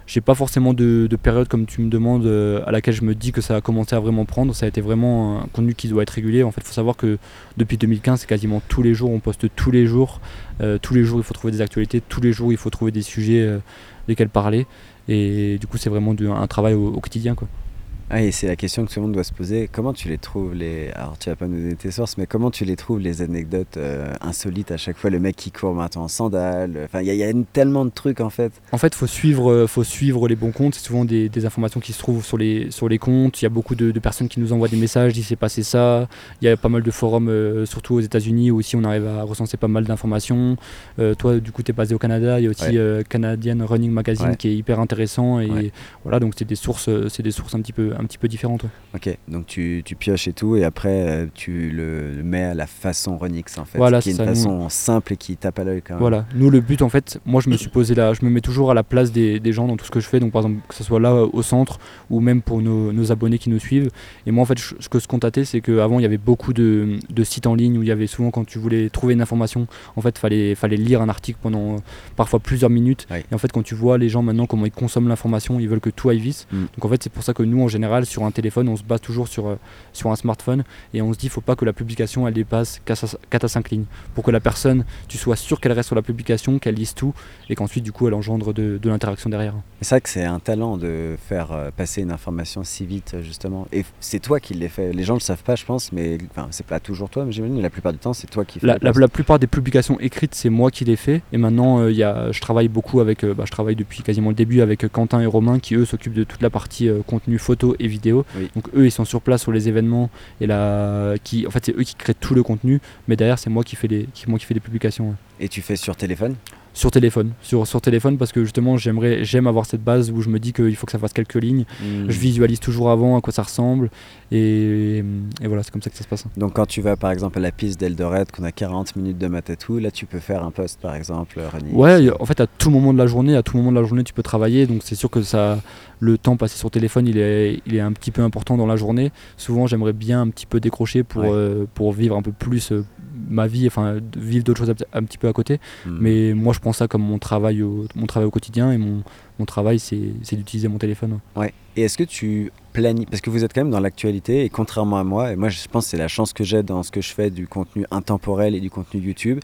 J'ai pas forcément de, de période comme tu me demandes euh, à laquelle je me dis que ça a commencé à vraiment prendre. Ça a été vraiment un contenu qui doit être régulier. En fait, il faut savoir que depuis 2015, c'est quasiment tous les jours, on poste tous les jours. Euh, tous les jours, il faut trouver des actualités. Tous les jours, il faut trouver des sujets desquels parler. Et du coup, c'est vraiment un travail au, au quotidien. Quoi. Ah, et c'est la question que tout le monde doit se poser. Comment tu les trouves les Alors tu vas pas nous donner tes sources, mais comment tu les trouves les anecdotes euh, insolites à chaque fois? Le mec qui court maintenant en sandales. Enfin, il y, a- y tellement de trucs en fait. En fait, faut suivre, euh, faut suivre les bons comptes. C'est souvent des, des informations qui se trouvent sur les, sur les comptes. Il y a beaucoup de, de personnes qui nous envoient des messages, il s'est passé ça. Il y a pas mal de forums, euh, surtout aux États-Unis, où aussi on arrive à recenser pas mal d'informations. Euh, toi, du coup, tu es basé au Canada. Il y a aussi Ouais. euh, Canadian Running Magazine Ouais. qui est hyper intéressant. Et Ouais. voilà, donc c'est des sources, euh, c'est des sources un petit peu, un petit peu différentes. ouais. Ok, donc tu, tu pioches et tout, et après euh, tu le, mets à la façon Renix en fait. Voilà, qui est une nous- façon simple et qui tape à l'œil quand même. Voilà, nous le but en fait, moi je me suis posé là, je me mets toujours à la place des, des gens dans tout ce que je fais, donc par exemple que ce soit là euh, au centre ou même pour nos, nos abonnés qui nous suivent. Et moi en fait, je- ce que je constatais, c'est qu'avant il y avait beaucoup de, de sites en ligne où il y avait souvent quand tu voulais trouver une information, en fait fallait, fallait lire un article pendant euh, parfois plusieurs minutes. Et en fait quand tu vois les gens maintenant comment ils consomment l'information, ils veulent que tout aille vite. Mm. Donc en fait c'est pour ça que nous en général sur un téléphone on se base toujours sur, euh, sur un smartphone et on se dit faut pas que la publication elle dépasse 4 à 5 lignes pour que la personne tu sois sûr qu'elle reste sur la publication, qu'elle lise tout et qu'ensuite du coup elle engendre de, de l'interaction derrière. C'est vrai que c'est un talent de faire euh, passer une information si vite justement. Et c'est toi qui l'as fait. Les gens le savent pas, je pense, mais enfin c'est pas toujours toi, mais j'imagine la plupart du temps c'est toi qui fais. La, les la- plupart des publications écrites c'est moi qui les fais et maintenant euh, y a, je travaille beaucoup avec, euh, bah, je travaille depuis quasiment le début avec Quentin et Romain qui eux s'occupent de toute la partie euh, contenu photo et vidéo. Oui. Donc eux ils sont sur place sur les événements et là qui en fait c'est eux qui créent tout le contenu mais derrière c'est moi qui fais les qui, moi qui fais les publications. ouais. Et tu fais sur téléphone? Sur téléphone, sur, sur téléphone parce que justement j'aimerais j'aime avoir cette base où je me dis qu'il faut que ça fasse quelques lignes. Hmm. Je visualise toujours avant à quoi ça ressemble et, et voilà c'est comme ça que ça se passe. Donc quand tu vas par exemple à la piste d'Eldoret, qu'on a 40 minutes de matatou, là tu peux faire un post par exemple, Renix. Ouais, en fait, à tout moment de la journée, à tout moment de la journée, tu peux travailler. Donc, c'est sûr que ça, le temps passé sur téléphone, il est, il est un petit peu important dans la journée. Souvent, j'aimerais bien un petit peu décrocher pour, Ouais. euh, pour vivre un peu plus euh, ma vie, enfin, vivre d'autres choses un, petit- un petit peu à côté. Hmm. Mais moi, je prends ça comme mon travail au, mon travail au quotidien et mon, mon travail, c'est c'est d'utiliser mon téléphone. Ouais. Et est-ce que tu planifies Parce que vous êtes quand même dans l'actualité et contrairement à moi, et moi je pense que c'est la chance que j'ai dans ce que je fais du contenu intemporel et du contenu YouTube,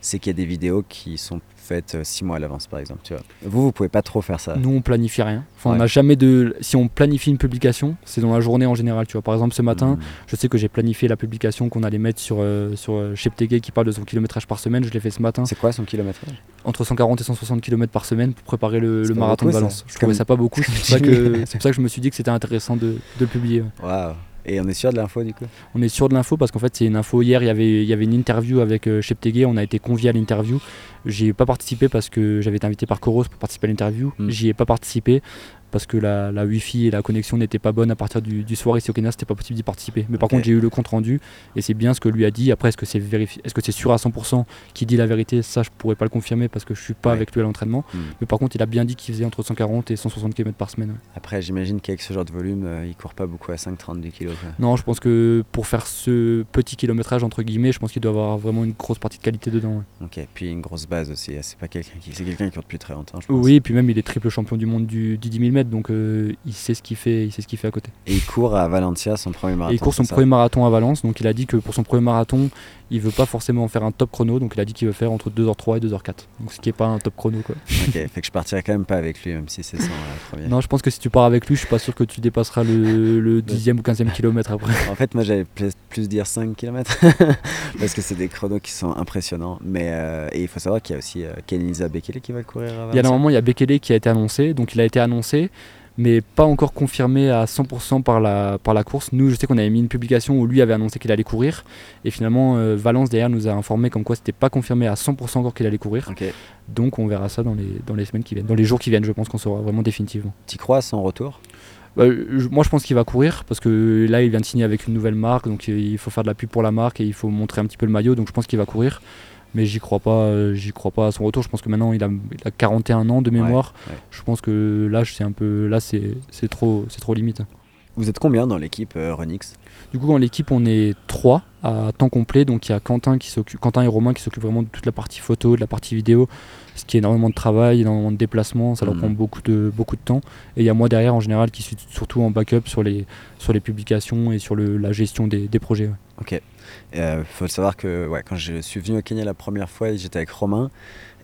c'est qu'il y a des vidéos qui sont faites euh, six mois à l'avance par exemple. Tu vois. Vous, vous pouvez pas trop faire ça. Nous, on planifie rien. Enfin, on n'a jamais de. Si on planifie une publication, c'est dans la journée en général. Tu vois, par exemple, ce matin, Hmm. Je sais que j'ai planifié la publication qu'on allait mettre sur, euh, sur euh, Cheptegei qui parle de son kilométrage par semaine. Je l'ai fait ce matin, C'est quoi son kilométrage? Entre 140 et 160 km par semaine pour préparer le, marathon beaucoup, de. Valence. Je trouvais ça pas beaucoup. C'est pour, ça que- je me suis dit que c'était intéressant de, de le publier. Waouh Et on est sûr de l'info du coup On est sûr de l'info parce qu'en fait, c'est une info. Hier, il y avait, il y avait une interview avec euh, Cheptegei. On a été convié à l'interview. J'y ai pas participé parce que j'avais été invité par Coros pour participer à l'interview. Mm. J'y ai pas participé parce que la, la Wi-Fi et la connexion n'étaient pas bonnes à partir du, du soir ici au Kenya. C'était pas possible d'y participer. Mais par contre, j'ai eu le compte rendu et c'est bien ce que lui a dit. Après, est-ce que c'est vérifié Est-ce que c'est sûr à 100% qu'il dit la vérité? Ça, je pourrais pas le confirmer parce que je suis pas Ouais. avec lui à l'entraînement. Hmm. Mais par contre, il a bien dit qu'il faisait entre 140 et 160 km par semaine. ouais. Après, j'imagine qu'avec ce genre de volume, euh, il court pas beaucoup à 5,30 du kilo. quoi. Non, je pense que pour faire ce petit kilométrage entre guillemets, je pense qu'il doit avoir vraiment une grosse partie de qualité dedans. ouais. Ok, puis une grosse base aussi. C'est pas quelqu'un qui, c'est quelqu'un qui court depuis très longtemps, je pense. Oui, et puis même il est triple champion du monde du, du 10 000 mètres, donc euh, il sait ce qu'il fait, il sait ce qu'il fait à côté. Et il court à Valencia son premier marathon. et il court son premier marathon à Valence, donc il a dit que pour son premier marathon, il veut pas forcément faire un top chrono, donc il a dit qu'il veut faire entre 2h03 et 2h04. Donc ce qui est pas un top chrono quoi. Ok, fait que je partirai quand même pas avec lui, même si c'est son euh, premier. Non, je pense que si tu pars avec lui, je suis pas sûr que tu dépasseras le, le 10e ou 15e kilomètre après. En fait, moi j'allais plus, dire 5 km parce que c'est des chronos qui sont impressionnants. Mais euh, et il faut savoir qu'il y a aussi euh, Kenisa Bekele qui va courir à Il y a Valencia. normalement il y a Bekele qui a été annoncé, donc il a été annoncé, mais pas encore confirmé à 100% par la, par la course. Nous, je sais qu'on avait mis une publication où lui avait annoncé qu'il allait courir, et finalement euh, Valence derrière nous a informé comme quoi c'était pas confirmé à 100% encore qu'il allait courir. Donc on verra ça dans les, dans les semaines qui viennent, dans les jours qui viennent, je pense qu'on saura vraiment définitivement. T'y crois à son retour? Bah, moi je pense qu'il va courir parce que là il vient de signer avec une nouvelle marque, donc il faut faire de la pub pour la marque et il faut montrer un petit peu le maillot, donc je pense qu'il va courir. Mais j'y crois pas, euh, j'y crois pas à son retour. Je pense que maintenant il a, il a 41 ans de mémoire. ouais. Je pense que l'âge c'est un peu, là c'est trop, c'est trop limite. Vous êtes combien dans l'équipe euh, Renix? Du coup dans l'équipe on est 3 à temps complet. Donc il y a Quentin, qui Quentin et Romain qui s'occupent vraiment de toute la partie photo, de la partie vidéo, ce qui est énormément de travail, énormément de déplacements, ça leur mhm. prend beaucoup de, beaucoup de temps. Et il y a moi derrière en général qui suis surtout en backup sur les, sur les publications et sur le, la gestion des, des projets. Ok. Il euh, faut savoir que ouais, quand je suis venu au Kenya la première fois, j'étais avec Romain.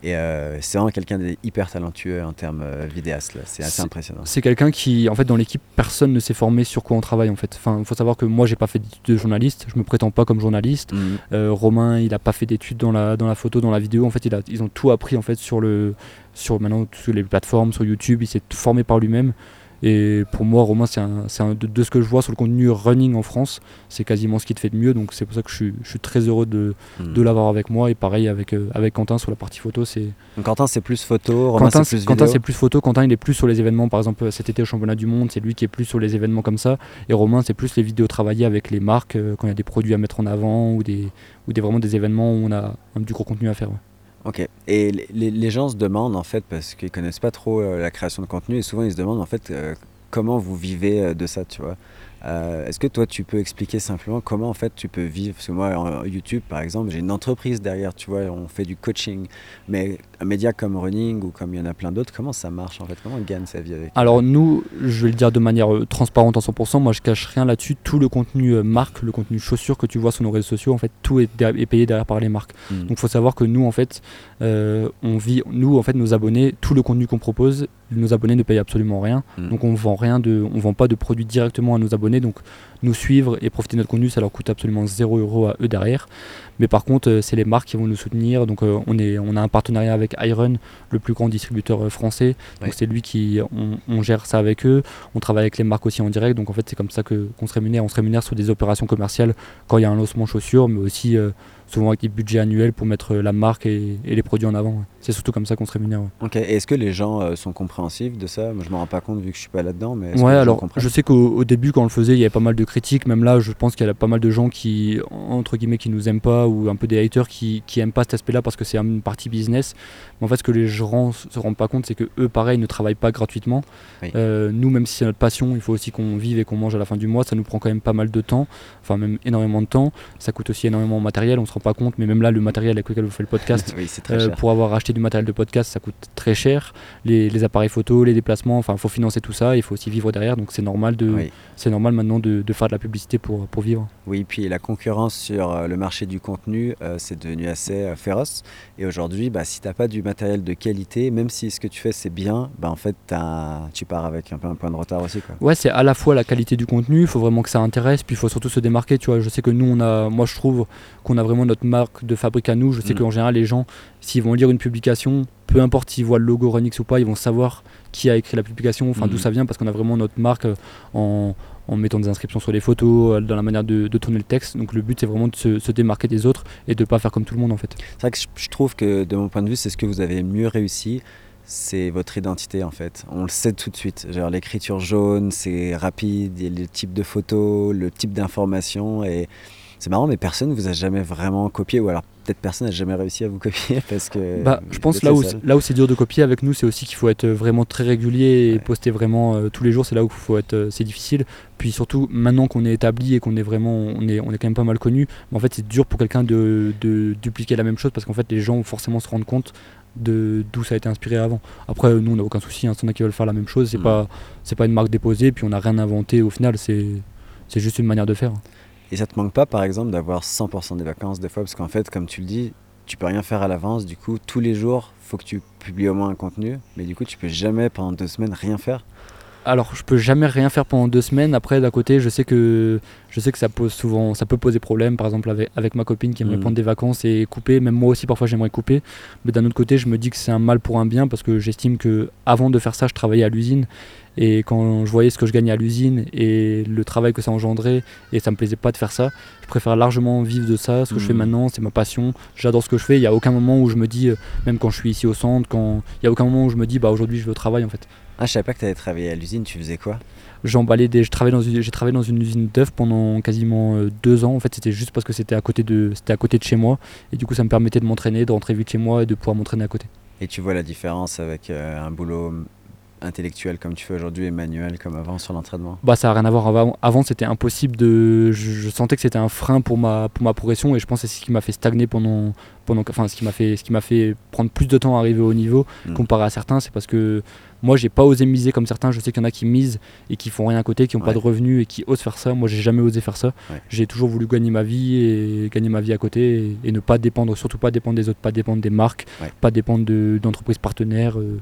Et euh, c'est vraiment quelqu'un d'hyper talentueux en termes euh, vidéastes. C'est assez impressionnant. C'est quelqu'un qui, en fait, dans l'équipe, personne ne s'est formé sur quoi on travaille. En fait, enfin, faut savoir que moi, j'ai pas fait d'études de journaliste. Je me prétends pas comme journaliste. Mhm. Euh, Romain, il a pas fait d'études dans la dans la photo, dans la vidéo. En fait, il a, ils ont tout appris en fait sur le sur maintenant sur les plateformes, sur YouTube. Il s'est formé par lui-même. Et pour moi, Romain, c'est un, de, ce que je vois sur le contenu running en France, c'est quasiment ce qui te fait de mieux. Donc c'est pour ça que je suis, je suis très heureux de, hmm. de l'avoir avec moi. Et pareil avec, euh, avec Quentin sur la partie photo. C'est... Quentin, c'est plus photo, Romain, Quentin, c'est plus Quentin, c'est plus photo. Quentin, il est plus sur les événements. Par exemple, cet été au championnat du monde, c'est lui qui est plus sur les événements comme ça. Et Romain, c'est plus les vidéos travaillées avec les marques, euh, quand il y a des produits à mettre en avant ou, des, ou des, vraiment des événements où on a du gros contenu à faire. Ok. Et les, les, gens se demandent en fait, parce qu'ils connaissent pas trop euh, la création de contenu, et souvent ils se demandent en fait comment vous vivez euh, de ça, tu vois. Euh, est-ce que toi, tu peux expliquer simplement comment en fait tu peux vivre? Parce que moi, en YouTube, par exemple, j'ai une entreprise derrière, tu vois, on fait du coaching. Mais un média comme Running ou comme il y en a plein d'autres, comment ça marche en fait? Comment on gagne sa vie avec Alors nous, je vais le dire de manière euh, transparente à 100%, moi je cache rien là-dessus. Tout le contenu euh, marque, le contenu chaussures que tu vois sur nos réseaux sociaux, en fait, tout est, payé derrière par les marques. Hmm. Donc il faut savoir que nous, en fait, on vit, nous, en fait, nos abonnés, tout le contenu qu'on propose, nos abonnés ne payent absolument rien. Hmm. Donc on vend rien de, on vend pas de produits directement à nos abonnés. Donc nous suivre et profiter de notre contenu, ça leur coûte absolument 0 euros à eux derrière. Mais par contre, euh, c'est les marques qui vont nous soutenir. Donc euh, on, est, on a un partenariat avec Iron, le plus grand distributeur euh, français. Donc c'est lui qui, on, gère ça avec eux. On travaille avec les marques aussi en direct. Donc en fait, c'est comme ça qu'on se rémunère. On se rémunère sur des opérations commerciales quand il y a un lancement chaussure, mais aussi souvent avec des budgets annuels pour mettre la marque et, les produits en avant. C'est surtout comme ça qu'on se rémunère. Ok, est-ce que les gens euh, sont compréhensifs de ça? Moi, je me rends pas compte vu que je suis pas là-dedans. Mais ouais, alors je sais qu'au début, quand on le faisait, il y avait pas mal de critiques. Même là, je pense qu'il y a pas mal de gens qui, entre guillemets, qui nous aiment pas ou un peu des haters qui, qui aiment pas cet aspect-là parce que c'est une partie business. Mais en fait, ce que les gens se rendent pas compte, c'est que eux, pareil, ne travaillent pas gratuitement. Euh, nous, même si c'est notre passion, il faut aussi qu'on vive et qu'on mange à la fin du mois. Ça nous prend quand même pas mal de temps, enfin même énormément de temps. Ça coûte aussi énormément de matériel. On se rend pas compte, mais même là, le matériel avec lequel vous faites le podcast, euh, pour avoir acheté du matériel de podcast, ça coûte très cher. Les, appareils photo, les déplacements, enfin, il faut financer tout ça. Il faut aussi vivre derrière. Donc c'est normal de, c'est normal maintenant de, faire de la publicité pour, pour vivre. Oui, puis la concurrence sur euh, le marché du contenu, euh, c'est devenu assez féroce. Et aujourd'hui, bah, si tu n'as pas du matériel de qualité, même si ce que tu fais c'est bien, bah, en fait, tu pars avec un peu un point de retard aussi. Quoi. Ouais, c'est à la fois la qualité du contenu, il faut vraiment que ça intéresse, puis il faut surtout se démarquer. Tu vois, je sais que nous, on a, moi, je trouve qu'on a vraiment notre marque de fabrique à nous. Je sais mm. qu'en général, les gens, s'ils vont lire une publication, peu importe s'ils voient le logo Renix ou pas, ils vont savoir qui a écrit la publication, enfin d'où mm. ça vient, parce qu'on a vraiment notre marque euh, en, mettant des inscriptions sur les photos, euh, dans la manière de, tourner le texte. Donc le but, c'est vraiment de se, démarquer des autres et de ne pas faire comme tout le monde en fait. C'est vrai que je trouve que de mon point de vue, c'est ce que vous avez mieux réussi c'est votre identité en fait. On le sait tout de suite. Genre l'écriture jaune, c'est rapide, il y a le type de photo, le type d'information et c'est marrant, mais personne ne vous a jamais vraiment copié, ou alors peut-être personne n'a jamais réussi à vous copier parce que. Bah, je pense là où, là où c'est dur de copier avec nous, c'est aussi qu'il faut être vraiment très régulier et poster vraiment euh, tous les jours. C'est là où faut être, euh, c'est difficile. Puis surtout, maintenant qu'on est établi et qu'on est vraiment, on est, on est quand même pas mal connu, en fait, c'est dur pour quelqu'un de, de, dupliquer la même chose parce qu'en fait, les gens vont forcément se rendre compte de d'où ça a été inspiré avant. Après, nous, on n'a aucun souci. Hein, si on a qui veulent faire la même chose, c'est mm. pas, c'est pas une marque déposée. Puis on n'a rien inventé au final. C'est, c'est juste une manière de faire. Et ça te manque pas, par exemple, d'avoir 100% des vacances des fois Parce qu'en fait, comme tu le dis, tu peux rien faire à l'avance. Du coup, tous les jours, faut que tu publies au moins un contenu. Mais du coup, tu peux jamais, pendant deux semaines, rien faire. Alors, je peux jamais rien faire pendant deux semaines. Après, d'un côté, je sais que je sais que ça pose souvent, ça peut poser problème. Par exemple, avec, avec ma copine qui aimerait mm. prendre des vacances et couper. Même moi aussi, parfois, j'aimerais couper. Mais d'un autre côté, je me dis que c'est un mal pour un bien parce que j'estime que avant de faire ça, je travaillais à l'usine et quand je voyais ce que je gagnais à l'usine et le travail que ça engendrait, et ça me plaisait pas de faire ça, je préfère largement vivre de ça. Ce que je fais mmh. maintenant, c'est ma passion. J'adore ce que je fais. Il n'y a aucun moment où je me dis, euh, même quand je suis ici au centre, quand il n'y a aucun moment où je me dis, bah aujourd'hui je veux travailler en fait. Ah, je savais pas que tu allais travailler à l'usine. Tu faisais quoi? J'emballais des. Je travaillais dans une. J'ai travaillé dans une usine d'œufs pendant quasiment euh, deux ans. En fait, c'était juste parce que c'était à côté de. C'était à côté de chez moi. Et du coup, ça me permettait de m'entraîner, de rentrer vite chez moi et de pouvoir m'entraîner à côté. Et tu vois la différence avec euh, un boulot intellectuel comme tu fais aujourd'hui et manuel comme avant sur l'entraînement? Bah ça n'a rien à voir. Avant, avant c'était impossible de. Je, je sentais que c'était un frein pour ma, pour ma progression et je pense que c'est ce qui m'a fait stagner pendant. Pendant enfin, ce qui m'a fait, ce qui m'a fait prendre plus de temps à arriver au niveau Mm. comparé à certains. C'est parce que moi j'ai pas osé miser comme certains. Je sais qu'il y en a qui misent et qui font rien à côté, qui n'ont Ouais. pas de revenus et qui osent faire ça. Moi j'ai jamais osé faire ça. Ouais. J'ai toujours voulu gagner ma vie et gagner ma vie à côté et, et ne pas dépendre, surtout pas dépendre des autres, pas dépendre des marques, Ouais. pas dépendre de- d'entreprises partenaires. euh,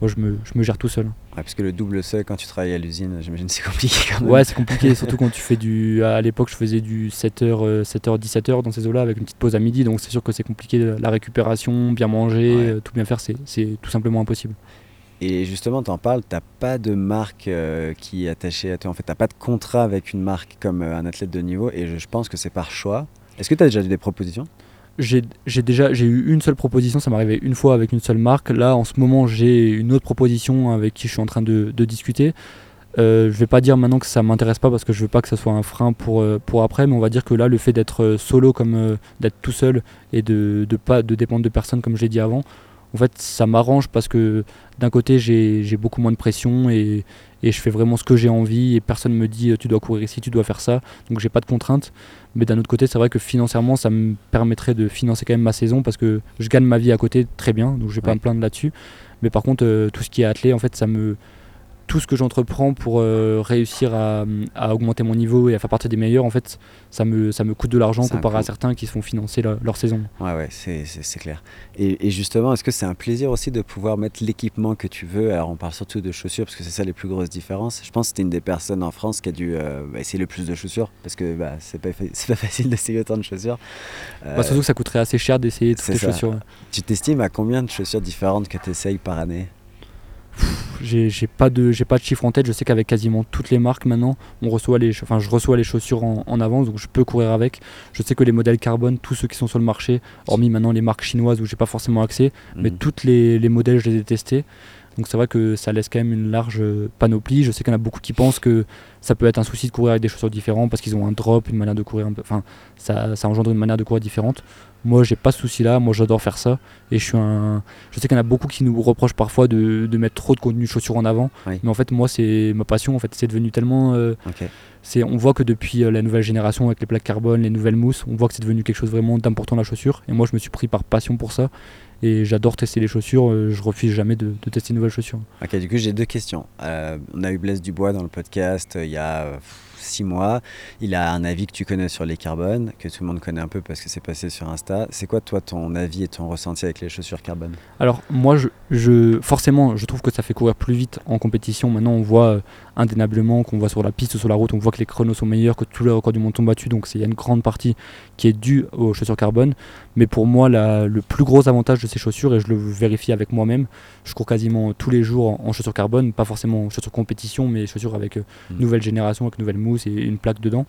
moi je me, je me gère tout seul. Ouais, parce que le double seuil quand tu travailles à l'usine, j'imagine c'est compliqué quand même. Ouais, c'est compliqué, surtout quand tu fais du. À l'époque, je faisais du 7h, 7h, 17h dans ces eaux-là avec une petite pause à midi, donc c'est sûr que c'est compliqué. La récupération, bien manger, Ouais. euh, tout bien faire, c'est tout simplement impossible. Et justement, t'en parles, t'as pas de marque euh, qui est attachée à toi. En fait, t'as pas de contrat avec une marque comme euh, un athlète de niveau. Et je, je pense que c'est par choix. Est-ce que t'as déjà eu des propositions? J'ai déjà eu une seule proposition, ça m'est arrivé une fois avec une seule marque. Là, en ce moment, j'ai une autre proposition avec qui je suis en train de, discuter. Euh, je vais pas dire maintenant que ça m'intéresse pas parce que je veux pas que ça soit un frein pour, euh, après, mais on va dire que là, le fait d'être solo, comme euh, d'être tout seul et de, de pas de dépendre de personne, comme je l'ai dit avant, en fait, ça m'arrange parce que d'un côté, j'ai beaucoup moins de pression et, et je fais vraiment ce que j'ai envie et personne me dit tu dois courir ici, tu dois faire ça, donc j'ai pas de contraintes. Mais d'un autre côté, c'est vrai que financièrement, ça me permettrait de financer quand même ma saison parce que je gagne ma vie à côté très bien, donc je vais pas me plaindre là-dessus. Mais par contre, euh, tout ce qui est attelé, en fait, ça me tout ce que j'entreprends pour euh, réussir à, à augmenter mon niveau et à faire partie des meilleurs, en fait, ça me, ça me coûte de l'argent comparé à certains qui se font financer leur, leur saison. Ouais, ouais, c'est clair. Et, et justement, est-ce que c'est un plaisir aussi de pouvoir mettre l'équipement que tu veux? Alors, on parle surtout de chaussures parce que c'est ça les plus grosses différences. Je pense que tu une des personnes en France qui a dû euh, bah, essayer le plus de chaussures parce que bah, c'est pas, pas facile d'essayer autant de chaussures. Euh, Bah, surtout que ça coûterait assez cher d'essayer toutes les ça. chaussures. tu t'estimes à combien de chaussures différentes que tu essayes par année? J'ai pas de j'ai pas de chiffre en tête. Je sais qu'avec quasiment toutes les marques maintenant, on reçoit les, enfin je reçois les chaussures en, en avance, donc je peux courir avec. Je sais que les modèles carbone, tous ceux qui sont sur le marché, hormis maintenant les marques chinoises où j'ai pas forcément accès, mais Mhm. toutes les, les modèles je les ai testés. Donc c'est vrai que ça laisse quand même une large panoplie. Je sais qu'il y en a beaucoup qui pensent que ça peut être un souci de courir avec des chaussures différentes parce qu'ils ont un drop, une manière de courir un peu. Enfin, ça, ça engendre une manière de courir différente. Moi, j'ai pas ce souci-là. Moi, j'adore faire ça. Et je suis un. Je sais qu'il y en a beaucoup qui nous reprochent parfois de, de mettre trop de contenu chaussures en avant. Oui. Mais en fait, moi, c'est ma passion. En fait, c'est devenu tellement. euh, c'est, on voit que depuis euh, la nouvelle génération avec les plaques carbone, les nouvelles mousses, on voit que c'est devenu quelque chose vraiment d'important la chaussure. Et moi, je me suis pris par passion pour ça. Et j'adore tester les chaussures. euh, Je refuse jamais de, de tester une nouvelle chaussure. Ok, du coup, j'ai deux questions. On a eu Blaise Dubois dans le podcast il y a six mois. Il a un avis que tu connais sur les carbones, que tout le monde connaît un peu parce que c'est passé sur Insta. C'est quoi, toi, ton avis et ton ressenti avec les chaussures carbone? Alors moi, je, forcément, je trouve que ça fait courir plus vite en compétition. Maintenant, on voit euh, indéniablement qu'on voit sur la piste sur la route, on voit que les chronos sont meilleurs, que tous les records du monde sont battus. Donc il y a une grande partie qui est due aux chaussures carbone. Mais pour moi, la- le plus gros avantage de ces chaussures, et je le vérifie avec moi-même, je cours quasiment tous les jours en, en chaussures carbone, pas forcément en chaussures compétition, mais chaussures avec euh, Mhm. nouvelle génération, avec nouvelle mousse et une plaque dedans.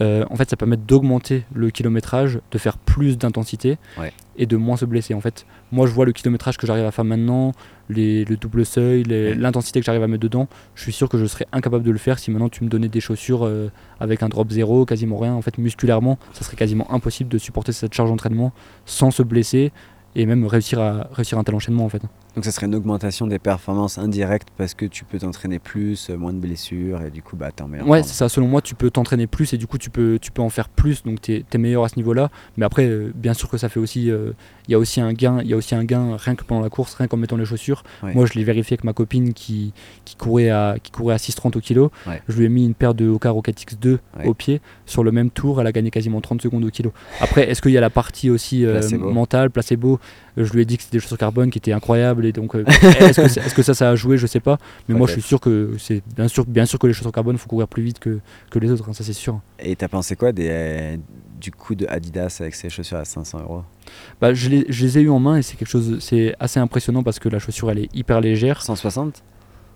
Euh, en fait, ça permet d'augmenter le kilométrage, de faire plus d'intensité Ouais. Et de moins se blesser. En fait, moi, je vois le kilométrage que j'arrive à faire maintenant, les- le double seuil, l'intensité que j'arrive à mettre dedans. Je suis sûr que je serais incapable de le faire si maintenant tu me donnais des chaussures euh, avec un drop zéro, quasiment rien. En fait, musculairement, ça serait quasiment impossible de supporter cette charge d'entraînement sans se blesser et même réussir à réussir un tel enchaînement en fait. Donc, ça serait une augmentation des performances indirectes parce que tu peux t'entraîner plus, euh, moins de blessures et du coup, bah, t'es en meilleure Ouais, c'est ça. Selon moi, tu peux t'entraîner plus et du coup, tu peux, tu peux en faire plus. Donc, tu es, meilleur à ce niveau-là. Mais après, euh, bien sûr que ça fait aussi. euh, Il y a aussi un gain. Il y a aussi un gain rien que pendant la course, rien qu'en mettant les chaussures. Ouais. Moi, je l'ai vérifié avec ma copine qui, qui courait à, qui courait à 6,30 au kilo. Ouais. Je lui ai mis une paire de Oka Rocket X2 Ouais. au pied. Sur le même tour, elle a gagné quasiment 30 secondes au kilo. Après, est-ce qu'il y a la partie aussi euh, Placebo. mentale, placebo? Je lui ai dit que c'était des chaussures carbone qui étaient incroyables. Et donc, euh, est-ce que, ça, ça a joué? Je sais pas. Mais moi, je suis Peut-être. sûr que c'est bien sûr, bien sûr que les chaussures carbone, faut courir plus vite que, que les autres. hein, ça, c'est sûr. Et t'as pensé quoi des, euh, du coup de Adidas avec ses chaussures à 500 euros? Bah, je, les, je les ai eu en main et c'est quelque chose, c'est assez impressionnant parce que la chaussure elle est hyper légère. 160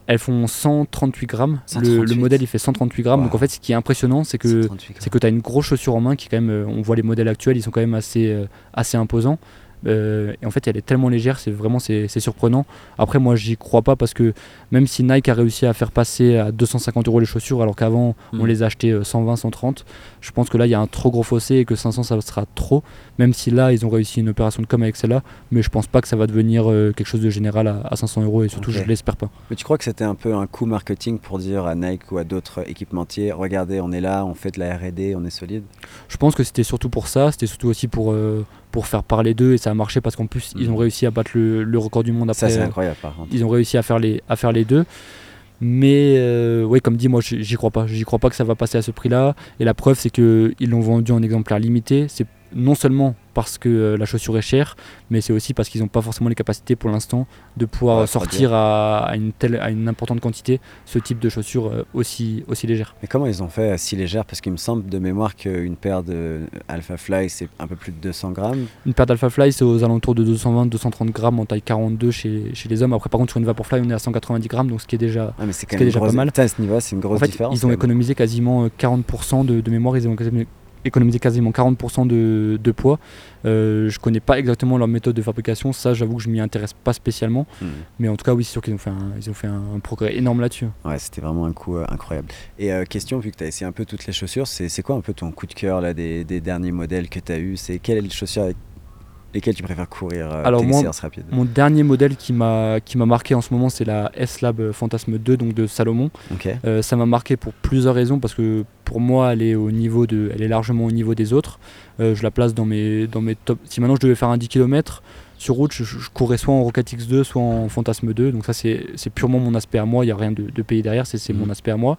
Elles font 138 grammes. Le, 138. le modèle il fait 138 grammes. Donc en fait, ce qui est impressionnant, c'est que 138 c'est que tu as une grosse chaussure en main qui quand même, euh, on voit les modèles actuels, ils sont quand même assez, euh, assez imposants. Euh, et en fait, elle est tellement légère, c'est vraiment c'est surprenant. Après, moi, j'y crois pas parce que même si Nike a réussi à faire passer à 250 euros les chaussures, alors qu'avant on mm. les achetait 120, 130, je pense que là, il y a un trop gros fossé et que 500 ça sera trop. Même si là, ils ont réussi une opération de com avec celle-là, mais je pense pas que ça va devenir quelque chose de général à, 500 euros et surtout, je l'espère pas. Mais tu crois que c'était un peu un coup marketing pour dire à Nike ou à d'autres équipementiers, regardez, on est là, on fait de la R&D, on est solide? Je pense que c'était surtout pour ça, c'était surtout aussi pour, euh, pour faire parler d'eux et ça a marché parce qu'en plus, ils ont mm. réussi à battre le, record du monde après. Ça, c'est incroyable par contre. Ils ont réussi à faire les, à faire les deux. Mais euh, oui, comme dit, moi j'y crois pas. J'y crois pas que ça va passer à ce prix-là. Et la preuve, c'est qu'ils l'ont vendu en exemplaire limité. C'est non seulement parce que euh, la chaussure est chère, mais c'est aussi parce qu'ils n'ont pas forcément les capacités pour l'instant de pouvoir sortir à, une telle, à une importante quantité ce type de chaussure euh, aussi, aussi légère. Mais comment ils ont fait si légère Parce qu'il me semble de mémoire qu'une paire de Alpha Fly c'est un peu plus de 200 grammes. Une paire d'Alpha Fly c'est aux alentours de 220-230 grammes en taille 42 chez, chez, les hommes. Après par contre sur une Vaporfly on est à 190 grammes donc ce qui est déjà, ah, ce qui est déjà pas mal. À ce niveau c'est une grosse différence. Ils ont économisé quasiment 40% euh, de, de mémoire, ils ont économiser quasiment 40% de, poids. Euh, je connais pas exactement leur méthode de fabrication, ça j'avoue que je m'y intéresse pas spécialement. Hmm. Mais en tout cas, oui, c'est sûr qu'ils ont fait un, ils ont fait un, progrès énorme là-dessus. Ouais, c'était vraiment un coup euh, incroyable. Et euh, question, vu que tu as essayé un peu toutes les chaussures, c'est quoi un peu ton coup de cœur là, des, des derniers modèles que tu as eu C'est quelle est la chaussure avec lesquelles tu préfères courir euh, Alors moi, mon dernier modèle qui m'a qui m'a marqué en ce moment, c'est la S-Lab Fantasme 2, donc de Salomon. ça m'a marqué pour plusieurs raisons parce que pour moi, elle est au niveau de, elle est largement au niveau des autres. je la place dans mes dans mes top. Si maintenant je devais faire un 10 km, sur route, je, courais soit en Rocket X2, soit en Fantasme 2. Donc ça, c'est purement mon aspect à moi. Il n'y a rien de, de payé derrière, c'est mon mhm. aspect à moi.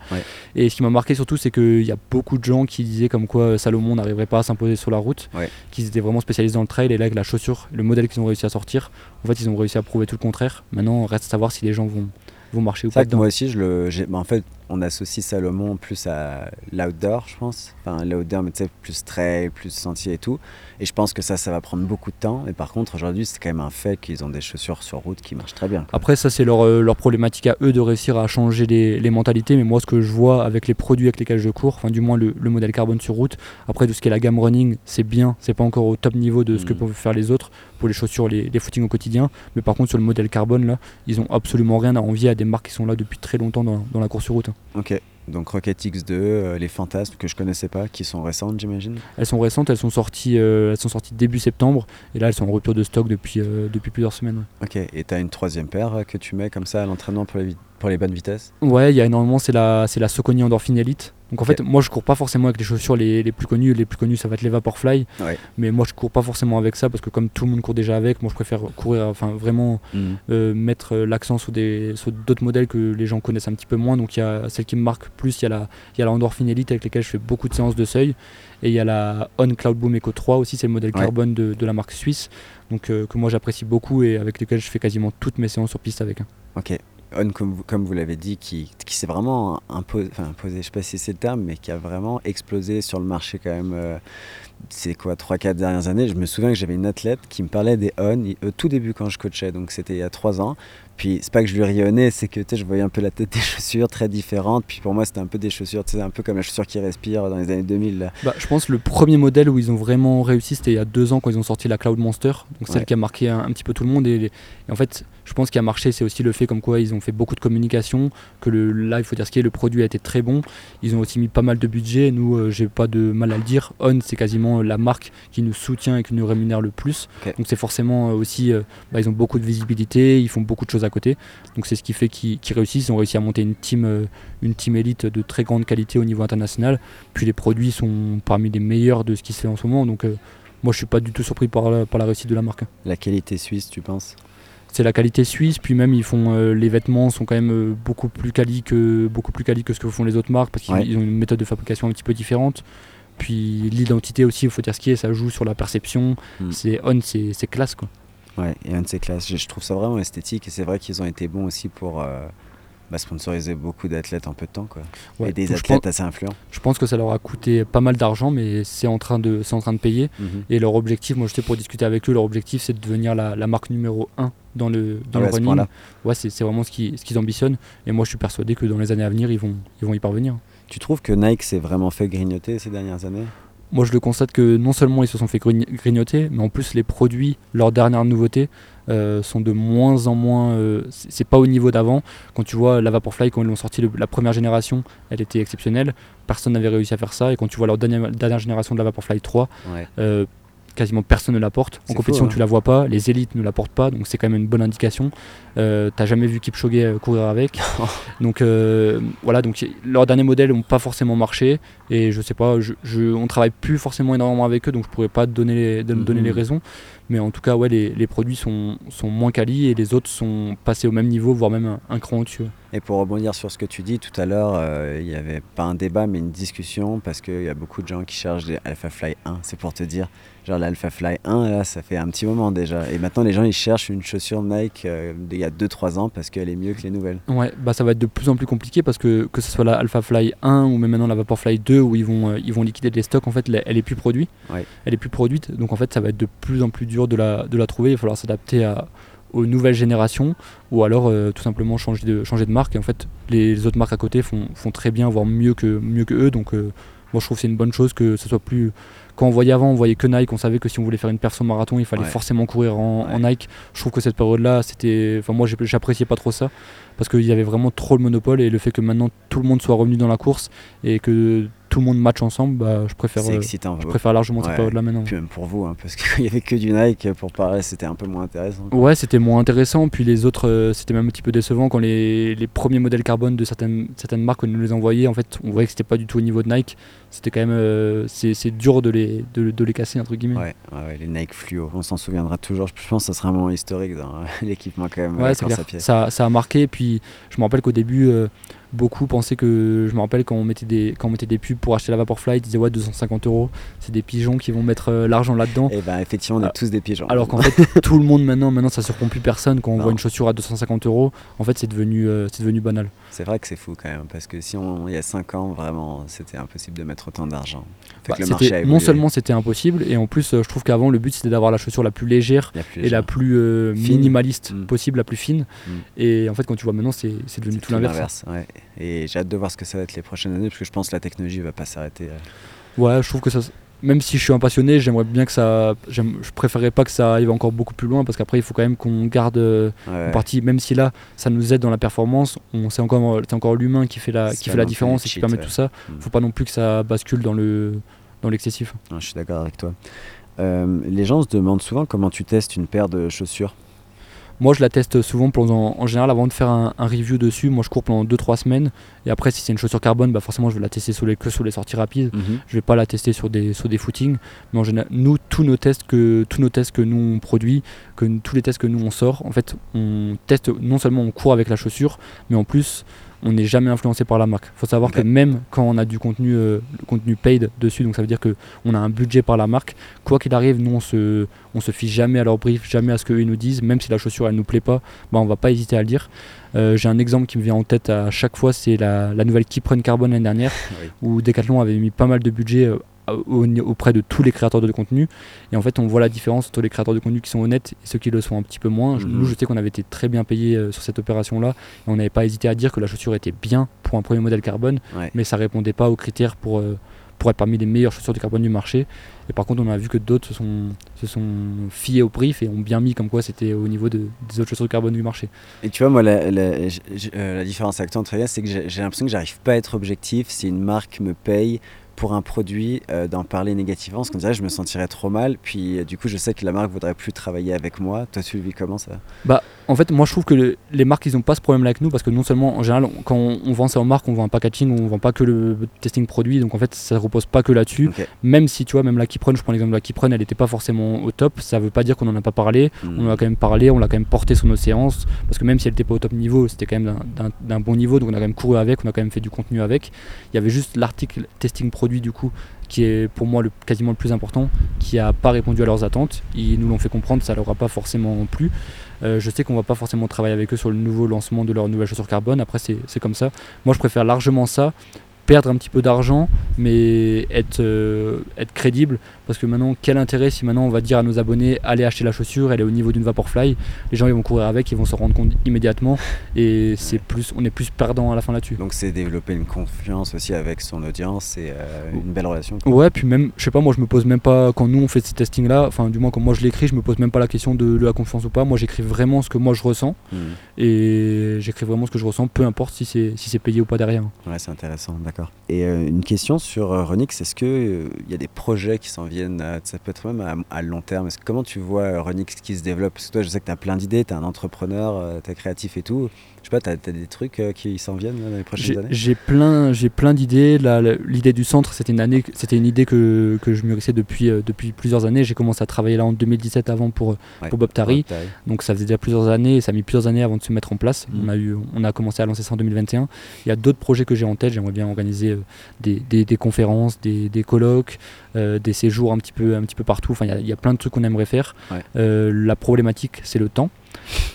Et ce qui m'a marqué surtout, c'est qu'il y a beaucoup de gens qui disaient comme quoi Salomon n'arriverait pas à s'imposer sur la route, qu'ils étaient vraiment spécialisés dans le trail. Et là, avec la chaussure, le modèle qu'ils ont réussi à sortir, en fait, ils ont réussi à prouver tout le contraire. Maintenant, reste à savoir si les gens vont, vont marcher ou pas. moi aussi, je le, bah, en fait, on associe Salomon plus à l'outdoor, je pense. Enfin, l'outdoor, mais tu sais, plus trail, plus sentier et tout. Et je pense que ça, ça va prendre beaucoup de temps. Mais par contre, aujourd'hui, c'est quand même un fait qu'ils ont des chaussures sur route qui marchent très bien. Après, ça, c'est leur, euh, leur, problématique à eux de réussir à changer les, les, mentalités. Mais moi, ce que je vois avec les produits avec lesquels je cours, enfin, du moins le, modèle carbone sur route, après, tout ce qui est la gamme running, c'est bien. C'est pas encore au top niveau de ce que mm. peuvent faire les autres pour les chaussures, les, les footings au quotidien. Mais par contre, sur le modèle carbone, là, ils ont absolument rien à envier à des marques qui sont là depuis très longtemps dans, dans la course sur route. Hein. Ok. Donc Rocket X2, euh, les fantasmes que je connaissais pas, qui sont récentes j'imagine Elles sont récentes, elles sont, sorties, euh, elles sont sorties début septembre et là elles sont en rupture de stock depuis, euh, depuis plusieurs semaines. Ok, et tu as une troisième paire que tu mets comme ça à l'entraînement pour les, pour les bonnes vitesses? Ouais, il y a énormément, c'est la, la Soconi Endorphin Elite. Donc en fait, moi je cours pas forcément avec les chaussures les, les, plus connues. Les plus connues, ça va être les Vaporfly. Mais moi je cours pas forcément avec ça parce que comme tout le monde court déjà avec, moi je préfère courir, enfin vraiment mhm. euh, mettre l'accent sur d'autres modèles que les gens connaissent un petit peu moins. Donc il y a celle qui me marque plus, il y a la, il y a la Endorphin Elite avec lesquelles je fais beaucoup de séances de seuil. Et il y a la On Cloud Boom Eco 3 aussi, c'est le modèle carbone de, de, la marque suisse. Donc euh, que moi j'apprécie beaucoup et avec lesquels je fais quasiment toutes mes séances sur piste avec. Ok, on, comme, comme vous l'avez dit, qui, qui s'est vraiment imposé, enfin imposé, je sais pas si c'est le terme, mais qui a vraiment explosé sur le marché quand même. Euh, c'est quoi, 3-4 dernières années. Je me souviens que j'avais une athlète qui me parlait des On au tout début quand je coachais, donc c'était il y a 3 ans. Puis c'est pas que je lui rionnais, c'est que je voyais un peu la tête des chaussures très différentes. Puis pour moi, c'était un peu des chaussures, un peu comme la chaussure qui respire dans les années 2000. Bah, je pense que le premier modèle où ils ont vraiment réussi, c'était il y a 2 ans quand ils ont sorti la Cloud Monster, donc celle qui a marqué un, petit peu tout le monde. Et, et en fait, je pense qu'il a marché, c'est aussi le fait comme quoi ils ont fait beaucoup de communication, que le, là, il faut dire ce qui est, le produit a été très bon. Ils ont aussi mis pas mal de budget. Nous, euh, j'ai pas de mal à le dire. On, c'est quasiment la marque qui nous soutient et qui nous rémunère le plus. Donc c'est forcément euh, aussi, euh, bah, ils ont beaucoup de visibilité, ils font beaucoup de choses à côté. Donc c'est ce qui fait qu'ils réussissent. Ils ont réussi à monter une team, une team élite de très grande qualité au niveau international. Puis les produits sont parmi les meilleurs de ce qui se fait en ce moment. Donc moi, je suis pas du tout surpris par la, par la réussite de la marque. La qualité suisse, tu penses? C'est la qualité suisse. Puis même, ils font euh, les vêtements sont quand même euh, beaucoup plus quali que beaucoup plus quali que ce que font les autres marques parce qu'ils ont une méthode de fabrication un petit peu différente. Puis l'identité aussi, il faut dire ce qui est, ça joue sur la perception. Hmm. C'est on, c'est classe quoi. Ouais, et on c'est classe. Je, trouve ça vraiment esthétique et c'est vrai qu'ils ont été bons aussi pour. Euh, bah, sponsoriser beaucoup d'athlètes en peu de temps quoi. et des athlètes assez influents. Je pense que ça leur a coûté pas mal d'argent mais c'est en train de en train de payer mhm. et leur objectif moi je sais pour discuter avec eux leur objectif c'est de devenir la, la, marque numéro 1 dans le dans le running. Ouais, c'est vraiment ce qu'ils ce qu'ils ambitionnent et moi je suis persuadé que dans les années à venir ils vont ils vont y parvenir. Tu trouves que Nike s'est vraiment fait grignoter ces dernières années? Moi je le constate que non seulement ils se sont fait grignoter, mais en plus les produits, leurs dernières nouveautés, euh, sont de moins en moins. Euh, c'est pas au niveau d'avant. Quand tu vois la Vaporfly, quand ils l'ont sorti la première génération, elle était exceptionnelle. Personne n'avait réussi à faire ça. Et quand tu vois leur dernière, dernière génération de la Vaporfly 3, euh, quasiment personne ne la porte. En compétition, tu hein. la vois pas, les élites ne la portent pas, donc c'est quand même une bonne indication. Euh, T'as jamais vu Kipchoge euh, courir avec. donc euh, voilà, donc leurs derniers modèles n'ont pas forcément marché, et je sais pas, je, je, on travaille plus forcément énormément avec eux, donc je pourrais pas te donner les, donner les mhm. raisons. Mais en tout cas, ouais, les, les produits sont, sont, moins quali et les autres sont passés au même niveau, voire même un, cran au-dessus. Et pour rebondir sur ce que tu dis tout à l'heure, euh, il n'y avait pas un débat mais une discussion parce qu'il y a beaucoup de gens qui cherchent des Alpha Fly 1, c'est pour te dire. Genre l'Alpha Fly 1, là, ça fait un petit moment déjà. Et maintenant, les gens, ils cherchent une chaussure Nike euh, d'il y a 2-3 ans parce qu'elle est mieux que les nouvelles. Ouais, bah ça va être de plus en plus compliqué parce que que ce soit la Alpha Fly 1 ou même maintenant la Vaporfly 2 où ils vont, euh, ils vont liquider les stocks, en fait, elle est plus produite. Elle est plus produite, donc en fait, ça va être de plus en plus dur de la, de la trouver. Il va falloir s'adapter aux nouvelles générations ou alors euh, tout simplement changer de, changer de marque. Et en fait, les, autres marques à côté font, font, très bien, voire mieux que, mieux que eux. Donc, moi, je trouve que c'est une bonne chose que ce soit plus quand on voyait avant, on voyait que Nike, on savait que si on voulait faire une perso marathon, il fallait forcément courir en, Nike. Je trouve que cette période-là, c'était. Enfin, moi, j'appréciais pas trop ça parce qu'il y avait vraiment trop le monopole et le fait que maintenant tout le monde soit revenu dans la course et que tout le monde match ensemble, bah, je préfère, euh, excitant, je préfère largement cette période-là maintenant. Puis même pour vous, hein, parce qu'il y avait que du Nike pour parler, c'était un peu moins intéressant. Ouais, c'était moins intéressant. Puis les autres, euh, c'était même un petit peu décevant quand les, les, premiers modèles carbone de certaines, certaines marques, on nous les envoyait. En fait, on voyait que c'était pas du tout au niveau de Nike. C'était quand même, euh, c'est dur de les, de, de, les casser entre guillemets. Ouais, ouais, les Nike fluo, on s'en souviendra toujours. Je pense que ça sera un moment historique dans l'équipement quand même. Ouais, c'est clair. Ça, ça, a marqué. Puis je me rappelle qu'au début beaucoup pensaient que, je me rappelle quand on mettait des, quand on mettait des pubs pour acheter la Vaporfly, ils disaient ouais 250 euros, c'est des pigeons qui vont mettre euh, l'argent là-dedans. Et eh ben effectivement on est tous des pigeons. Alors qu'en fait tout le monde maintenant, maintenant ça surprend plus personne quand on voit une chaussure à 250 euros, en fait c'est devenu, euh, c'est devenu banal. C'est vrai que c'est fou quand même, parce que si on, il y a 5 ans vraiment c'était impossible de mettre autant d'argent. Bah, non seulement c'était impossible, et en plus euh, je trouve qu'avant le but c'était d'avoir la chaussure la plus légère, et la plus minimaliste mm. possible, la plus fine. Mm. Et en fait quand tu vois maintenant c'est devenu tout l'inverse. Et j'ai hâte de voir ce que ça va être les prochaines années, parce que je pense que la technologie va pas s'arrêter. Euh. Ouais, je trouve que ça. Même si je suis un passionné, j'aimerais bien que ça. Je préférerais pas que ça arrive encore beaucoup plus loin, parce qu'après, il faut quand même qu'on garde euh, une partie. Même si là, ça nous aide dans la performance, c'est encore, encore l'humain qui fait la, qui fait la différence et qui permet tout ça. Il mm. faut pas non plus que ça bascule dans le dans l'excessif. je suis d'accord avec toi. Euh, les gens se demandent souvent comment tu testes une paire de chaussures. Moi, je la teste souvent pendant, en général avant de faire un, review dessus. Moi, je cours pendant 2-3 semaines. Et après, si c'est une chaussure carbone, bah forcément, je vais la tester sur les, que sur les sorties rapides. Je mhm. Je vais pas la tester sur des, sur des footings. Mais en général, nous, tous nos tests que, tous nos tests que nous on produit, que tous les tests que nous on sort, en fait, on teste non seulement on court avec la chaussure, mais en plus, on n'est jamais influencé par la marque. Il faut savoir que même quand on a du contenu, euh, contenu paid dessus, donc ça veut dire qu'on a un budget par la marque, quoi qu'il arrive, nous on se, on se fie jamais à leur brief, jamais à ce qu'ils nous disent, même si la chaussure elle nous plaît pas, bah, on va pas hésiter à le dire. Euh, j'ai un exemple qui me vient en tête à chaque fois, c'est la, nouvelle Keep Run Carbon l'année dernière, où Decathlon avait mis pas mal de budget euh, auprès de tous les créateurs de contenu. Et en fait, on voit la différence entre les créateurs de contenu qui sont honnêtes et ceux qui le sont un petit peu moins. Mhm. Nous, je sais qu'on avait été très bien payé euh, sur cette opération-là. Et on n'avait pas hésité à dire que la chaussure était bien pour un premier modèle carbone, mais ça répondait pas aux critères pour, euh, pour être parmi les meilleures chaussures de carbone du marché. Et par contre, on a vu que d'autres se sont, se sont fiés au brief et ont bien mis comme quoi c'était au niveau de, des autres chaussures de carbone du marché. Et tu vois, moi, la, la, euh, la différence avec toi, c'est que j'ai l'impression que j'arrive pas à être objectif si une marque me paye pour un produit euh, d'en parler négativement, parce qu'on dirait je me sentirais trop mal. Puis euh, du coup, je sais que la marque voudrait plus travailler avec moi. Toi, tu le vis comment ça en fait, moi, je trouve que les marques, ils n'ont pas ce problème-là avec nous, parce que non seulement, en général, quand on, vend ça aux marques, on vend un packaging, on vend pas que le testing produit, donc en fait, ça repose pas que là-dessus. Même si, tu vois, même la Kiprun, je prends l'exemple de la Kiprun, elle n'était pas forcément au top. Ça veut pas dire qu'on en a pas parlé. Hmm. On en a quand même parlé, on l'a quand même porté sur nos séances, parce que même si elle n'était pas au top niveau, c'était quand même d'un bon niveau, donc on a quand même couru avec, on a quand même fait du contenu avec. Il y avait juste l'article testing produit du coup qui est pour moi le, quasiment le plus important, qui n'a pas répondu à leurs attentes. Ils nous l'ont fait comprendre, ça leur a pas forcément plu. Euh, je sais qu'on va pas forcément travailler avec eux sur le nouveau lancement de leur nouvelle chaussure carbone. Après, c'est comme ça. Moi, je préfère largement ça perdre un petit peu d'argent, mais être, euh, être crédible. Parce que maintenant, quel intérêt si maintenant on va dire à nos abonnés allez acheter la chaussure, elle est au niveau d'une Vaporfly, les gens ils vont courir avec, ils vont s'en rendre compte immédiatement et c'est plus, on est plus perdant à la fin là-dessus. Donc c'est développer une confiance aussi avec son audience et euh, une belle relation. Ouais, puis même, je sais pas, moi je me pose même pas, quand nous on fait ces testings là, enfin du moins quand moi je l'écris, je me pose même pas la question de, de la confiance ou pas. Moi j'écris vraiment ce que moi je ressens Hmm. et j'écris vraiment ce que je ressens, peu importe si c'est si c'est payé ou pas derrière. Ouais, c'est intéressant, d'accord. Et euh, une question sur euh, Renix, est-ce qu'il il y a des projets qui s'en viennent, euh, ça peut être même à, à long terme? Comment tu vois euh, Renix qui se développe? Parce que toi, je sais que tu as plein d'idées, tu es un entrepreneur, tu es créatif et tout. Je sais pas, tu as, des trucs euh, qui s'en viennent là, dans les prochaines années j'ai plein, j'ai plein d'idées. L'idée du centre, c'était une, année, c'était une idée que, que je mûrissais depuis, euh, depuis plusieurs années. J'ai commencé à travailler là en 2017 avant pour, Ouais. pour Bob Tari. Donc ça faisait déjà plusieurs années, et ça a mis plusieurs années avant de se mettre en place. Mhm. On, a eu, on a commencé à lancer ça en 2021. Il y a d'autres projets que j'ai en tête. J'aimerais bien organiser euh, des, des- des conférences, des, des colloques, euh, des séjours un petit peu, un petit peu partout. Enfin, il y a- il y, a plein de trucs qu'on aimerait faire. Ouais. Euh, la problématique, c'est le temps.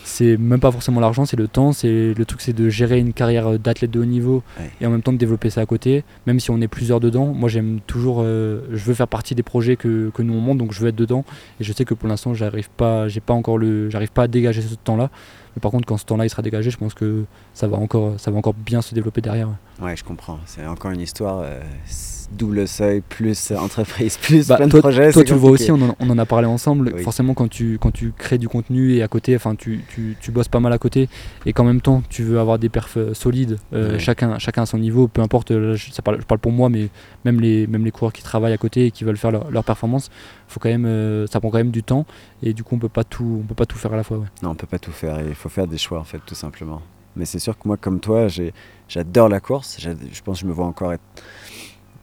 C'est même pas forcément l'argent, c'est le temps. C'est le truc, c'est de gérer une carrière d'athlète de haut niveau Ouais. et en même temps de développer ça à côté. Même si on est plusieurs dedans, moi j'aime toujours, euh, je veux faire partie des projets que, que nous on monte, donc je veux être dedans. Et je sais que pour l'instant, j'arrive pas, j'ai pas encore le, j'arrive pas à dégager ce temps-là. Mais par contre, quand ce temps-là il sera dégagé, je pense que ça va encore, ça va encore bien se développer derrière. Ouais, je comprends. C'est encore une histoire euh, double seuil, plus entreprise, plus Bah, plein toi, de projets. Toi, tu le vois aussi, on en, on en a parlé ensemble. Oui. Forcément, quand tu, quand tu crées du contenu et à côté, enfin, tu, tu, tu bosses pas mal à côté et qu'en même temps, tu veux avoir des perfs euh, solides, euh, Ouais. chacun, chacun à son niveau, peu importe, je, ça parle, je parle pour moi, mais même les, même les coureurs qui travaillent à côté et qui veulent faire leur, leur performance, faut quand même, euh, ça prend quand même du temps et du coup, on peut pas tout, on peut pas tout faire à la fois. ouais. Non, on peut pas tout faire. Il faut faire des choix, en fait, tout simplement. Mais c'est sûr que moi, comme toi, j'adore la course. Je pense que je me vois encore être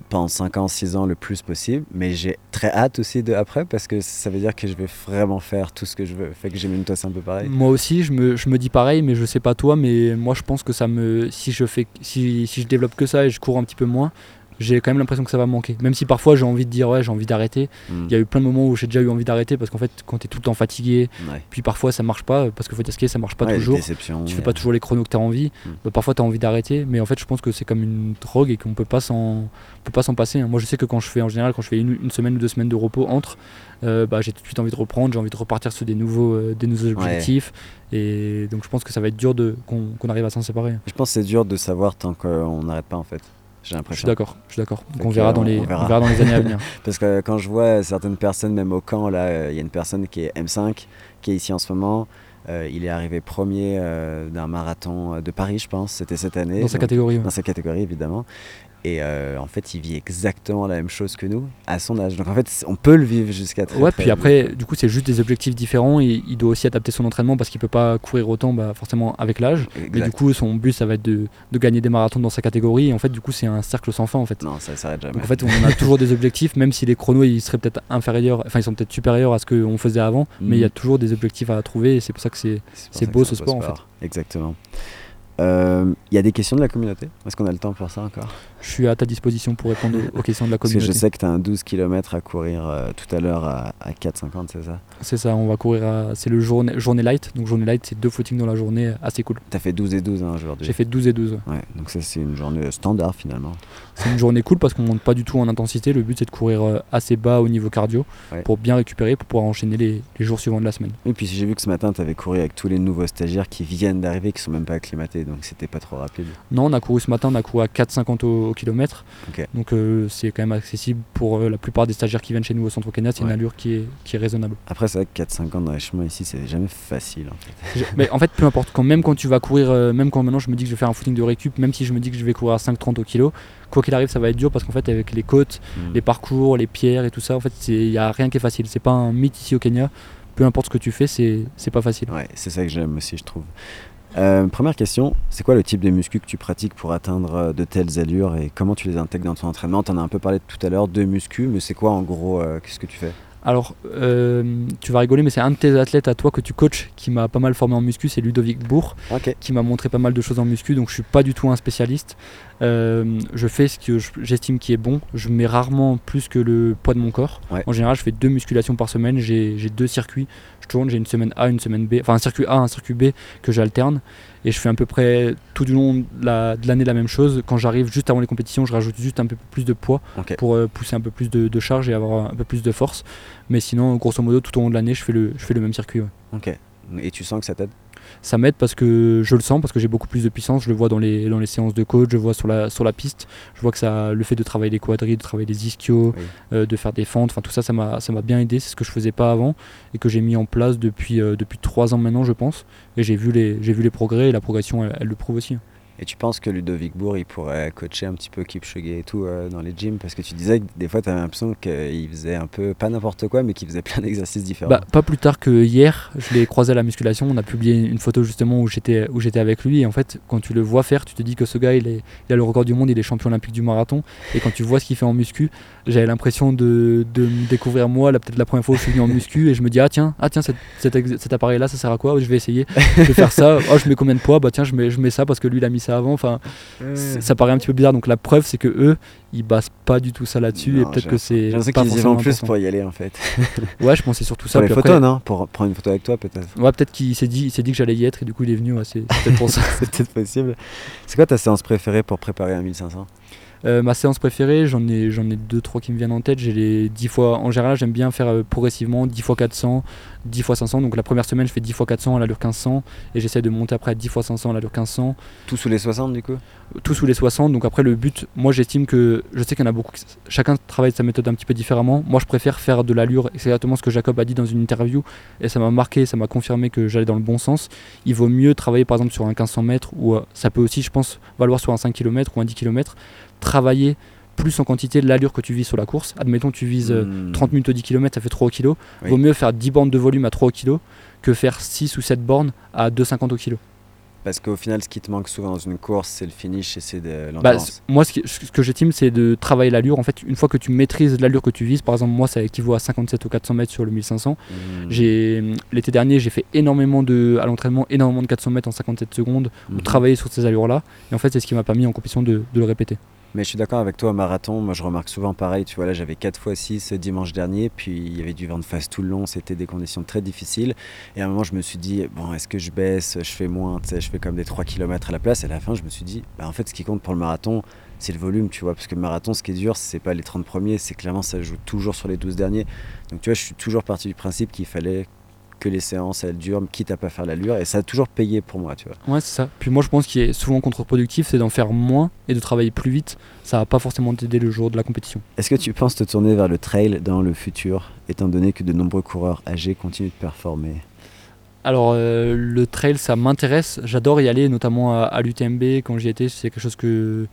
pendant 5 ans, 6 ans le plus possible. Mais j'ai très hâte aussi de après parce que ça veut dire que je vais vraiment faire tout ce que je veux. Fait que j'imagine toi, c'est un peu pareil. Moi aussi, je me, je me dis pareil, mais je sais pas toi, mais moi je pense que ça me, si je fais, si, si je développe que ça et je cours un petit peu moins, j'ai quand même l'impression que ça va manquer. Même si parfois j'ai envie de dire ouais, j'ai envie d'arrêter. Mm. Il y a eu plein de moments où j'ai déjà eu envie d'arrêter parce qu'en fait, quand tu es tout le temps fatigué, Ouais. puis parfois ça marche pas parce qu'il faut dire ça marche pas Ouais, toujours. Tu fais pas toujours les chronos que tu as envie. Mm. Bah, parfois tu as envie d'arrêter, mais en fait, je pense que c'est comme une drogue et qu'on peut pas s'en peut pas s'en passer. hein. Moi, je sais que quand je fais en général quand je fais une, une semaine ou deux semaines de repos entre euh, bah, j'ai tout de suite envie de reprendre, j'ai envie de repartir sur des nouveaux, euh, des nouveaux objectifs. Et donc je pense que ça va être dur de, qu'on, qu'on arrive à s'en séparer. Je pense que c'est dur de savoir tant qu'on n'arrête pas, en fait. J'ai Je suis d'accord, je suis d'accord. Donc on verra, dans les, on verra. on verra dans les années à venir. Parce que quand je vois certaines personnes, même au camp, là, euh, il y a une personne qui est M5, qui est ici en ce moment. Euh, il est arrivé premier euh, d'un marathon de Paris, je pense. C'était cette année. Dans sa Donc- catégorie. ouais. dans sa catégorie évidemment. Et euh, en fait, il vit exactement la même chose que nous à son âge. Donc en fait, on peut le vivre jusqu'à très Ouais, très puis après, du coup, c'est juste des objectifs différents et il doit aussi adapter son entraînement parce qu'il peut pas courir autant, bah, forcément, avec l'âge. Mais du coup, son but, ça va être de, de gagner des marathons dans sa catégorie. Et en fait, du coup, c'est un cercle sans fin, en fait. Non, ça s'arrête jamais. Donc en fait, on a toujours des objectifs, même si les chronos, ils seraient peut-être inférieurs, enfin, ils sont peut-être supérieurs à ce qu'on faisait avant, mais il y a Mhm. toujours des objectifs à trouver et c'est pour ça que c'est. beau, ce sport, en Exactement. Euh, Il y a des questions de la communauté? Est-ce qu'on a le temps pour ça encore? Je suis à ta disposition pour répondre aux, aux questions de la Parce que communauté. je sais que tu as un 12 km à courir euh, tout à l'heure à, à 4,50, c'est ça? C'est ça, on va courir à. C'est le journée, journée light. Donc, journée light, c'est deux footings dans la journée, assez cool. Tu as fait 12 et 12 hein, aujourd'hui. J'ai fait 12 et 12. ouais. Ouais, donc ça c'est une journée standard finalement. C'est une journée cool parce qu'on monte pas du tout en intensité. Le but, c'est de courir euh, assez bas au niveau cardio Ouais. pour bien récupérer, pour pouvoir enchaîner les, les jours suivants de la semaine. Et puis j'ai vu que ce matin tu avais couru avec tous les nouveaux stagiaires qui viennent d'arriver, qui sont même pas acclimatés, donc c'était pas trop rapide. Non, on a couru ce matin, on a couru à 4,50 au, au kilomètre. Donc euh, c'est quand même accessible pour euh, la plupart des stagiaires qui viennent chez nous au centre Kenya. C'est une allure qui est, qui est raisonnable. Après c'est vrai que 4,50 dans les chemins ici c'est jamais facile en fait. Mais en fait, peu importe. Quand, même quand tu vas courir, euh, même quand maintenant je me dis que je vais faire un footing de récup, même si je me dis que je vais courir à 5,30 au kilo, quoi qu'il arrive, ça va être dur parce qu'en fait, avec les côtes, Mm. les parcours, les pierres et tout ça, en fait, il n'y a rien qui est facile. C'est pas un mythe ici au Kenya. Peu importe ce que tu fais, c'est c'est pas facile. Ouais, c'est ça que j'aime aussi je trouve. Euh, première question, c'est quoi le type de muscu que tu pratiques pour atteindre euh, de telles allures et comment tu les intègres dans ton entraînement? T'en as un peu parlé tout à l'heure, de muscu, mais c'est quoi en gros, euh, qu'est-ce que tu fais? Alors, euh, tu vas rigoler, mais c'est un de tes athlètes à toi que tu coaches qui m'a pas mal formé en muscu, c'est Ludovic Bourg, qui m'a montré pas mal de choses en muscu, donc je suis pas du tout un spécialiste. Euh, je fais ce que je- j'estime qui est bon, je mets rarement plus que le poids de mon corps. Ouais. En général, je fais deux musculations par semaine, j'ai deux circuits, je tourne, j'ai une semaine A, une semaine B, enfin un circuit A, un circuit B que j'alterne. Et je fais à peu près tout du long de la- de l'année la même chose. Quand j'arrive juste avant les compétitions, je rajoute juste un peu plus de poids pour euh, pousser un peu plus de, de charge et avoir un peu plus de force. Mais sinon, grosso modo, tout au long de l'année, je fais le, je fais le même circuit. ouais. Ok. Et tu sens que ça t'aide Ça m'aide parce que je le sens, parce que j'ai beaucoup plus de puissance. Je le vois dans les, dans les séances de coach, je vois sur la, sur la piste. Je vois que ça, le fait de travailler les quadrilles, de travailler les ischios, Oui. euh, de faire des fentes, enfin tout ça, ça m'a bien aidé. C'est ce que je faisais pas avant et que j'ai mis en place depuis, euh, depuis 3 ans maintenant, je pense. Et j'ai vu, les- j'ai vu les progrès et la progression, elle, elle le prouve aussi. Et tu penses que Ludovic Bourg, il pourrait coacher un petit peu Kipchoge et tout euh, dans les gyms? Parce que tu disais que des fois, tu avais l'impression qu'il faisait un peu, pas n'importe quoi, mais qu'il faisait plein d'exercices différents. Bah, pas plus tard que hier, je l'ai croisé à la musculation. On a publié une photo justement où j'étais où j'étais avec lui. Et en fait, quand tu le vois faire, tu te dis que ce gars, il, a le record du monde, il est champion olympique du marathon. Et quand tu vois ce qu'il fait en muscu, j'avais l'impression de, de me découvrir moi, là, peut-être la première fois où je suis venu en muscu. Et je me dis, ah tiens, ah tiens, cet appareil-là, ça sert à quoi? Je vais essayer. Je vais faire ça. Oh, je mets combien de poids? Bah tiens, je mets, je mets ça parce que lui, il a mis ça avant. Enfin, ça paraît un petit peu bizarre. Donc la preuve, c'est que eux, ils basent pas du tout ça là-dessus. et peut-être que c'est. Pas qu'ils y vont plus pour y aller en fait. Ouais, je c'est surtout ça. pour les photos, après- non? Pour prendre une photo avec toi peut-être. Ouais, peut-être qu'il s'est dit, il s'est dit que j'allais y être et du coup il est venu. ouais, c'est peut-être pour ça. C'est peut-être possible. C'est quoi ta séance préférée pour préparer un 1500 Euh, ma séance préférée, j'en ai, j'en ai deux, trois qui me viennent en tête. J'ai les 10 fois. En général, j'aime bien faire euh, progressivement 10 fois 400, 10 fois 500. Donc la première semaine, je fais 10 fois 400 à l'allure 1500 et j'essaie de monter après à 10 fois 500 à l'allure 1500. Tout sous les 60 du coup? Tout sous les 60. Donc après, le but, moi j'estime que. Je sais qu'il y en a beaucoup. Chacun travaille sa méthode un petit peu différemment. Moi, je préfère faire de l'allure. C'est exactement ce que Jacob a dit dans une interview. Et ça m'a marqué, ça m'a confirmé que j'allais dans le bon sens. Il vaut mieux travailler par exemple sur un 1500 mètres ou euh, ça peut aussi, je pense, valoir sur un 5 km ou un 10 km. Travailler plus en quantité de l'allure que tu vises sur la course. Admettons, tu vises euh, Hmm. 30 minutes au 10 km, ça fait 3 kg. Oui. Vaut mieux faire 10 bornes de volume à 3 kg que faire 6 ou 7 bornes à 2,50 au kilo. Parce qu'au final, ce qui te manque souvent dans une course, c'est le finish et c'est de Bah, l'endurance. moi, ce, qui- ce que j'estime, c'est de travailler l'allure. En fait, une fois que tu maîtrises l'allure que tu vises, par exemple, moi, ça équivaut à 57 ou 400 mètres sur le 1500. Hmm. J'ai L'été dernier, j'ai fait énormément de, à l'entraînement, énormément de 400 mètres en 57 secondes, ou Mhm. travailler sur ces allures-là. Et en fait, c'est ce qui m'a permis en compétition de, de le répéter. Mais je suis d'accord avec toi, marathon, moi je remarque souvent pareil, tu vois là j'avais 4 x 6 dimanche dernier, puis il y avait du vent de face tout le long, c'était des conditions très difficiles. Et à un moment je me suis dit, bon est-ce que je baisse, je fais moins, tu sais, je fais comme des 3 km à la place, et à la fin je me suis dit, bah, en fait ce qui compte pour le marathon, c'est le volume, tu vois, parce que le marathon ce qui est dur, c'est pas les 30 premiers, c'est clairement ça joue toujours sur les 12 derniers. Donc tu vois, je suis toujours parti du principe qu'il fallait que les séances elles durent, quitte à pas faire l'allure, et ça a toujours payé pour moi, tu vois. Ouais, c'est ça. Puis moi, je pense qu'il est souvent contre-productif, c'est d'en faire moins et de travailler plus vite. Ça va pas forcément t'aider le jour de la compétition. Est-ce que tu penses te tourner vers le trail dans le futur, étant donné que de nombreux coureurs âgés continuent de performer? Alors, euh, le trail, ça m'intéresse. J'adore y aller, notamment à, à l'UTMB. Quand j'y étais, c'est quelque chose que,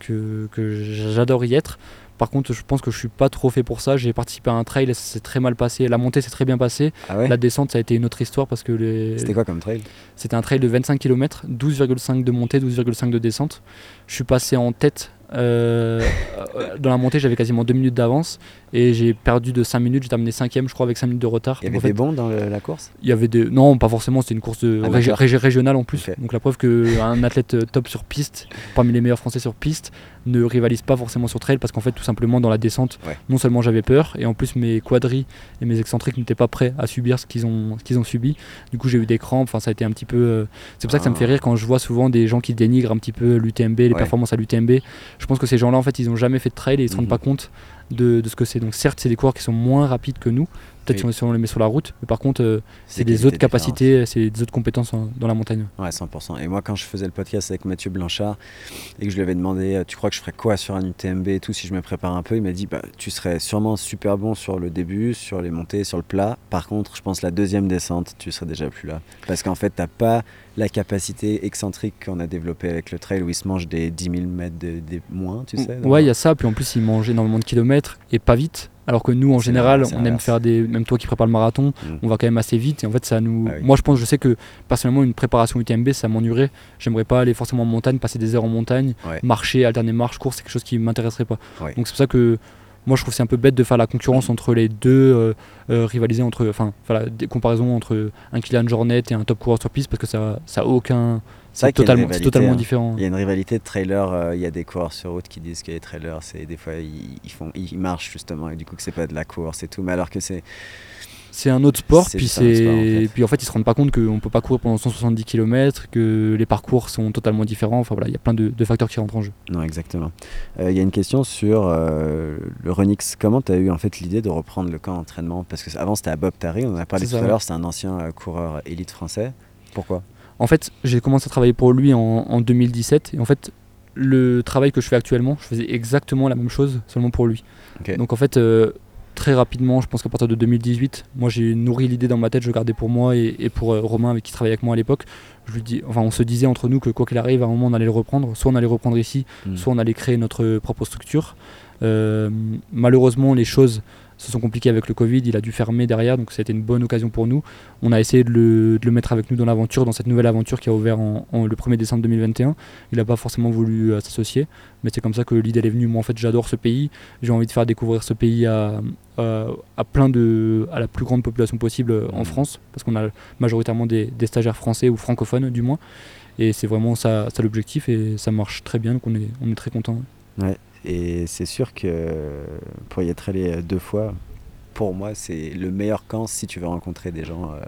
que, que j'adore y être. Par contre, je pense que je suis pas trop fait pour ça. J'ai participé à un trail et ça s'est très mal passé. La montée s'est très bien passée. Ah ouais La descente, ça a été une autre histoire parce que les... C'était quoi comme trail? C'était un trail de 25 km, 12,5 de montée, 12,5 de descente. Je suis passé en tête. Euh, dans la montée, j'avais quasiment 2 minutes d'avance et j'ai perdu de 5 minutes. J'ai terminé 5 je crois, avec 5 minutes de retard. Il y avait Donc, en fait, des bons dans le- la course? il y avait des. Non, pas forcément, c'était une course de Ah, régi- d'accord. régi- régionale en plus. Donc la preuve qu'un athlète euh, top sur piste, parmi les meilleurs français sur piste, ne rivalise pas forcément sur trail parce qu'en fait, tout simplement, dans la descente, Ouais. non seulement j'avais peur, et en plus, mes quadris et mes excentriques n'étaient pas prêts à subir ce qu'ils ont, qu'ils ont subi. Du coup, j'ai eu des crampes, enfin, ça a été un petit peu. euh, C'est pour ça que ça me Ah. fait rire quand je vois souvent des gens qui dénigrent un petit peu l'UTMB, les Ouais. performances à l'UTMB. Je pense que ces gens-là, en fait, ils n'ont jamais fait de trail et ils se rendent Mhm. pas compte de, de ce que c'est. Donc, certes, c'est des coureurs qui sont moins rapides que nous, peut-être Oui. si on- les met sur la route, mais par contre, euh, c'est des autres capacités, c'est des autres compétences en- dans la montagne. Ouais, 100%. Et moi, quand je faisais le podcast avec Mathieu Blanchard et que je lui avais demandé, euh, tu crois que je ferais quoi sur un UTMB et tout si je me prépare un peu, il m'a dit, bah, tu serais sûrement super bon sur le début, sur les montées, sur le plat. Par contre, je pense la deuxième descente, tu serais déjà plus là. Parce qu'en fait, t'as pas la capacité excentrique qu'on a développée avec le trail où il se mange des 10 000 mètres de, des moins, tu sais. Ouais, il y a ça, puis en plus, ils mangent énormément de kilomètres et pas vite. Alors que nous, en général, on aime faire des. Même toi qui prépares le marathon, Mm. on va quand même assez vite. Et en fait, ça nous. Ah oui. Moi, je pense, je sais que personnellement, une préparation UTMB, ça m'ennuierait. J'aimerais pas aller forcément en montagne, passer des heures en montagne, Ouais. marcher, alterner marche, course, c'est quelque chose qui m'intéresserait pas. Ouais. Donc c'est pour ça que. Moi, je trouve que c'est un peu bête de faire la concurrence entre les deux, euh, euh, rivaliser entre, enfin, des comparaisons entre un Kylian Jornet et un top coureur sur piste parce que ça, ça a aucun, C'est totalement, totalement hein. différent. Il y a une rivalité de trailers. euh, Il y a des coureurs sur route qui disent que les trailers, c'est des fois ils, ils font, ils marchent justement et du coup que c'est pas de la course et tout. Mais alors que c'est c'est un autre sport, puis, en fait. puis en fait ils se rendent pas compte qu'on peut pas courir pendant 170 km, que les parcours sont totalement différents, enfin voilà, il y a plein de, de facteurs qui rentrent en jeu. Non, exactement. Euh, Il y a une question sur euh, le Runix. Comment tu as eu en fait l'idée de reprendre le camp d'entraînement? Parce que avant c'était à Bob Tarry, on en a parlé tout ça, à l'heure, c'est un ancien euh, coureur élite français. Pourquoi? En fait, j'ai commencé à travailler pour lui en, en 2017, et en fait, le travail que je fais actuellement, je faisais exactement la même chose, seulement pour lui. Donc en fait, euh, très rapidement, je pense qu'à partir de 2018, moi j'ai nourri l'idée dans ma tête, je gardais pour moi et, et pour euh, Romain avec qui travaillait avec moi à l'époque. Je lui dis, enfin, on se disait entre nous que quoi qu'il arrive, à un moment on allait le reprendre. Soit on allait reprendre ici, Mm. soit on allait créer notre propre structure. Euh, malheureusement, les choses se sont compliquées avec le Covid. Il a dû fermer derrière, donc ça a été une bonne occasion pour nous. On a essayé de le, de le mettre avec nous dans l'aventure, dans cette nouvelle aventure qui a ouvert en, en- le 1er décembre 2021. Il n'a pas forcément voulu euh, s'associer, mais c'est comme ça que l'idée est venue. Moi, en fait, j'adore ce pays. J'ai envie de faire découvrir ce pays à, à, à plein de, à la plus grande population possible euh, en Mhm. France, parce qu'on a majoritairement des, des stagiaires français ou francophones, du moins. Et c'est vraiment ça, ça l'objectif, et ça marche très bien, donc on est, on est très content. Et c'est sûr que pour y être allé euh, deux fois, pour moi, c'est le meilleur camp si tu veux rencontrer des gens, euh,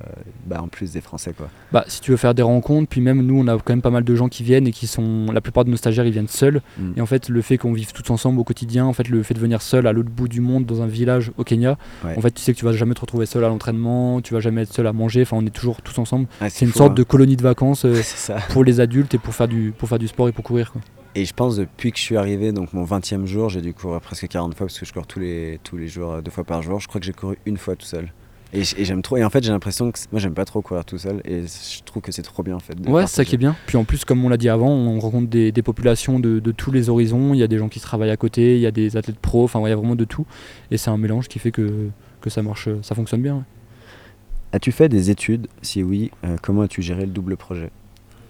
bah, en plus des Français. Quoi. Bah, si tu veux faire des rencontres, puis même nous, on a quand même pas mal de gens qui viennent et qui sont. La plupart de nos stagiaires, ils viennent seuls. Mm. Et en fait, le fait qu'on vive tous ensemble au quotidien, en fait, le fait de venir seul à l'autre bout du monde, dans un village au Kenya, Ouais. en fait, tu sais que tu vas jamais te retrouver seul à l'entraînement, tu vas jamais être seul à manger. Enfin, on est toujours tous ensemble. C'est une fou, sorte hein. de colonie de vacances euh, pour les adultes et pour faire du, pour faire du sport et pour courir. Quoi. Et je pense depuis que je suis arrivé, donc mon 20e jour, j'ai dû courir presque 40 fois parce que je cours tous les, tous les jours, euh, deux fois par jour. Je crois que j'ai couru une fois tout seul. Et, j'aime trop. Et en fait, j'ai l'impression que moi, j'aime pas trop courir tout seul. Et je trouve que c'est trop bien en fait. de Ouais, c'est ça qui est bien. Puis en plus, comme on l'a dit avant, on rencontre des, des populations de, de tous les horizons. Il y a des gens qui travaillent à côté, il y a des athlètes pros, enfin, il y a vraiment de tout. Et c'est un mélange qui fait que, que ça marche, ça fonctionne bien. ouais. As-tu fait des études? Si oui, euh, comment as-tu géré le double projet?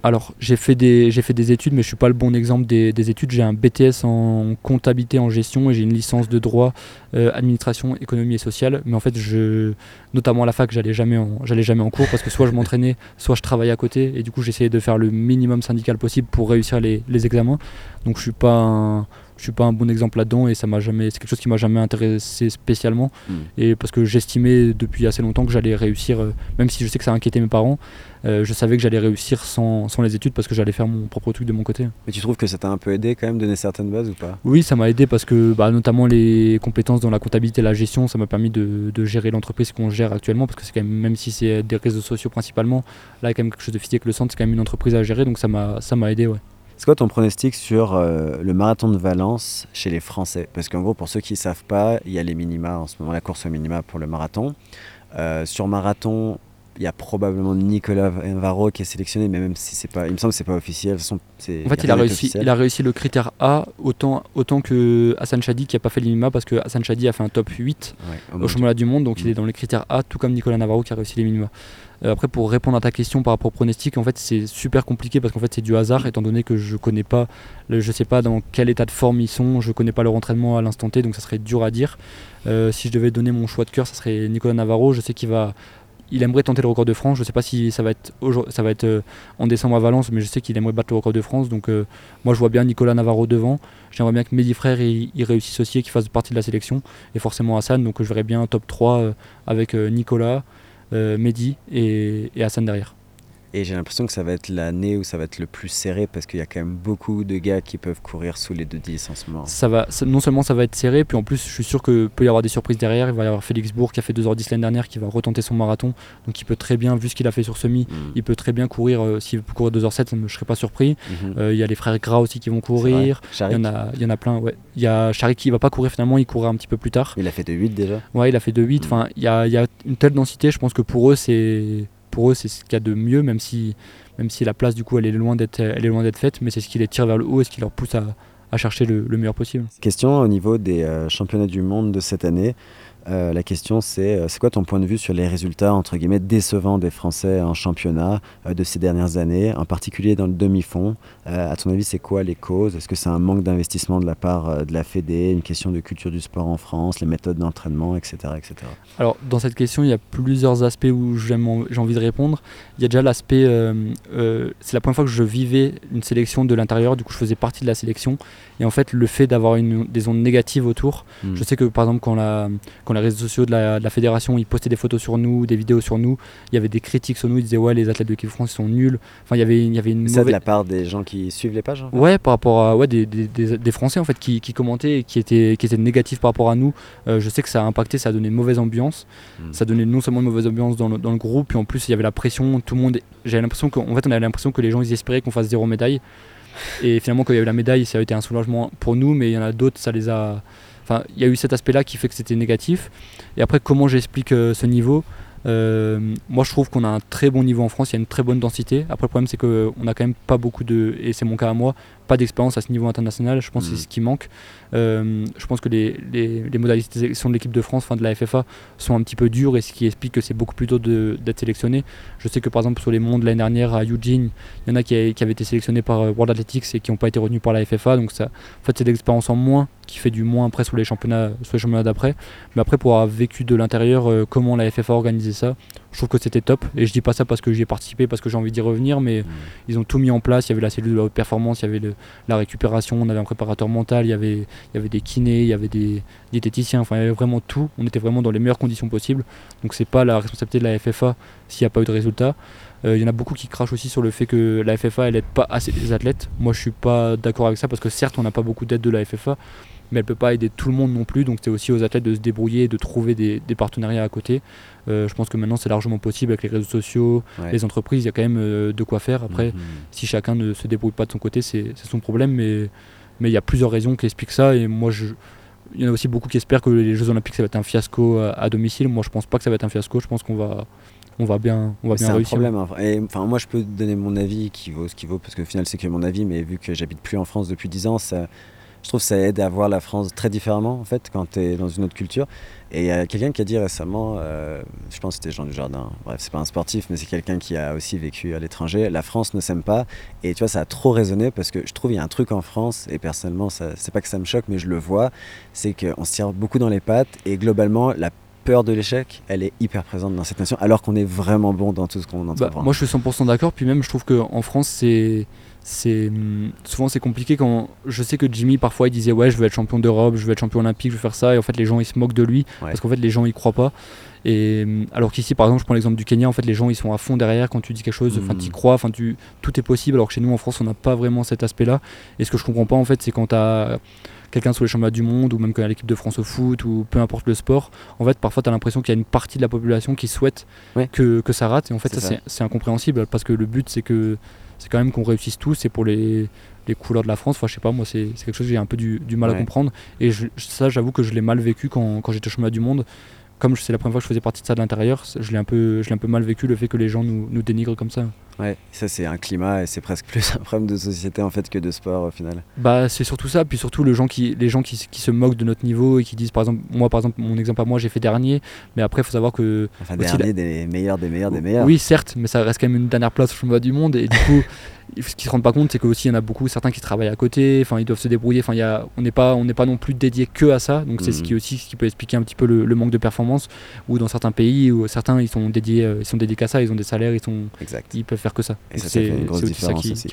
Alors, j'ai fait, des, études, mais je suis pas le bon exemple des, des études. J'ai un BTS en comptabilité en gestion et j'ai une licence de droit, euh, administration, économie et sociale. Mais en fait, je, notamment à la fac, j'allais jamais en, j'allais jamais en cours parce que soit je m'entraînais, soit je travaillais à côté. Et du coup, j'essayais de faire le minimum syndical possible pour réussir les, les examens. Donc, je suis pas un, je suis pas un bon exemple là-dedans et ça m'a jamais, c'est quelque chose qui m'a jamais intéressé spécialement. Mm. Et parce que j'estimais depuis assez longtemps que j'allais réussir, euh, même si je sais que ça inquiétait mes parents, euh, je savais que j'allais réussir sans, sans les études parce que j'allais faire mon propre truc de mon côté. Mais tu trouves que ça t'a un peu aidé quand même, donner certaines bases ou pas? Oui, ça m'a aidé parce que bah, notamment les compétences dans la comptabilité et la gestion, ça m'a permis de, de gérer l'entreprise qu'on gère actuellement parce que c'est quand même, même si c'est des réseaux sociaux principalement, là il y a quand même quelque chose de physique. Le centre, c'est quand même une entreprise à gérer, donc ça m'a ça m'a aidé. Ouais. C'est quoi ton pronostic sur euh, le marathon de Valence chez les Français? Parce qu'en gros, pour ceux qui ne savent pas, il y a les minima en ce moment, la course au minima pour le marathon. Euh, sur marathon, il y a probablement Nicolas Varro qui est sélectionné, mais même si c'est pas, il me semble que c'est pas officiel. De toute façon, c'est- En fait, il a, réussi, il a réussi le critère A autant, autant que Hassan Chadi qui n'a pas fait l'IMA parce que Hassan Chadi a fait un top 8 Ouais, au au championnat du monde, donc il Mm. est dans les critères A, tout comme Nicolas Navarro qui a réussi les minima. Euh, après, pour répondre à ta question par rapport au pronostic, en fait, c'est super compliqué parce qu'en fait, c'est du hasard, étant donné que je connais pas, je sais pas dans quel état de forme ils sont, je connais pas leur entraînement à l'instant T, donc ça serait dur à dire. Euh, si je devais donner mon choix de cœur, ça serait Nicolas Navarro. Je sais qu'il va, il aimerait tenter le record de France. Je sais pas si ça va être, ça va être euh, en décembre à Valence, mais je sais qu'il aimerait battre le record de France. Donc, moi, je vois bien Nicolas Navarro devant. J'aimerais bien que Mehdi Frère il, réussisse aussi et qu'il fasse partie de la sélection. Et forcément Hassan, donc je verrais bien un top 3 euh, avec Nicolas, Mehdi et, et Hassan derrière. Et j'ai l'impression que ça va être l'année où ça va être le plus serré parce qu'il y a quand même beaucoup de gars qui peuvent courir sous les 2-10 en ce moment. Ça va, ça- non seulement ça va être serré, puis en plus je suis sûr que peut y avoir des surprises derrière. Il va y avoir Félix Bourg qui a fait 2h10 l'année dernière qui va retenter son marathon. Donc il peut très bien, vu ce qu'il a fait sur semi, Mm. il peut très bien courir, euh, s'il peut courir 2h07, je ne serais pas surpris. Mhm. Euh, Il y a les frères Gras aussi qui vont courir. Il y, en a, il y en a plein, ouais. Il y a Charik qui va pas courir finalement, il courra un petit peu plus tard. il a fait de 8 déjà. Ouais, il a fait 2-8. Mm. Enfin, il y a, y a une telle densité, je pense que pour eux, c'est pour eux, c'est ce qu'il y a de mieux, même si, même si la place, du coup, elle est loin d'être, elle est loin d'être faite, mais c'est ce qui les tire vers le haut et ce qui leur pousse à, à chercher le, le meilleur possible. Question au niveau des euh, championnats du monde de cette année. Euh, la question c'est euh, c'est quoi ton point de vue sur les résultats entre guillemets décevants des Français en championnat euh, de ces dernières années, en particulier dans le demi-fond? Euh, à ton avis, c'est quoi les causes? Est-ce que c'est un manque d'investissement de la part de la Fédé, une question de culture du sport en France, les méthodes d'entraînement, etc., etc. Alors, dans cette question, il y a plusieurs aspects où j'ai envie de répondre. Il y a déjà l'aspect, c'est la première fois que je vivais une sélection de l'intérieur, du coup, je faisais partie de la sélection. Et en fait, le fait d'avoir des ondes négatives autour, Mm. Je sais que par exemple quand la, quand la les réseaux sociaux de la, fédération, ils postaient des photos sur nous, des vidéos sur nous. Il y avait des critiques sur nous. Ils disaient ouais, les athlètes de l'équipe France sont nuls. Enfin, il y avait, il y avait une. Ça de la part des gens qui suivent les pages. Ouais, par rapport à ouais des, des, des, Français en fait qui, qui, commentaient et qui étaient qui étaient négatifs par rapport à nous. Euh, je sais que ça a impacté, ça a donné une mauvaise ambiance. Hmm. Ça a donné non seulement une mauvaise ambiance dans le, dans le groupe, puis en plus il y avait la pression. Tout le monde. J'avais l'impression qu'en fait on avait l'impression que les gens ils espéraient qu'on fasse zéro médaille. Et finalement, quand il y a eu la médaille, ça a été un soulagement pour nous, mais il y en a d'autres, ça les a. Enfin, il y a eu cet aspect-là qui fait que c'était négatif. Et après, comment j'explique euh, ce niveau euh, moi, je trouve qu'on a un très bon niveau en France, il y a une très bonne densité. Après, le problème, c'est qu'on n'a quand même pas beaucoup de, et c'est mon cas à moi, pas d'expérience à ce niveau international. Je pense que c'est mm. ce qui manque. Euh, je pense que les, les, modalités de sélection de l'équipe de France, enfin de la FFA, sont un petit peu dures et ce qui explique que c'est beaucoup plus dur d'être sélectionné. Je sais que par exemple sur les mondes l'année dernière à Eugene, il y en a qui, qui avaient été sélectionnés par World Athletics et qui n'ont pas été retenus par la FFA. Donc ça, en fait, c'est de l'expérience en moins qui fait du moins après sur les championnats, sur les championnats d'après. Mais après, pour avoir vécu de l'intérieur euh, comment la FFA a organisé ça, je trouve que c'était top. Et je dis pas ça parce que j'y ai participé, parce que j'ai envie d'y revenir, mais mm. ils ont tout mis en place. Il y avait la cellule de haute performance, il y avait la récupération, on avait un préparateur mental, il y avait, il y avait des kinés, il y avait des diététiciens, enfin il y avait vraiment tout. On était vraiment dans les meilleures conditions possibles. Donc c'est pas la responsabilité de la FFA s'il n'y a pas eu de résultat. Euh, il y en a beaucoup qui crachent aussi sur le fait que la FFA elle aide pas assez les athlètes. Moi je suis pas d'accord avec ça parce que certes on n'a pas beaucoup d'aide de la FFA, mais elle peut pas aider tout le monde non plus. Donc c'est aussi aux athlètes de se débrouiller et de trouver des, partenariats à côté. Euh, je pense que maintenant c'est largement possible avec les réseaux sociaux, les entreprises, il y a quand même euh, de quoi faire. Après, mhm. si chacun ne se débrouille pas de son côté, c'est son problème. Mais mais il y a plusieurs raisons qui expliquent ça. Et moi, je, il y en a aussi beaucoup qui espèrent que les Jeux Olympiques ça va être un fiasco à, domicile. Moi, je pense pas que ça va être un fiasco. Je pense qu'on va on va bien, on va bien réussir. C'est un problème. Hein. Enfin, moi, je peux donner mon avis qui vaut ce qui vaut, parce qu'au final, c'est que mon avis. Mais vu que j'habite plus en France depuis 10 ans, ça, je trouve que ça aide à voir la France très différemment en fait quand tu es dans une autre culture. Et il y a quelqu'un qui a dit récemment, euh, je pense que c'était Jean Dujardin, bref, c'est pas un sportif, mais c'est quelqu'un qui a aussi vécu à l'étranger. La France ne s'aime pas. Et tu vois, ça a trop résonné parce que je trouve qu'il y a un truc en France, et personnellement, c'est pas que ça me choque, mais je le vois, c'est qu'on se tire beaucoup dans les pattes et globalement, la peur de l'échec, elle est hyper présente dans cette nation, alors qu'on est vraiment bon dans tout ce qu'on entend. Bah, moi, je suis 100% d'accord. Puis même, je trouve qu'en France, c'est c'est hum, souvent c'est compliqué quand je sais que Jimmy parfois il disait ouais je veux être champion d'Europe je veux être champion olympique je veux faire ça et en fait les gens ils se moquent de lui parce qu'en fait les gens ils croient pas. Et hum, alors qu'ici par exemple je prends l'exemple du Kenya en fait les gens ils sont à fond derrière quand tu dis quelque chose enfin tu mmh. crois enfin tu tout est possible alors que chez nous en France on n'a pas vraiment cet aspect là et ce que je comprends pas en fait c'est quand tu as quelqu'un sur les championnats du monde ou même quand l'équipe de France au foot ou peu importe le sport, en fait parfois tu as l'impression qu'il y a une partie de la population qui souhaite que, que, ça rate et en fait ça, c'est incompréhensible parce que le but c'est que c'est quand même qu'on réussisse tous et pour les, les couleurs de la France. Enfin, je sais pas, moi, c'est quelque chose que j'ai un peu du, du mal à comprendre. Et ça, j'avoue que je l'ai mal vécu quand, quand j'étais championnat du monde. Comme c'est la première fois que je faisais partie de ça de l'intérieur, je l'ai un, peu, un peu mal vécu le fait que les gens nous, nous dénigrent comme ça. Ouais, ça c'est un climat et c'est presque plus un problème de société en fait que de sport au final. Bah c'est surtout ça, puis surtout le gens qui, les gens qui, qui, se moquent de notre niveau et qui disent par exemple, moi par exemple, mon exemple à moi j'ai fait dernier, mais après il faut savoir que... Enfin dernier des meilleurs, des meilleurs, des meilleurs. Oui certes, mais ça reste quand même une dernière place au championnat du monde et du coup ce qu'ils se rendent pas compte c'est qu'aussi il y en a beaucoup, certains qui travaillent à côté, enfin ils doivent se débrouiller, enfin y a, on n'est pas, on pas non plus dédié que à ça, donc c'est ce qui mhm. aussi ce qui peut expliquer un petit peu le, manque de performance, ou dans certains pays où certains ils sont dédiés, euh, ils sont dédiés qu'à ça, ils ont des salaires, ils, sont, exact. ils peuvent faire que ça. Et c'est une grosse différence qui, aussi.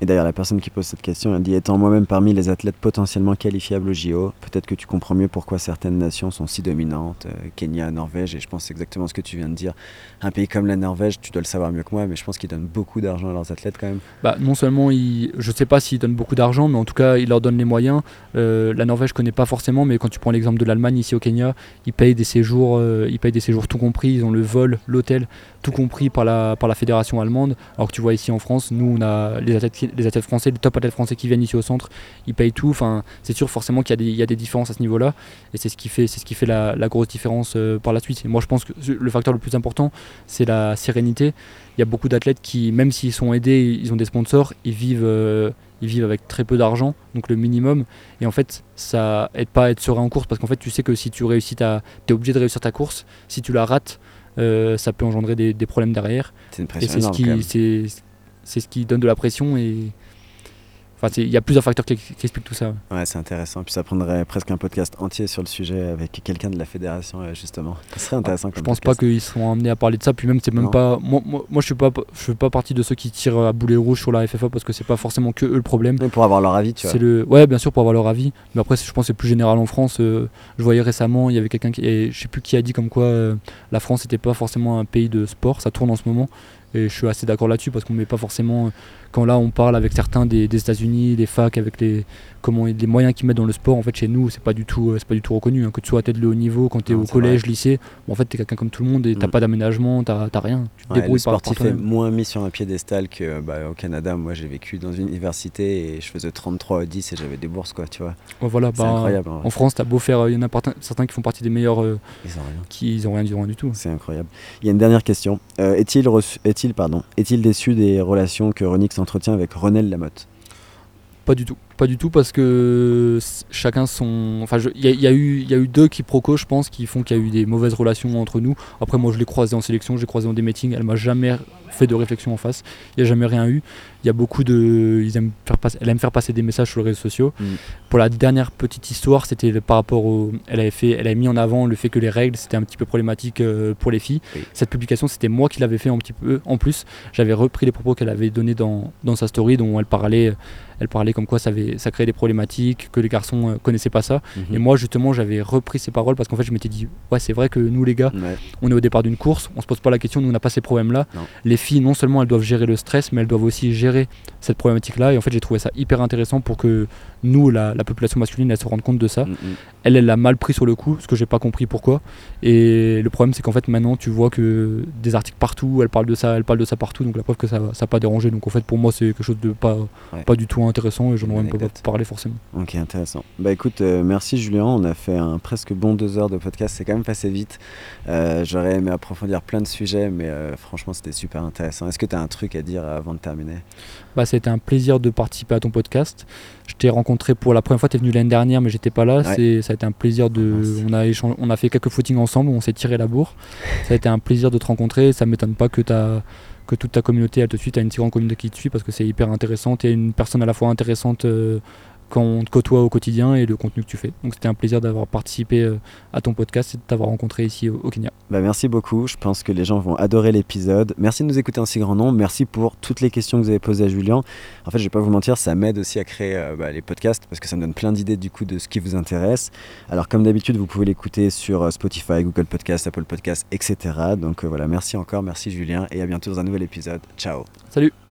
Et d'ailleurs, la personne qui pose cette question, elle dit Étant moi-même parmi les athlètes potentiellement qualifiables au JO, peut-être que tu comprends mieux pourquoi certaines nations sont si dominantes, euh, Kenya, Norvège, et je pense exactement ce que tu viens de dire. Un pays comme la Norvège, tu dois le savoir mieux que moi, mais je pense qu'ils donnent beaucoup d'argent à leurs athlètes quand même. Bah, non seulement, ils, je sais pas s'ils donnent beaucoup d'argent, mais en tout cas, ils leur donnent les moyens. Euh, la Norvège, je connais pas forcément, mais quand tu prends l'exemple de l'Allemagne ici au Kenya, ils payent des séjours, euh, ils payent des séjours tout compris, ils ont le vol, l'hôtel, tout compris par la, par la fédération allemande. Alors que tu vois ici en France, nous, on a les athlètes, les athlètes français, les top athlètes français qui viennent ici au centre, ils payent tout. Enfin, c'est sûr forcément qu'il y, y, a des différences à ce niveau-là. Et c'est ce qui fait, ce qui fait la, la grosse différence euh, par la suite. Moi, je pense que le facteur le plus important, c'est la sérénité. Il y a beaucoup d'athlètes qui, même s'ils sont aidés, ils ont des sponsors, ils vivent, euh, ils vivent avec très peu d'argent, donc le minimum. Et en fait, ça aide pas à être serein en course parce qu'en fait, tu sais que si tu réussis, tu es obligé de réussir ta course. Si tu la rates, euh, ça peut engendrer des, des problèmes derrière. C'est une pression et c'est ce qui, ce qui donne de la pression et Enfin, il y a plusieurs facteurs qui, expliquent tout ça. Ouais, c'est intéressant. Puis ça prendrait presque un podcast entier sur le sujet avec quelqu'un de la fédération, justement. Ça serait intéressant. je pense pas qu'ils seront amenés à parler de ça. Puis même, c'est même pas. Moi, moi, je suis pas, je suis pas partie de ceux qui tirent à boulet rouge sur la FFA parce que c'est pas forcément que eux le problème. Mais pour avoir leur avis, tu vois. Le... Ouais, bien sûr, pour avoir leur avis. Mais après, je pense que c'est plus général en France. Euh, je voyais récemment, il y avait quelqu'un qui. Et je sais plus qui a dit comme quoi euh, la France n'était pas forcément un pays de sport. Ça tourne en ce moment. Et je suis assez d'accord là-dessus parce qu'on ne met pas forcément quand là on parle avec certains des, États-Unis, des facs, avec les, comment, les moyens qu'ils mettent dans le sport, en fait chez nous c'est pas du tout, c'est pas du tout reconnu. Hein. Que tu sois à tête de haut niveau, quand tu es au collège, lycée, en fait tu es quelqu'un comme tout le monde et t'as mm. pas d'aménagement, t'as rien. Tu te débrouilles le sportif est moins mis sur un piédestal que bah, au Canada. Moi j'ai vécu dans une université et je faisais 33 à 10 et j'avais des bourses quoi, tu vois. voilà, c'est bah, incroyable. En France t'as beau faire, il y en a certains qui font partie des meilleurs, euh, ils ont rien. qui ils ont rien, du tout. C'est incroyable. Il y a une dernière question. Euh, est-il est-il pardon, est-il déçu des relations que Renix entretient avec René Lamotte Pas du tout. Pas du tout parce que chacun son. Enfin, il y, a eu, y a eu deux quiproquos, je pense, qui font qu'il y a eu des mauvaises relations entre nous. Après, moi, je l'ai croisé en sélection, j'ai croisé dans des meetings. Elle m'a jamais fait de réflexion en face. Il n'y a jamais rien eu. Il y a beaucoup de. Ils aiment faire passer, elle aime faire passer des messages sur les réseaux sociaux. Mm. Pour la dernière petite histoire, c'était par rapport au. Elle avait, fait, elle avait mis en avant le fait que les règles, c'était un petit peu problématique euh, pour les filles. Cette publication, c'était moi qui l'avais fait un petit peu. En plus, j'avais repris les propos qu'elle avait donnés dans, dans sa story, dont elle parlait, elle parlait comme quoi ça, avait, ça créait des problématiques, que les garçons euh, connaissaient pas ça. Mhm. Et moi, justement, j'avais repris ces paroles parce qu'en fait, je m'étais dit, ouais, c'est vrai que nous, les gars, on est au départ d'une course, on se pose pas la question, nous, on n'a pas ces problèmes-là. Les filles, non seulement elles doivent gérer le stress, mais elles doivent aussi gérer cette problématique-là. Et en fait, j'ai trouvé ça hyper intéressant pour que nous, la, population masculine, elle se rende compte de ça. Mm, mm. Elle, elle l'a mal pris sur le coup, ce que j'ai pas compris pourquoi. Et le problème, c'est qu'en fait, maintenant, tu vois que des articles partout, elle parle de ça, elle parle de ça partout, donc la preuve que ça n'a pas dérangé. Donc en fait, pour moi, c'est quelque chose de pas, pas du tout intéressant et je n'en aurais même pas parler forcément. Ok, intéressant. Bah écoute, euh, merci Julien, on a fait un presque bon deux heures de podcast, c'est quand même passé vite. Euh, j'aurais aimé approfondir plein de sujets, mais euh, franchement, c'était super intéressant. Est-ce que tu as un truc à dire avant de terminer? Bah, C'était un plaisir de participer à ton podcast. Je t'ai rencontré pour la première fois, tu es venu l'année dernière, mais j'étais pas là. C'est, ça a été un plaisir de. On a, on a fait quelques footings ensemble, on s'est tiré la bourre. ça a été un plaisir de te rencontrer. Ça m'étonne pas que, que toute ta communauté, elle te suit. Tu as une si grande communauté qui te suit parce que c'est hyper intéressant. Tu es une personne à la fois intéressante. Euh, quand on te côtoie au quotidien et le contenu que tu fais. Donc c'était un plaisir d'avoir participé euh, à ton podcast et de t'avoir rencontré ici au, Kenya. Bah merci beaucoup, je pense que les gens vont adorer l'épisode. Merci de nous écouter un si grand nombre, merci pour toutes les questions que vous avez posées à Julien. En fait je vais pas vous mentir, ça m'aide aussi à créer euh, bah, les podcasts parce que ça me donne plein d'idées du coup de ce qui vous intéresse. Alors comme d'habitude vous pouvez l'écouter sur euh, Spotify, Google Podcast, Apple Podcast, etc. Donc voilà, merci encore, merci Julien et à bientôt dans un nouvel épisode. Ciao. Salut